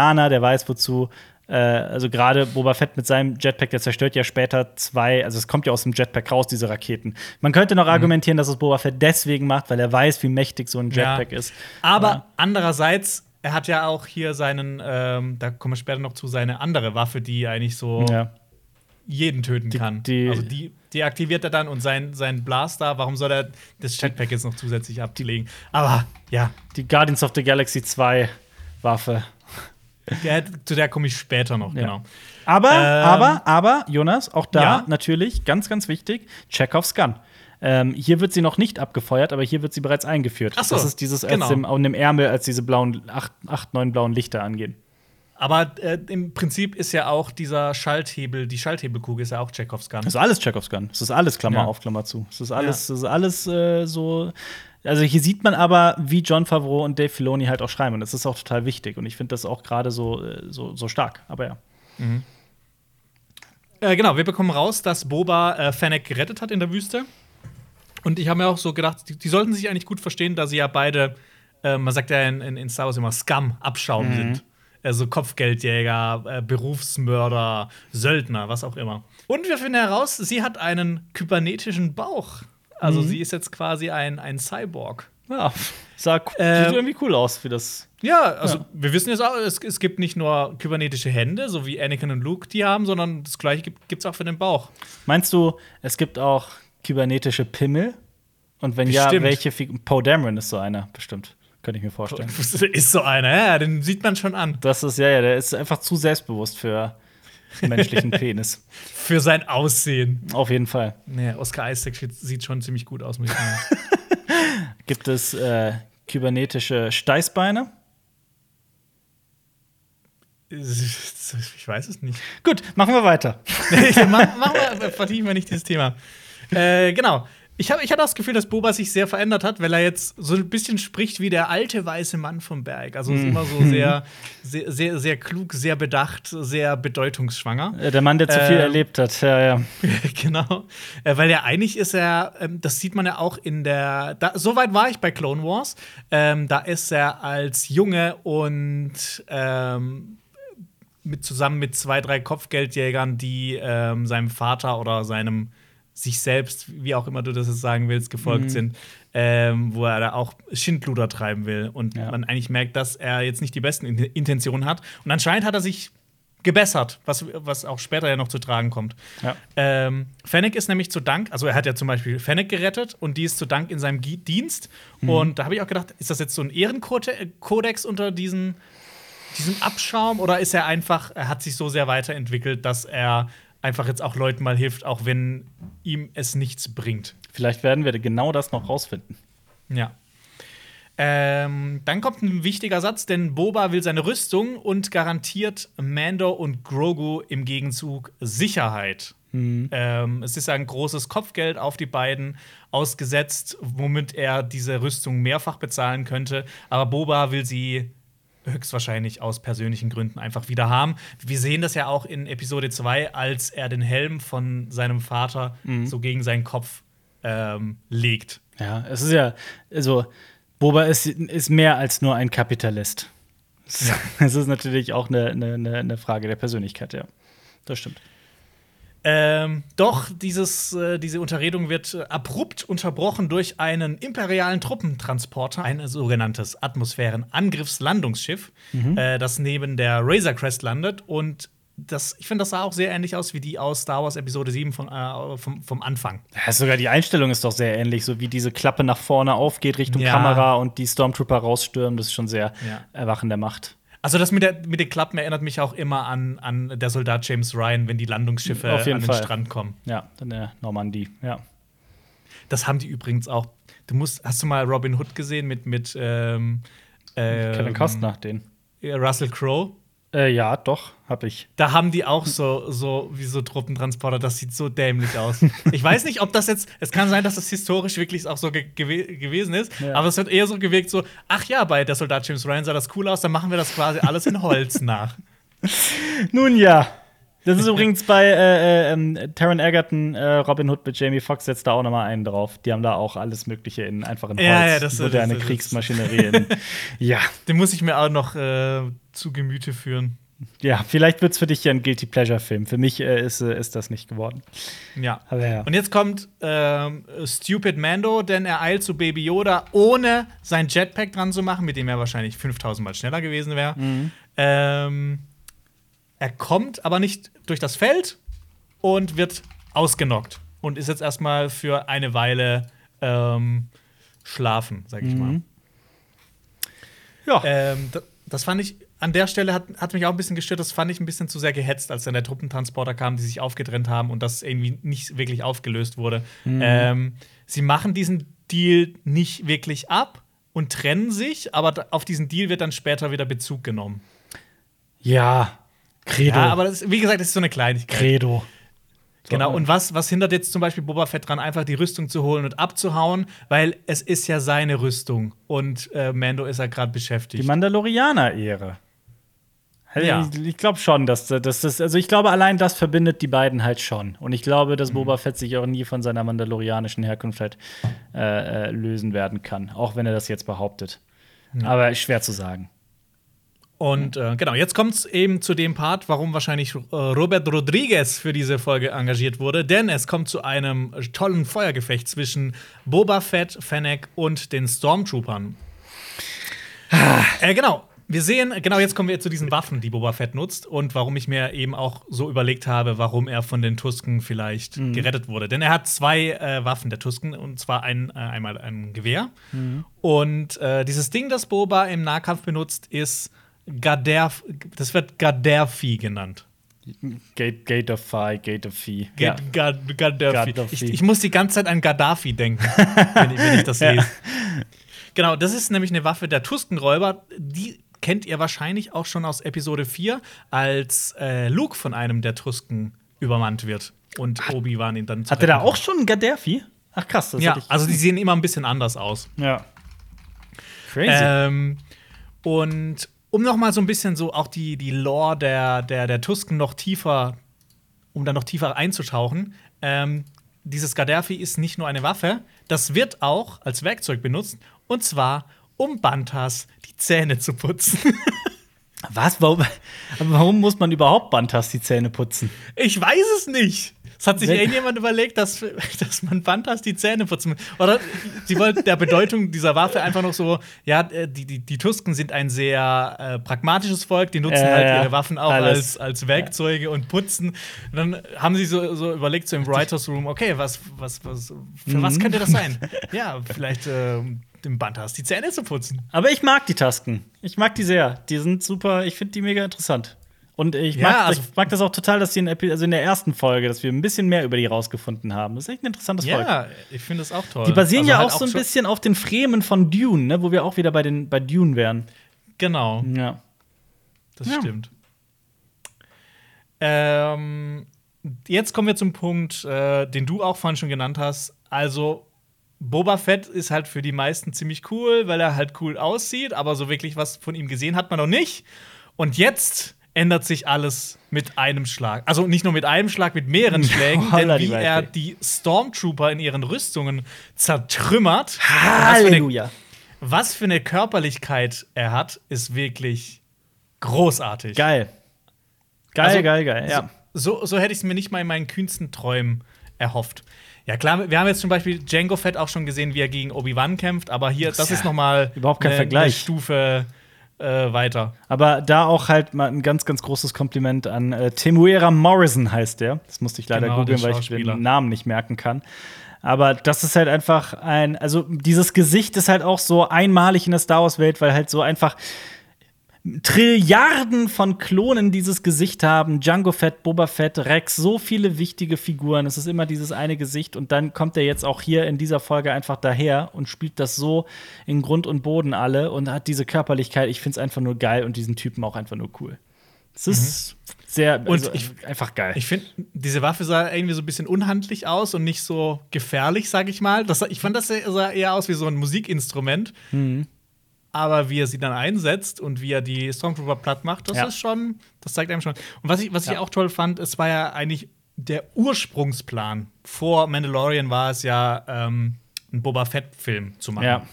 Mandalorianer, der weiß wozu. Äh, also gerade Boba Fett mit seinem Jetpack, der zerstört ja später zwei, also es kommt ja aus dem Jetpack raus, diese Raketen. Man könnte Mhm. noch argumentieren, dass es Boba Fett deswegen macht, weil er weiß, wie mächtig so ein Jetpack Ja. ist. Aber Ja. andererseits, er hat ja auch hier seinen, ähm, da kommen wir später noch zu, seine andere Waffe, die eigentlich so Ja. jeden töten kann. die- also die, die aktiviert er dann und sein, sein Blaster, warum soll er das Jetpack jetzt noch zusätzlich ablegen? Aber ja, Die Guardians of the Galaxy 2 Waffe. Der, zu der komme ich später noch, Ja. genau. Aber, Ähm, aber, aber, Jonas, auch da Ja? natürlich ganz, ganz wichtig: Chekhovs Gun. Ähm, hier wird sie noch nicht abgefeuert, aber hier wird sie bereits eingeführt. Ach so, das ist dieses genau. dem, an dem Ärmel, als diese blauen, acht, acht, neun blauen Lichter angehen. Aber äh, im Prinzip ist ja auch dieser Schalthebel, die Schalthebelkugel ist ja auch Chekhovs Gun. Das ist alles Chekhovs Gun. Das ist alles Klammer Ja. auf, Klammer zu. Das ist alles, das ist alles äh, so. Also hier sieht man aber, wie John Favreau und Dave Filoni halt auch schreiben. Und das ist auch total wichtig. Und ich finde das auch gerade so, äh, so, so stark. Aber ja. Äh, genau, wir bekommen raus, dass Boba äh, Fennec gerettet hat in der Wüste. Und ich habe mir auch so gedacht, die, die sollten sich eigentlich gut verstehen, da sie ja beide, äh, man sagt ja in, in, in Star Wars immer Scum, Abschaum sind. also Kopfgeldjäger, äh, Berufsmörder, Söldner, was auch immer. Und wir finden heraus, sie hat einen kybernetischen Bauch. Also Mhm. sie ist jetzt quasi ein, ein Cyborg. Ja, sah Ähm, sieht irgendwie cool aus für das. Ja, also Ja. wir wissen jetzt auch, es, es gibt nicht nur kybernetische Hände, so wie Anakin und Luke die haben, sondern das gleiche gibt es auch für den Bauch. Meinst du, es gibt auch kybernetische Pimmel? Und wenn ja, Bestimmt. welche Fig Poe Dameron ist so einer, bestimmt. Könnte ich mir vorstellen. ist so einer, ja, den sieht man schon an. Das ist, ja, ja, der ist einfach zu selbstbewusst für menschlichen Penis. Für sein Aussehen. Auf jeden Fall. Nee, Oscar Isaac sieht- sieht schon ziemlich gut aus, muss ich sagen. Gibt es äh, kybernetische Steißbeine? ich weiß es nicht. Gut, machen wir weiter. mach, mach mal, vertiefen wir nicht dieses Thema. Äh, genau. Ich, hab, ich hatte das Gefühl, dass Boba sich sehr verändert hat, weil er jetzt so ein bisschen spricht wie der alte weiße Mann vom Berg. Also ist immer so sehr, sehr, sehr, sehr klug, sehr bedacht, sehr bedeutungsschwanger. Der Mann, der zu viel Ähm, erlebt hat. Ja, ja. genau. Äh, weil ja eigentlich ist er, ähm, das sieht man ja auch in der. Da, so weit war ich bei Clone Wars. Ähm, da ist er als Junge und ähm, mit, zusammen mit zwei, drei Kopfgeldjägern, die ähm, seinem Vater oder seinem sich selbst, wie auch immer du das jetzt sagen willst, gefolgt Mhm. sind, ähm, wo er da auch Schindluder treiben will. Und Ja. man eigentlich merkt, dass er jetzt nicht die besten In Intentionen hat. Und anscheinend hat er sich gebessert, was, was auch später ja noch zu tragen kommt. ja. Ähm, Fennec ist nämlich zu Dank, also er hat ja zum Beispiel Fennec gerettet und die ist zu Dank in seinem Gi- Dienst. Und da habe ich auch gedacht, ist das jetzt so ein Ehrenkodex unter diesen, diesem Abschaum oder ist er einfach, er hat sich so sehr weiterentwickelt, dass er einfach jetzt auch Leuten mal hilft, auch wenn ihm es nichts bringt. Vielleicht werden wir genau das noch rausfinden. Ja. Ähm, dann kommt ein wichtiger Satz, denn Boba will seine Rüstung und garantiert Mando und Grogu im Gegenzug Sicherheit. Ähm, es ist ein großes Kopfgeld auf die beiden ausgesetzt, womit er diese Rüstung mehrfach bezahlen könnte. Aber Boba will sie höchstwahrscheinlich aus persönlichen Gründen einfach wieder haben. Wir sehen das ja auch in Episode 2, als er den Helm von seinem Vater so gegen seinen Kopf ähm, legt. Ja, es ist ja, also, Boba ist, ist mehr als nur ein Kapitalist. Ja. Es ist natürlich auch eine, eine- eine Frage der Persönlichkeit, ja. Das stimmt. Ähm, doch dieses, äh, diese Unterredung wird äh, abrupt unterbrochen durch einen imperialen Truppentransporter, ein sogenanntes Atmosphären-Angriffslandungsschiff, äh, das neben der Razor Crest landet. Und das, ich finde, das sah auch sehr ähnlich aus wie die aus Star Wars Episode 7 von, äh, vom, vom Anfang. Ja, sogar die Einstellung ist doch sehr ähnlich, so wie diese Klappe nach vorne aufgeht Richtung Ja. Kamera und die Stormtrooper rausstürmen. Das ist schon sehr Ja. Erwachen der Macht. Also das mit, der, mit den Klappen erinnert mich auch immer an, an der Soldat James Ryan, wenn die Landungsschiffe an den Fall. Strand kommen. Ja, dann der Normandie, ja. Das haben die übrigens auch. Du musst, hast du mal Robin Hood gesehen mit, mit ähm, Kevin ähm, Costner, den. Russell Crowe? Äh, ja, doch, hab ich. Da haben die auch so, so wie so Truppentransporter. Das sieht so dämlich aus. ich weiß nicht, ob das jetzt. Es kann sein, dass das historisch wirklich auch so ge gewe gewesen ist. Ja. Aber es hat eher so gewirkt, so: Ach ja, bei der Soldat James Ryan sah das cool aus. Dann machen wir das quasi alles in Holz nach. Nun ja. Das ist übrigens bei äh, äh, ähm, Taron Egerton, äh, Robin Hood mit Jamie Foxx setzt da auch noch mal einen drauf. Die haben da auch alles Mögliche in einfachen Holz. Ja, ja, das- moderne das- das- Kriegsmaschinerie. in, ja, Den muss ich mir auch noch äh, zu Gemüte führen. ja, vielleicht wird's für dich ja ein Guilty Pleasure Film. Für mich äh, ist, äh, ist das nicht geworden. Ja. Ja. Und jetzt kommt ähm, Stupid Mando, denn er eilt zu Baby Yoda, ohne sein Jetpack dran zu machen, mit dem er wahrscheinlich 5000 Mal schneller gewesen wäre. Ähm, er kommt aber nicht durch das Feld und wird ausgenockt und ist jetzt erstmal für eine Weile ähm, schlafen, sag ich mal. ja. Ähm, da- das fand ich, an der Stelle hat, hat mich auch ein bisschen gestört, das fand ich ein bisschen zu sehr gehetzt, als dann der Truppentransporter kam, die sich aufgetrennt haben und das irgendwie nicht wirklich aufgelöst wurde. Ähm, sie machen diesen Deal nicht wirklich ab und trennen sich, aber auf diesen Deal wird dann später wieder Bezug genommen. ja. Credo. Ja, aber das, wie gesagt, das ist so eine Kleinigkeit. Credo. Genau, und was, was hindert jetzt zum Beispiel Boba Fett dran, einfach die Rüstung zu holen und abzuhauen, weil es ist ja seine Rüstung und äh, Mando ist ja gerade beschäftigt. Die Mandalorianer-Ehre. Also Ja. Ich, ich glaube schon, dass, dass das, also ich glaube, allein das verbindet die beiden halt schon. Und ich glaube, Mhm. dass Boba Fett sich auch nie von seiner mandalorianischen Herkunft halt äh, äh, lösen werden kann, auch wenn er das jetzt behauptet. Aber schwer zu sagen. Und äh, genau, jetzt kommt es eben zu dem Part, warum wahrscheinlich äh, Robert Rodriguez für diese Folge engagiert wurde. Denn es kommt zu einem tollen Feuergefecht zwischen Boba Fett, Fennec und den Stormtroopern. äh, genau. Wir sehen, genau jetzt kommen wir zu diesen Waffen, die Boba Fett nutzt und warum ich mir eben auch so überlegt habe, warum er von den Tusken vielleicht Mhm. gerettet wurde. Denn er hat zwei äh, Waffen der Tusken und zwar ein, äh, einmal ein Gewehr und äh, dieses Ding, das Boba im Nahkampf benutzt, ist Gaddafi, das wird Gaddafi genannt. Gate, of Fi, Gate of Ga- Gaddafi. Gaddafi. Ich, ich muss die ganze Zeit an Gaddafi denken, wenn, ich- wenn ich das Ja. lese. Genau, das ist nämlich eine Waffe der Tuskenräuber. Die kennt ihr wahrscheinlich auch schon aus Episode 4, als äh, Luke von einem der Tusken übermannt wird. Und Obi-Wan ihn dann Hat er da auch schon einen Gaddafi? Ach krass, das Ja, also die sehen immer ein bisschen anders aus. ja. Crazy. Ähm, und um noch mal so ein bisschen so auch die, die Lore der, der, der Tusken noch tiefer, um da noch tiefer einzutauchen, ähm, dieses Gaddafi ist nicht nur eine Waffe, das wird auch als Werkzeug benutzt, und zwar um Bantas die Zähne zu putzen. Was? Warum, warum muss man überhaupt Bantas die Zähne putzen? Ich weiß es nicht. Es hat sich Wenn- irgendjemand überlegt, dass, dass man Bantas die Zähne putzen muss. Oder sie wollten der Bedeutung dieser Waffe einfach noch so, ja, äh, die, die, die Tusken sind ein sehr äh, pragmatisches Volk, die nutzen Ja, halt ja. ihre Waffen auch Alles. als, als Werkzeuge und putzen. Und dann haben sie so, so überlegt, so im Writers Room, okay, was, was, was, für was Mhm. könnte das sein? ja, vielleicht äh, dem Bantas die Zähne zu putzen. Aber ich mag die Tasken. Ich mag die sehr. Die sind super. Ich finde die mega interessant. Und ich Ja, mag, also- ich mag das auch total, dass die in, also in der ersten Folge, dass wir ein bisschen mehr über die rausgefunden haben. Das ist echt ein interessantes Volk. Ja, ich finde es auch toll. Die basieren Also ja halt auch so ein bisschen auf den Fremen von Dune, ne? wo wir auch wieder bei, den, bei Dune wären. Genau. Ja. Das Ja. stimmt. Ähm, jetzt kommen wir zum Punkt, äh, den du auch vorhin schon genannt hast. Also, Boba Fett ist halt für die meisten ziemlich cool, weil er halt cool aussieht, aber so wirklich was von ihm gesehen hat man noch nicht. Und jetzt ändert sich alles mit einem Schlag. Also nicht nur mit einem Schlag, mit mehreren Schlägen, denn Holla die wie er die Stormtrooper in ihren Rüstungen zertrümmert. und was für eine Halleluja. was für eine Körperlichkeit er hat, ist wirklich großartig. Geil. Geil, Also, geil, geil. Ja. So, so hätte ich es mir nicht mal in meinen kühnsten Träumen erhofft. Ja, klar, wir haben jetzt zum Beispiel Django Fett auch schon gesehen, wie er gegen Obi-Wan kämpft, aber hier, das ja ist noch mal überhaupt kein eine, Vergleich. Eine Stufe äh, weiter. Aber da auch halt mal ein ganz, ganz großes Kompliment an äh, Temuera Morrison heißt der. Das musste ich leider Genau, googeln, weil ich den Namen nicht merken kann. Aber das ist halt einfach ein, also dieses Gesicht ist halt auch so einmalig in der Star Wars-Welt, weil halt so einfach Trilliarden von Klonen dieses Gesicht haben. Django Fett, Boba Fett, Rex, so viele wichtige Figuren. Es ist immer dieses eine Gesicht und dann kommt er jetzt auch hier in dieser Folge einfach daher und spielt das so in Grund und Boden alle und hat diese Körperlichkeit. Ich finde es einfach nur geil und diesen Typen auch einfach nur cool. Es ist sehr Und also, ich- einfach geil. Ich finde, diese Waffe sah irgendwie so ein bisschen unhandlich aus und nicht so gefährlich, sag ich mal. Das, ich fand, das sah eher aus wie so ein Musikinstrument. Mhm. Aber wie er sie dann einsetzt und wie er die Stormtrooper platt macht, das Ja. ist schon, das zeigt einem schon. Und was ich, was ich Ja. auch toll fand, es war ja eigentlich der Ursprungsplan. Vor Mandalorian war es ja ähm, ein Boba Fett-Film zu machen. ja.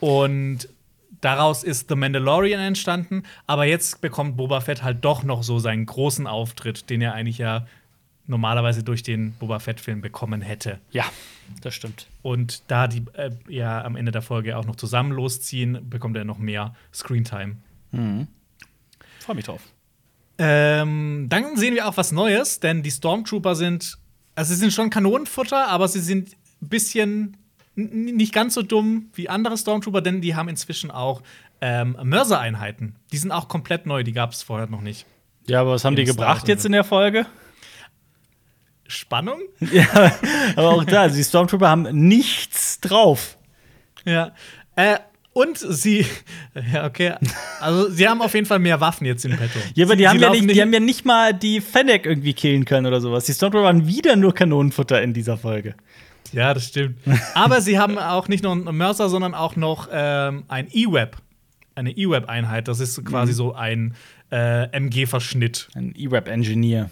Und daraus ist The Mandalorian entstanden, aber jetzt bekommt Boba Fett halt doch noch so seinen großen Auftritt, den er eigentlich ja normalerweise durch den Boba Fett-Film bekommen hätte. ja, das stimmt. Und da die äh, ja am Ende der Folge auch noch zusammen losziehen, bekommt er noch mehr Screentime. Freue mich drauf. Ähm, dann sehen wir auch was Neues, denn die Stormtrooper sind, also sie sind schon Kanonenfutter, aber sie sind ein bisschen nicht ganz so dumm wie andere Stormtrooper, denn die haben inzwischen auch ähm, Mörsereinheiten. Die sind auch komplett neu, die gab es vorher noch nicht. Ja, aber was haben die gebracht jetzt in der Folge? Spannung? ja, aber auch da, die Stormtrooper haben nichts drauf. Ja. Äh, und sie, ja, okay. Also, sie haben auf jeden Fall mehr Waffen jetzt in petto. Ja, aber Sie- die haben sie ja, nicht, die haben ja nicht mal die Fennec irgendwie killen können oder sowas. Die Stormtrooper waren wieder nur Kanonenfutter in dieser Folge. Ja, das stimmt. Aber sie haben auch nicht nur einen Mörser, sondern auch noch ähm, ein E-Web. Eine E-Web-Einheit. Das ist quasi so ein äh, MG-Verschnitt. Ein E-Rap-Engineer.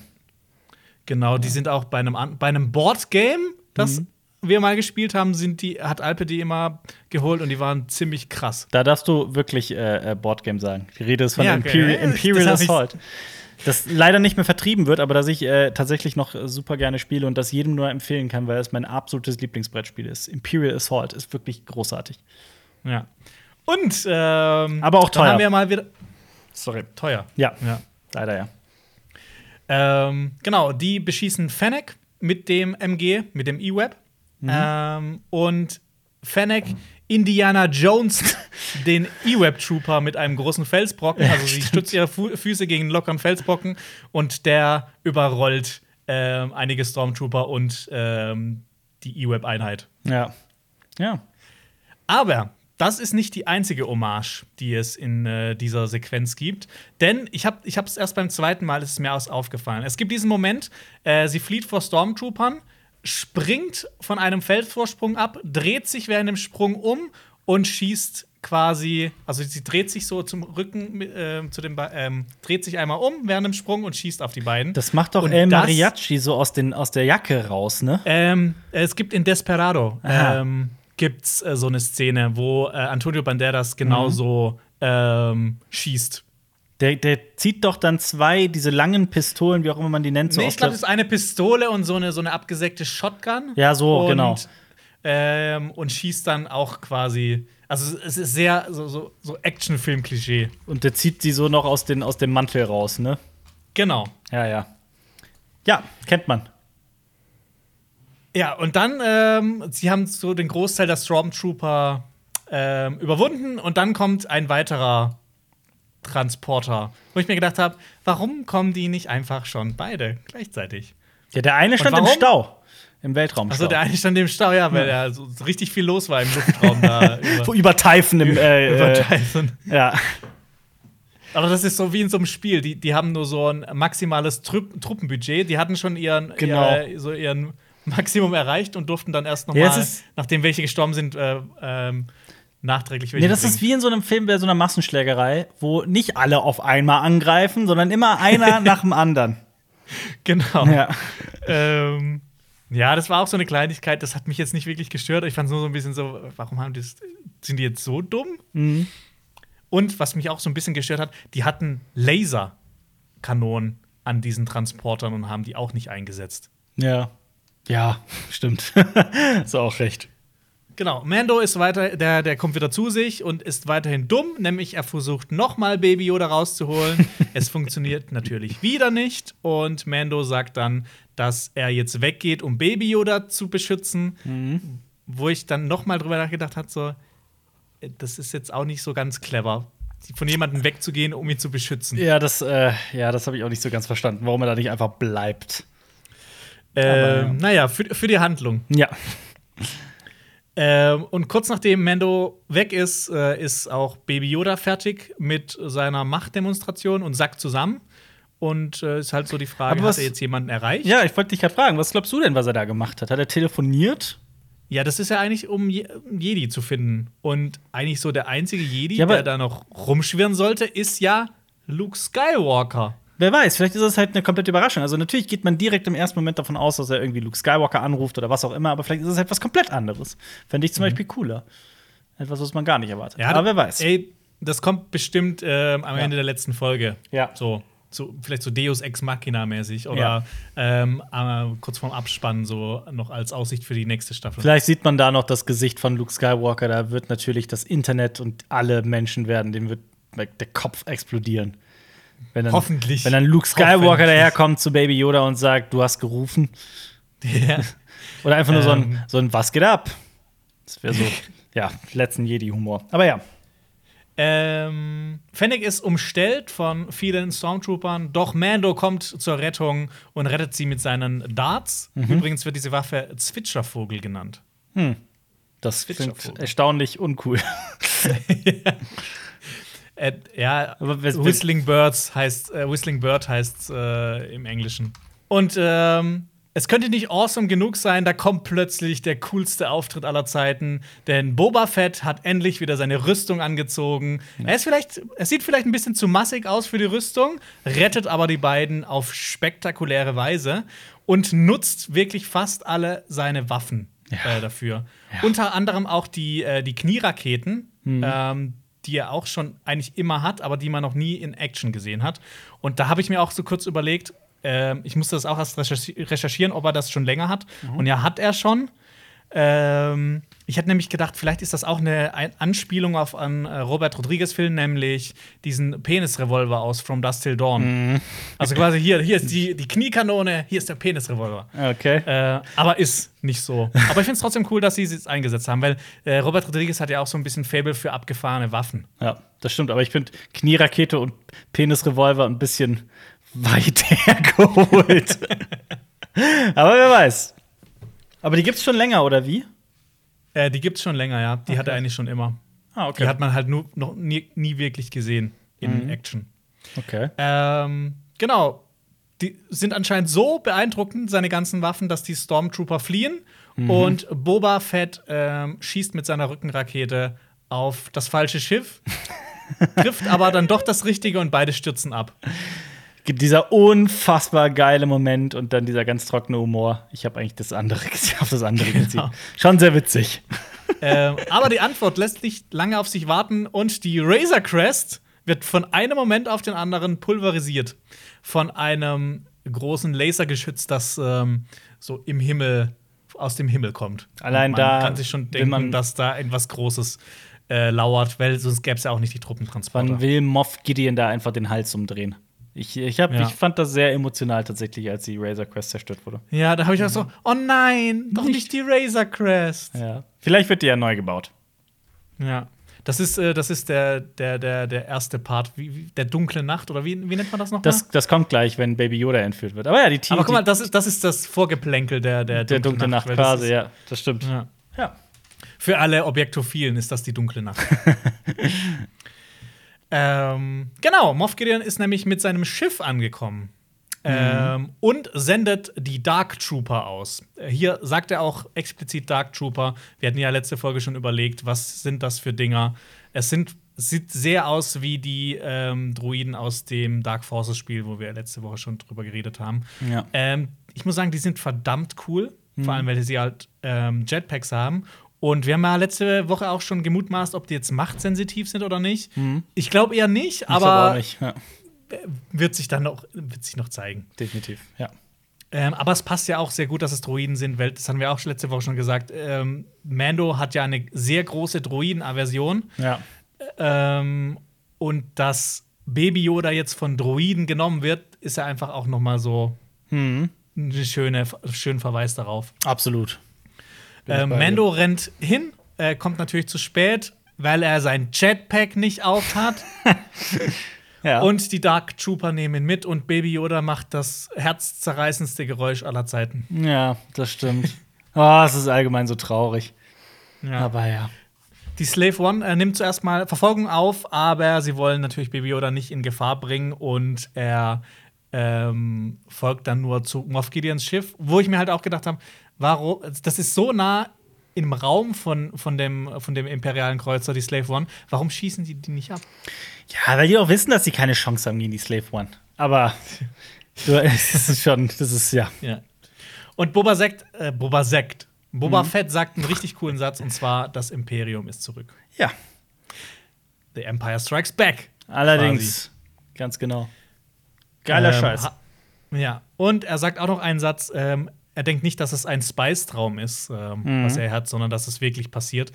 Genau, die sind auch bei einem, bei einem Board-Game, das wir mal gespielt haben, sind die, hat Alpe die immer geholt und die waren ziemlich krass. Da darfst du wirklich äh, äh Boardgame sagen. Die Rede ist von Ja, okay. Imperial, Imperial Assault. Das leider nicht mehr vertrieben wird, aber das ich äh, tatsächlich noch super gerne spiele und das jedem nur empfehlen kann, weil es mein absolutes Lieblingsbrettspiel ist. Imperial Assault ist wirklich großartig. Ja. Und ähm, Aber auch dann teuer. haben wir mal wieder Sorry. teuer. Ja, Ja. leider ja. Ähm, genau, die beschießen Fennec mit dem MG, mit dem E-Web. Ähm, und Fennec Indiana Jones den E-Web Trooper mit einem großen Felsbrocken. Also sie stützt ihre Fu Füße gegen einen lockeren Felsbrocken und der überrollt ähm, einige Stormtrooper und ähm, die E-Web Einheit. Ja. Ja. Aber das ist nicht die einzige Hommage, die es in äh, dieser Sequenz gibt. Denn ich habe es erst beim zweiten Mal ist es mir aus aufgefallen. Es gibt diesen Moment, äh, sie flieht vor Stormtroopern, springt von einem Feldvorsprung ab, dreht sich während dem Sprung um und schießt quasi, also sie dreht sich so zum Rücken, äh, zu dem, ähm, dreht sich einmal um während dem Sprung und schießt auf die beiden. Das macht doch Und El Mariachi so aus, den, aus der Jacke raus, ne? Ähm, es gibt in Desperado Aha. ähm, gibt's äh, so eine Szene, wo äh, Antonio Banderas genauso ähm, schießt. Der, der zieht doch dann zwei, diese langen Pistolen, wie auch immer man die nennt, so nee, ich glaube, es ist eine Pistole und so eine, so eine abgesägte Shotgun. Ja, so, und, genau. Ähm, und schießt dann auch quasi. Also, es ist sehr so, so, so Actionfilm-Klischee. Und der zieht sie so noch aus, den, aus dem Mantel raus, ne? Genau. Ja, ja. Ja, kennt man. Ja, und dann, ähm, sie haben so den Großteil der Stormtrooper ähm, überwunden und dann kommt ein weiterer Transporter, wo ich mir gedacht habe, warum kommen die nicht einfach schon beide gleichzeitig? Ja, der eine stand im? Stau. Im Weltraum. Also der eine stand im Stau, ja, weil ja. so, so richtig viel los war im Luftraum da über, über Typhon im. Äh, über äh, Typhon. ja. Aber das ist so wie in so einem Spiel. Die, die haben nur so ein maximales Trupp Truppenbudget. Die hatten schon ihren, Genau. ihr, so ihren Maximum erreicht und durften dann erst noch Ja, nachdem welche gestorben sind, äh, ähm, nachträglich welche Nee, das ist wie in so einem Film bei so einer Massenschlägerei, wo nicht alle auf einmal angreifen, sondern immer einer nach dem anderen. Genau. Ja. Ähm, ja, das war auch so eine Kleinigkeit, das hat mich jetzt nicht wirklich gestört. Ich fand es nur so ein bisschen so, warum haben die das, sind die jetzt so dumm? Mhm. Und was mich auch so ein bisschen gestört hat, die hatten Laserkanonen an diesen Transportern und haben die auch nicht eingesetzt. Ja. Ja, stimmt. ist auch recht. Genau, Mando ist weiter, der, der kommt wieder zu sich und ist weiterhin dumm, nämlich er versucht nochmal Baby Yoda rauszuholen. es funktioniert natürlich wieder nicht und Mando sagt dann, dass er jetzt weggeht, um Baby Yoda zu beschützen. Wo ich dann nochmal drüber nachgedacht habe, so, äh, das ist jetzt auch nicht so ganz clever, von jemandem wegzugehen, um ihn zu beschützen. Ja, das, äh, ja, das habe ich auch nicht so ganz verstanden, warum er da nicht einfach bleibt. Aber ja. Naja, für, für die Handlung. Ja. Ähm, und kurz nachdem Mando weg ist, äh, ist auch Baby Yoda fertig mit seiner Machtdemonstration und sackt zusammen. Und äh, ist halt so die Frage, was- hat er jetzt jemanden erreicht? Ja, ich wollte dich gerade fragen, was glaubst du denn, was er da gemacht hat? Hat er telefoniert? Ja, das ist ja eigentlich, um Je Jedi zu finden. Und eigentlich so der einzige Jedi, Ja, der da noch rumschwirren sollte, ist ja Luke Skywalker. Wer weiß, vielleicht ist es halt eine komplette Überraschung. Also natürlich geht man direkt im ersten Moment davon aus, dass er irgendwie Luke Skywalker anruft oder was auch immer, aber vielleicht ist es halt was komplett anderes. Fände ich zum Beispiel cooler. Etwas, was man gar nicht erwartet. Ja, aber wer weiß. Ey, das kommt bestimmt ähm, am Ja. Ende der letzten Folge. Ja. So. So, vielleicht so Deus Ex Machina mäßig oder ähm, äh, kurz vorm Abspann so noch als Aussicht für die nächste Staffel. Vielleicht sieht man da noch das Gesicht von Luke Skywalker. Da wird natürlich das Internet und alle Menschen werden, dem wird der Kopf explodieren. Wenn dann, Hoffentlich. Wenn dann Luke Skywalker daherkommt zu Baby Yoda und sagt, du hast gerufen. Ja. Oder einfach nur so, ein, Ähm. so ein Was geht ab? Das wäre so, ja, letzten Jedi-Humor. Aber ja. Ähm, Fennec ist umstellt von vielen Stormtroopern, doch Mando kommt zur Rettung und rettet sie mit seinen Darts. Mhm. Übrigens wird diese Waffe Zwitschervogel genannt. Das klingt erstaunlich uncool. Äh, ja, Whistling Birds heißt, äh, Whistling Bird heißt äh, im Englischen. Und ähm, es könnte nicht awesome genug sein, da kommt plötzlich der coolste Auftritt aller Zeiten, denn Boba Fett hat endlich wieder seine Rüstung angezogen. Er ist vielleicht, es sieht vielleicht ein bisschen zu massig aus für die Rüstung, rettet aber die beiden auf spektakuläre Weise und nutzt wirklich fast alle seine Waffen äh, dafür. Unter anderem auch die, äh, die Knieraketen, Mhm. ähm, die er auch schon eigentlich immer hat, aber die man noch nie in Action gesehen hat. Und da habe ich mir auch so kurz überlegt, ähm, ich musste das auch erst recherchi recherchieren, ob er das schon länger hat. Mhm. Und ja, hat er schon. Ähm, ich hätte nämlich gedacht, vielleicht ist das auch eine Ein- Anspielung auf einen äh, Robert Rodriguez-Film, nämlich diesen Penisrevolver aus From Dusk Till Dawn. Mhm. Also quasi hier, hier ist die, die Kniekanone, hier ist der Penisrevolver. Okay. Äh, aber ist nicht so. Aber ich finde es trotzdem cool, dass sie es jetzt eingesetzt haben, weil äh, Robert Rodriguez hat ja auch so ein bisschen Fable für abgefahrene Waffen. Ja, das stimmt. Aber ich finde Knierakete und Penisrevolver ein bisschen weit hergeholt. aber wer weiß. Aber die gibt's schon länger, oder wie? Äh, die gibt's schon länger, ja. Die hat er eigentlich schon immer. Ah, Die hat man halt nur, noch nie, nie wirklich gesehen in Mhm. Action. okay. Ähm, genau. Die sind anscheinend so beeindruckend, seine ganzen Waffen, dass die Stormtrooper fliehen. Mhm. Und Boba Fett ähm, schießt mit seiner Rückenrakete auf das falsche Schiff, trifft aber dann doch das Richtige und beide stürzen ab. Dieser unfassbar geile Moment und dann dieser ganz trockene Humor. Ich habe eigentlich das andere, auf das andere Genau. gesehen. Schon sehr witzig. ähm, aber die Antwort lässt nicht lange auf sich warten und die Razor Crest wird von einem Moment auf den anderen pulverisiert. Von einem großen Lasergeschütz, das ähm, so im Himmel, aus dem Himmel kommt. Allein man da kann sich schon denken, man- dass da etwas Großes äh, lauert, weil sonst gäbe es ja auch nicht die Truppentransporter. Wann will Moff Gideon da einfach den Hals umdrehen? Ich, ich, hab, Ja. ich fand das sehr emotional tatsächlich, als die Razor Crest zerstört wurde. Ja, da habe ich auch so, oh nein, doch nicht, die Razor Crest. Ja. Vielleicht wird die ja neu gebaut. Ja. Das ist, äh, das ist der, der, der, der erste Part, wie, wie, der dunkle Nacht, oder wie, wie nennt man das nochmal? Das, das kommt gleich, wenn Baby Yoda entführt wird. Aber ja, die Team. Aber guck mal, das ist, das ist das Vorgeplänkel der, der, der dunkle Nacht das quasi, ja, das stimmt. ja. Ja. Für alle Objektophilen ist das die dunkle Nacht. ähm, genau, Moff Gideon ist nämlich mit seinem Schiff angekommen. Ähm, und sendet die Dark Trooper aus. Äh, Hier sagt er auch explizit Dark Trooper. Wir hatten ja letzte Folge schon überlegt, was sind das für Dinger. Es sind, sieht sehr aus wie die ähm, Druiden aus dem Dark Forces Spiel, wo wir letzte Woche schon drüber geredet haben. Ja. Ähm, ich muss sagen, die sind verdammt cool. Vor allem, weil sie halt ähm, Jetpacks haben. Und wir haben ja letzte Woche auch schon gemutmaßt, ob die jetzt machtsensitiv sind oder nicht. Ich glaube eher nicht, aber nicht. Ja, wird sich dann noch, wird sich noch zeigen. definitiv. Ja. Ähm, aber es passt ja auch sehr gut, dass es Droiden sind, weil das haben wir auch letzte Woche schon gesagt. Ähm, Mando hat ja eine sehr große Droiden-Aversion. Ja. Ähm, und dass Baby Yoda jetzt von Droiden genommen wird, ist ja einfach auch noch mal so Mhm. ein schöne, schönen Verweis darauf. Absolut. Ähm, bei dir. Mando rennt hin, äh, kommt natürlich zu spät, weil er sein Jetpack nicht auf hat. Ja. Und die Dark Trooper nehmen ihn mit und Baby Yoda macht das herzzerreißendste Geräusch aller Zeiten. ja, das stimmt. Oh, es ist allgemein so traurig. Ja. Aber ja. Die Slave One äh, nimmt zuerst mal Verfolgung auf, aber sie wollen natürlich Baby Yoda nicht in Gefahr bringen und er ähm, folgt dann nur zu Moff Gideons Schiff, wo ich mir halt auch gedacht habe, warum, das ist so nah im Raum von, von, dem, von dem imperialen Kreuzer, die Slave One, warum schießen die die nicht ab? Ja, weil die auch wissen, dass sie keine Chance haben gegen die Slave One. Aber du, es ist schon, das ist ja. Ja. Und Boba Sekt, äh, Boba Sekt, Boba Mhm. Fett sagt einen richtig coolen Satz und zwar: Das Imperium ist zurück. Ja, The Empire Strikes Back. allerdings. Ganz genau. Geiler Ähm, Scheiß. Ja, und er sagt auch noch einen Satz: ähm, Er denkt nicht, dass es ein Spice-Traum ist, ähm, Mhm. was er hat, sondern dass es wirklich passiert.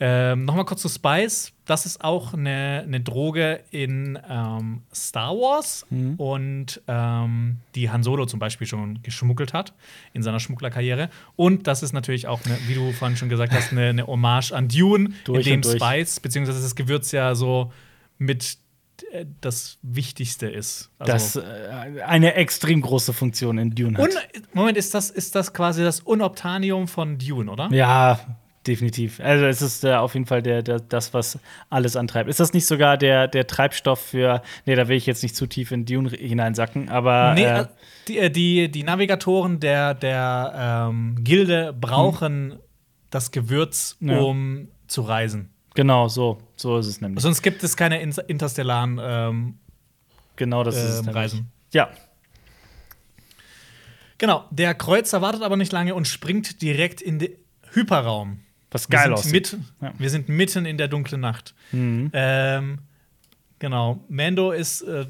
Ähm, Nochmal kurz zu Spice. Das ist auch eine, eine Droge in ähm, Star Wars Mhm. und ähm, die Han Solo zum Beispiel schon geschmuggelt hat in seiner Schmugglerkarriere. Und das ist natürlich auch, eine, wie du vorhin schon gesagt hast, eine, eine Hommage an Dune, Durch in dem. Spice beziehungsweise das Gewürz ja so mit das Wichtigste ist. das Also, äh, eine extrem große Funktion in Dune hat. Un Moment, ist das, ist das quasi das Unobtanium von Dune, oder? ja, definitiv. Also es ist äh, auf jeden Fall der, der, das, was alles antreibt. Ist das nicht sogar der, der Treibstoff für. Nee, da will ich jetzt nicht zu tief in Dune hineinsacken, aber. Nee, äh, äh, die, äh, die, die Navigatoren der, der ähm, Gilde brauchen das Gewürz, Ja. um zu reisen. genau, so. So ist es nämlich. Sonst gibt es keine in interstellaren ähm, genau das ist es ähm, nämlich. Reisen. Ja. Genau, der Kreuzer wartet aber nicht lange und springt direkt in die Hyperraum. Was geil aussieht. Mit, Ja. Wir sind mitten in der dunklen Nacht. Mhm. Ähm, genau. Mando ist äh,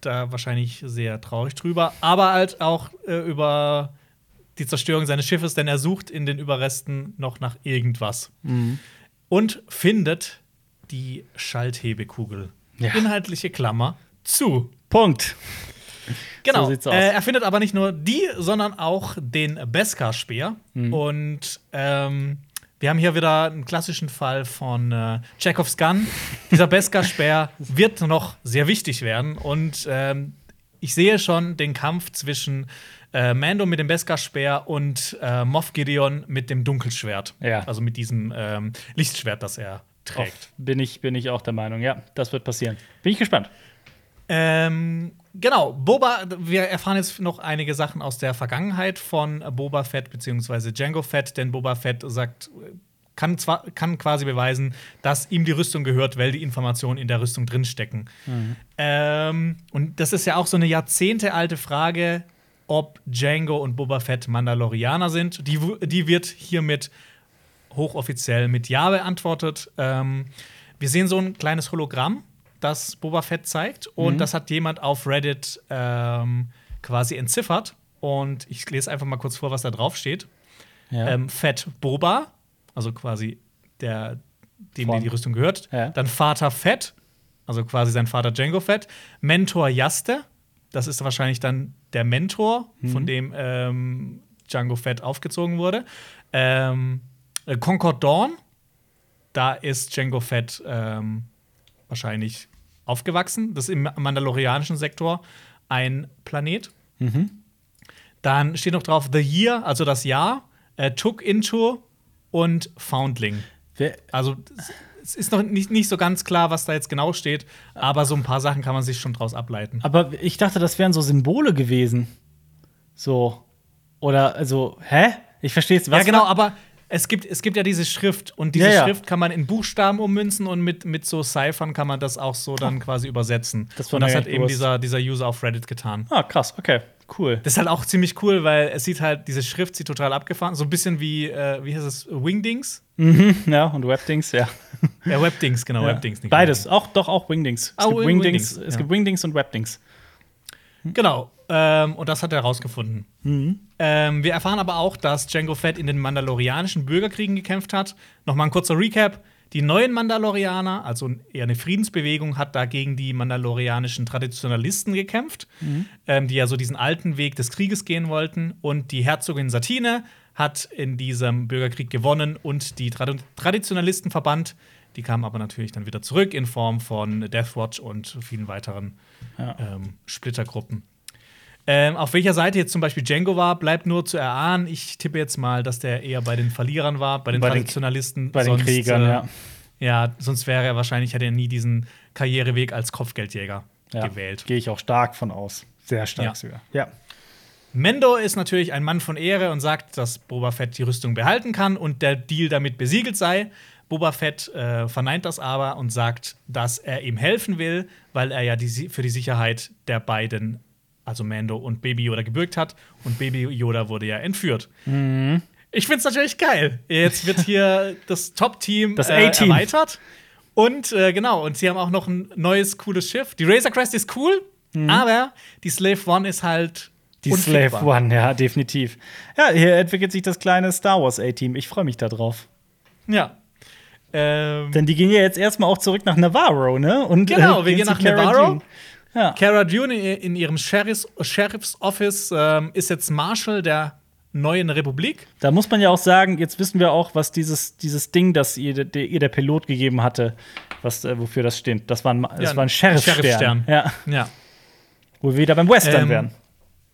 da wahrscheinlich sehr traurig drüber, aber halt auch äh, über die Zerstörung seines Schiffes, denn er sucht in den Überresten noch nach irgendwas. Mhm. Und findet die Schalthebekugel. Ja. Inhaltliche Klammer zu. Punkt. Genau. So. Äh, er findet aber nicht nur die, sondern auch den Beskar-Speer. Mhm. Und ähm, wir haben hier wieder einen klassischen Fall von äh, Chekhovs Gun. Dieser Beskar-Speer wird noch sehr wichtig werden. Und ähm, ich sehe schon den Kampf zwischen äh, Mando mit dem Beskar-Speer und äh, Moff Gideon mit dem Dunkelschwert. Ja. Also mit diesem ähm, Lichtschwert, das er trägt. Bin ich, bin ich auch der Meinung. Ja, das wird passieren. Bin ich gespannt. Ähm, genau, Boba, wir erfahren jetzt noch einige Sachen aus der Vergangenheit von Boba Fett bzw. Django Fett, denn Boba Fett sagt, kann, zwar, kann quasi beweisen, dass ihm die Rüstung gehört, weil die Informationen in der Rüstung drinstecken. Ähm, und das ist ja auch so eine jahrzehntealte Frage, ob Django und Boba Fett Mandalorianer sind. Die, die wird hiermit hochoffiziell mit Ja beantwortet. Ähm, wir sehen so ein kleines Hologramm, das Boba Fett zeigt. Und das hat jemand auf Reddit ähm, quasi entziffert. Und ich lese einfach mal kurz vor, was da drauf steht. Ja. Ähm, Fett Boba, also quasi der, dem Von- die, Rüstung gehört. Ja. Dann Vater Fett, also quasi sein Vater Django Fett. Mentor Yaste, das ist wahrscheinlich dann der Mentor, von dem ähm, Django Fett aufgezogen wurde. Ähm, äh, Concord Dawn, da ist Django Fett ähm, wahrscheinlich aufgewachsen. Das ist im mandalorianischen Sektor ein Planet. Dann steht noch drauf The Year, also das Jahr, äh, Took Into und Foundling. Wer, Also es ist noch nicht, nicht so ganz klar, was da jetzt genau steht, aber so ein paar Sachen kann man sich schon draus ableiten. aber ich dachte, das wären so Symbole gewesen. So. Oder, also, hä? Ich verstehe es. ja, genau, aber es gibt, es gibt ja diese Schrift und diese Ja, ja. Schrift kann man in Buchstaben ummünzen und mit, mit so Cyphern kann man das auch so dann quasi übersetzen. Das war und das hat eben dieser, dieser User auf Reddit getan. Ah, krass, okay. Cool. Das ist halt auch ziemlich cool, weil es sieht halt, diese Schrift sieht total abgefahren. So ein bisschen wie, äh, wie heißt es, Wingdings? Mhm, ja, und Webdings, ja. Ja, Webdings, genau, ja. Webdings. Beides, auch doch auch Wingdings. Es Ah, gibt Wing- Wingdings, Wingdings, es gibt Wingdings und Webdings. Genau. Ähm, und das hat er herausgefunden. Mhm. Ähm, wir erfahren aber auch, dass Django Fett in den mandalorianischen Bürgerkriegen gekämpft hat. Nochmal ein kurzer Recap. Die neuen Mandalorianer, also eher eine Friedensbewegung, hat dagegen die mandalorianischen Traditionalisten gekämpft, ähm, die ja so diesen alten Weg des Krieges gehen wollten. Und die Herzogin Satine hat in diesem Bürgerkrieg gewonnen und die Trad Traditionalisten verbannt. Die kamen aber natürlich dann wieder zurück in Form von Deathwatch und vielen weiteren Ja. ähm, Splittergruppen. Ähm, auf welcher Seite jetzt zum Beispiel Django war, bleibt nur zu erahnen. Ich tippe jetzt mal, dass der eher bei den Verlierern war, bei den Bei den- Traditionalisten. Bei den Sonst, Kriegern, äh, ja. Ja, sonst wäre er wahrscheinlich, hätte er nie diesen Karriereweg als Kopfgeldjäger ja. gewählt. Gehe ich auch stark von aus. Sehr stark Ja. sogar. Ja. Mendo ist natürlich ein Mann von Ehre und sagt, dass Boba Fett die Rüstung behalten kann und der Deal damit besiegelt sei. Boba Fett äh, verneint das aber und sagt, dass er ihm helfen will, weil er ja die, für die Sicherheit der beiden, also Mando und Baby Yoda, gebürgt hat. Und Baby Yoda wurde ja entführt. Mhm. Ich find's natürlich geil. Jetzt wird hier das Top-Team Das äh, A-Team. erweitert. Und äh, genau, und sie haben auch noch ein neues, cooles Schiff. Die Razor Crest ist cool, aber die Slave One ist halt Mhm. Die. Slave One, ja, definitiv. Ja, hier entwickelt sich das kleine Star Wars A-Team. Ich freue mich da drauf. Ja. Ähm, Denn die gehen ja jetzt erstmal auch zurück nach Navarro, ne? Und, Genau, wir gehen nach Cara Navarro. Dune. Ja. Cara Dune in, in ihrem Sheriffs, Sheriff's Office ähm, ist jetzt Marshal der neuen Republik. Da muss man ja auch sagen, jetzt wissen wir auch, was dieses, dieses Ding, das ihr, der, ihr der Pilot gegeben hatte, was, äh, wofür das steht. Das war ein, das Ja, war ein Sheriff-Stern. Sheriff-Stern. Ja. Ja. Wo wir wieder beim Western Ähm, wären.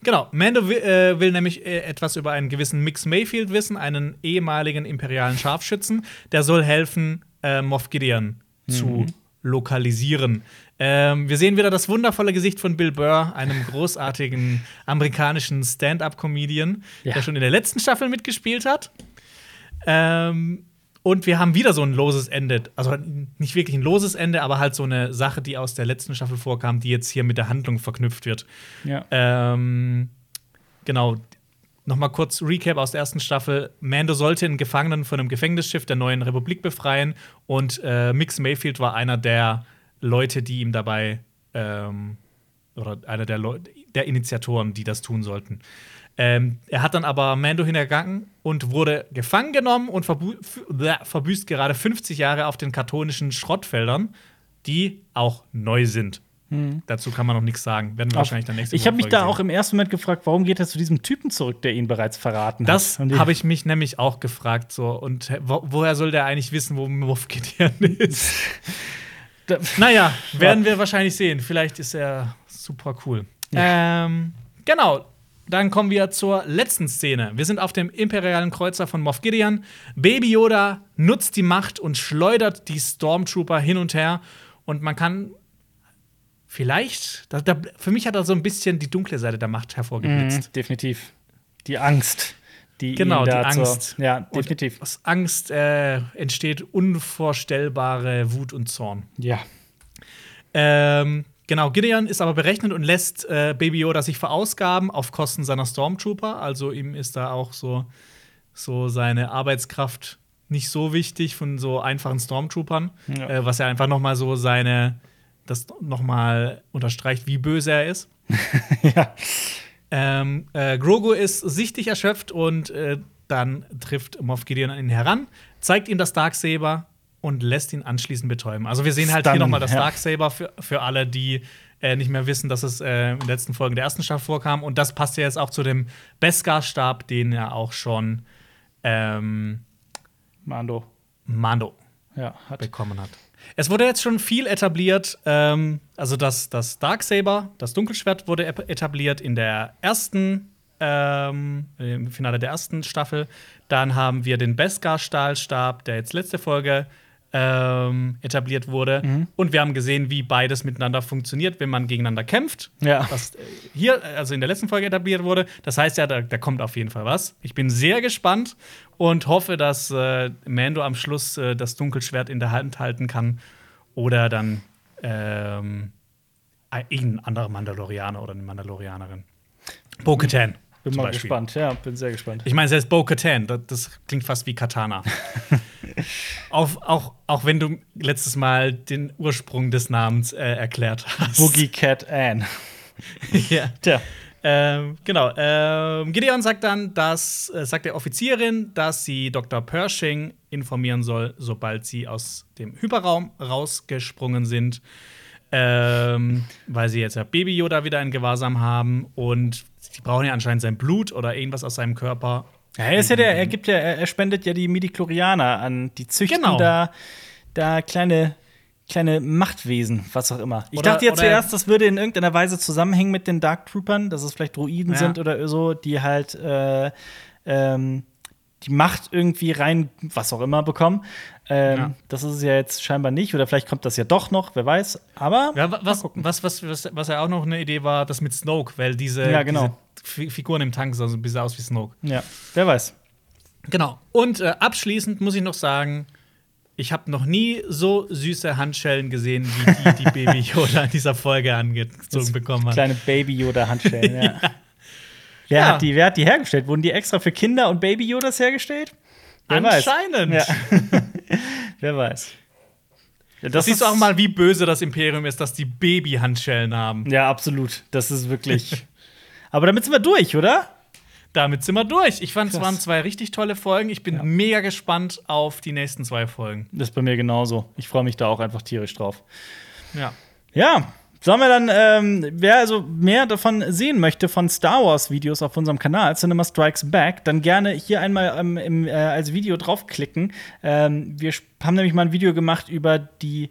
Genau, Mando will, äh, will nämlich äh, etwas über einen gewissen Mix Mayfield wissen, einen ehemaligen imperialen Scharfschützen. Der soll helfen, äh, Moff Gideon zu lokalisieren. Ähm, wir sehen wieder das wundervolle Gesicht von Bill Burr, einem großartigen amerikanischen Stand-up-Comedian, Ja. der schon in der letzten Staffel mitgespielt hat. Ähm, und wir haben wieder so ein loses Ende. Also nicht wirklich ein loses Ende, aber halt so eine Sache, die aus der letzten Staffel vorkam, die jetzt hier mit der Handlung verknüpft wird. Ja. Ähm, genau. Nochmal kurz Recap aus der ersten Staffel. Mando sollte einen Gefangenen von einem Gefängnisschiff der neuen Republik befreien und äh, Mix Mayfield war einer der Leute, die ihm dabei ähm, oder einer der, Leu der Initiatoren, die das tun sollten. Ähm, er hat dann aber Mando hintergangen und wurde gefangen genommen und verbü verbüßt gerade 50 Jahre auf den kartonischen Schrottfeldern, die auch neu sind. Mhm. Dazu kann man noch nichts sagen. Werden wir wahrscheinlich dann nächste Ich habe mich da sehen. auch im ersten Moment gefragt, warum geht er zu diesem Typen zurück, der ihn bereits verraten das hat. Das habe ich mich nämlich auch gefragt. So. Und wo, woher soll der eigentlich wissen, wo Moff Gideon ist? da, naja, werden wir wahrscheinlich sehen. Vielleicht ist er super cool. Ja. Ähm, genau. Dann kommen wir zur letzten Szene. Wir sind auf dem imperialen Kreuzer von Moff Gideon. Baby Yoda nutzt die Macht und schleudert die Stormtrooper hin und her. Und man kann vielleicht, da, da, für mich hat er so ein bisschen die dunkle Seite der Macht hervorgeblitzt. Mm, definitiv. Die Angst. Die genau, die Angst. Zur, ja, definitiv. Und aus Angst äh, entsteht unvorstellbare Wut und Zorn. Ja. Ähm, genau, Gideon ist aber berechnet und lässt äh, Baby Yoda sich verausgaben auf Kosten seiner Stormtrooper. Also ihm ist da auch so, so seine Arbeitskraft nicht so wichtig von so einfachen Stormtroopern, ja. äh, was ja einfach noch mal so seine das noch mal unterstreicht, wie böse er ist. ja. Ähm, äh, Grogu ist sichtlich erschöpft und äh, dann trifft Moff Gideon an ihn heran, zeigt ihm das Darksaber und lässt ihn anschließend betäuben. Also wir sehen halt Stun, hier noch mal das ja. Darksaber für, für alle, die äh, nicht mehr wissen, dass es äh, in den letzten Folgen der ersten Staffel vorkam. Und das passt ja jetzt auch zu dem Beskar-Stab, den er auch schon ähm, Mando. Mando ja, hat. bekommen hat. Es wurde jetzt schon viel etabliert. Ähm, also das, das Darksaber, das Dunkelschwert, wurde etabliert in der ersten, ähm, im Finale der ersten Staffel. Dann haben wir den Beskar-Stahlstab, der jetzt letzte Folge ähm, etabliert wurde. Mhm. Und wir haben gesehen, wie beides miteinander funktioniert, wenn man gegeneinander kämpft. Ja. Was äh, hier, also in der letzten Folge etabliert wurde. Das heißt ja, da, da kommt auf jeden Fall was. Ich bin sehr gespannt und hoffe, dass äh, Mando am Schluss äh, das Dunkelschwert in der Hand halten kann. Oder dann ähm, irgendein anderer Mandalorianer oder eine Mandalorianerin. Bo-Katan. Bin mal Beispiel. gespannt, ja, bin sehr gespannt. Ich meine, selbst Bo-Katan, das, das, klingt fast wie Katana. auch, auch, auch wenn du letztes Mal den Ursprung des Namens äh, erklärt hast. Boogie Cat Ann. ja. Tja. Ähm, genau. Ähm, Gideon sagt dann, dass, äh, sagt der Offizierin, dass sie Dr. Pershing informieren soll, sobald sie aus dem Hyperraum rausgesprungen sind. Ähm, weil sie jetzt ja Baby Yoda wieder in Gewahrsam haben und sie brauchen ja anscheinend sein Blut oder irgendwas aus seinem Körper. Ja, er ist ja der, er gibt ja, er spendet ja die Midichlorianer an, die züchten genau. da, da kleine kleine Machtwesen, was auch immer. Ich oder, dachte ja zuerst, das würde in irgendeiner Weise zusammenhängen mit den Dark Troopern, dass es vielleicht Druiden ja. sind oder so, die halt äh, ähm, die Macht irgendwie rein, was auch immer, bekommen. Ähm, ja. Das ist es ja jetzt scheinbar nicht, oder vielleicht kommt das ja doch noch, wer weiß. Aber ja, was, was, was, was, was ja auch noch eine Idee war, das mit Snoke, weil diese, ja, genau. diese Figuren im Tank sahen so ein bisschen aus wie Snoke. Ja, wer weiß. Genau. Und äh, abschließend muss ich noch sagen, ich habe noch nie so süße Handschellen gesehen, wie die, die Baby Yoda in dieser Folge angezogen bekommen hat. Kleine Baby Yoda Handschellen, ja. ja. Wer, ja. Hat die, wer hat die hergestellt? Wurden die extra für Kinder und Baby Yodas hergestellt? Wer Anscheinend. Weiß. Ja. wer weiß. Ja, das siehst du auch mal, wie böse das Imperium ist, dass die Baby-Handschellen haben. Ja, absolut. Das ist wirklich. Aber damit sind wir durch, oder? damit sind wir durch. Ich fand, es waren zwei richtig tolle Folgen. Ich bin ja. mega gespannt auf die nächsten zwei Folgen. Das ist bei mir genauso. Ich freue mich da auch einfach tierisch drauf. Ja. Ja. Sollen wir dann, ähm, wer also mehr davon sehen möchte, von Star Wars-Videos auf unserem Kanal, Cinema Strikes Back, dann gerne hier einmal ähm, im, äh, als Video draufklicken. Ähm, wir haben nämlich mal ein Video gemacht über die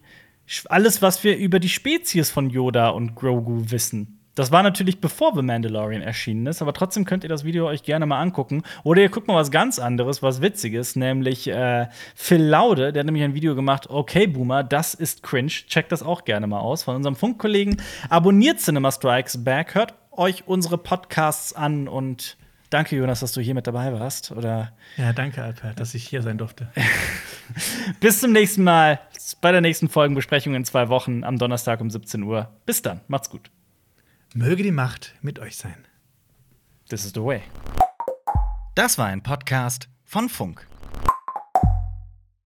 alles, was wir über die Spezies von Yoda und Grogu wissen. Das war natürlich bevor The Mandalorian erschienen ist, aber trotzdem könnt ihr das Video euch gerne mal angucken. Oder ihr guckt mal was ganz anderes, was Witziges, nämlich äh, Phil Laude, der hat nämlich ein Video gemacht, okay Boomer, das ist cringe. Checkt das auch gerne mal aus von unserem Funkkollegen. Abonniert Cinema Strikes Back, hört euch unsere Podcasts an und danke Jonas, dass du hier mit dabei warst. Oder ja, danke Alper, dass ich hier sein durfte. Bis zum nächsten Mal bei der nächsten Folgenbesprechung in zwei Wochen am Donnerstag um 17 Uhr. Bis dann, macht's gut. Möge die Macht mit euch sein. This is the way. Das war ein Podcast von Funk.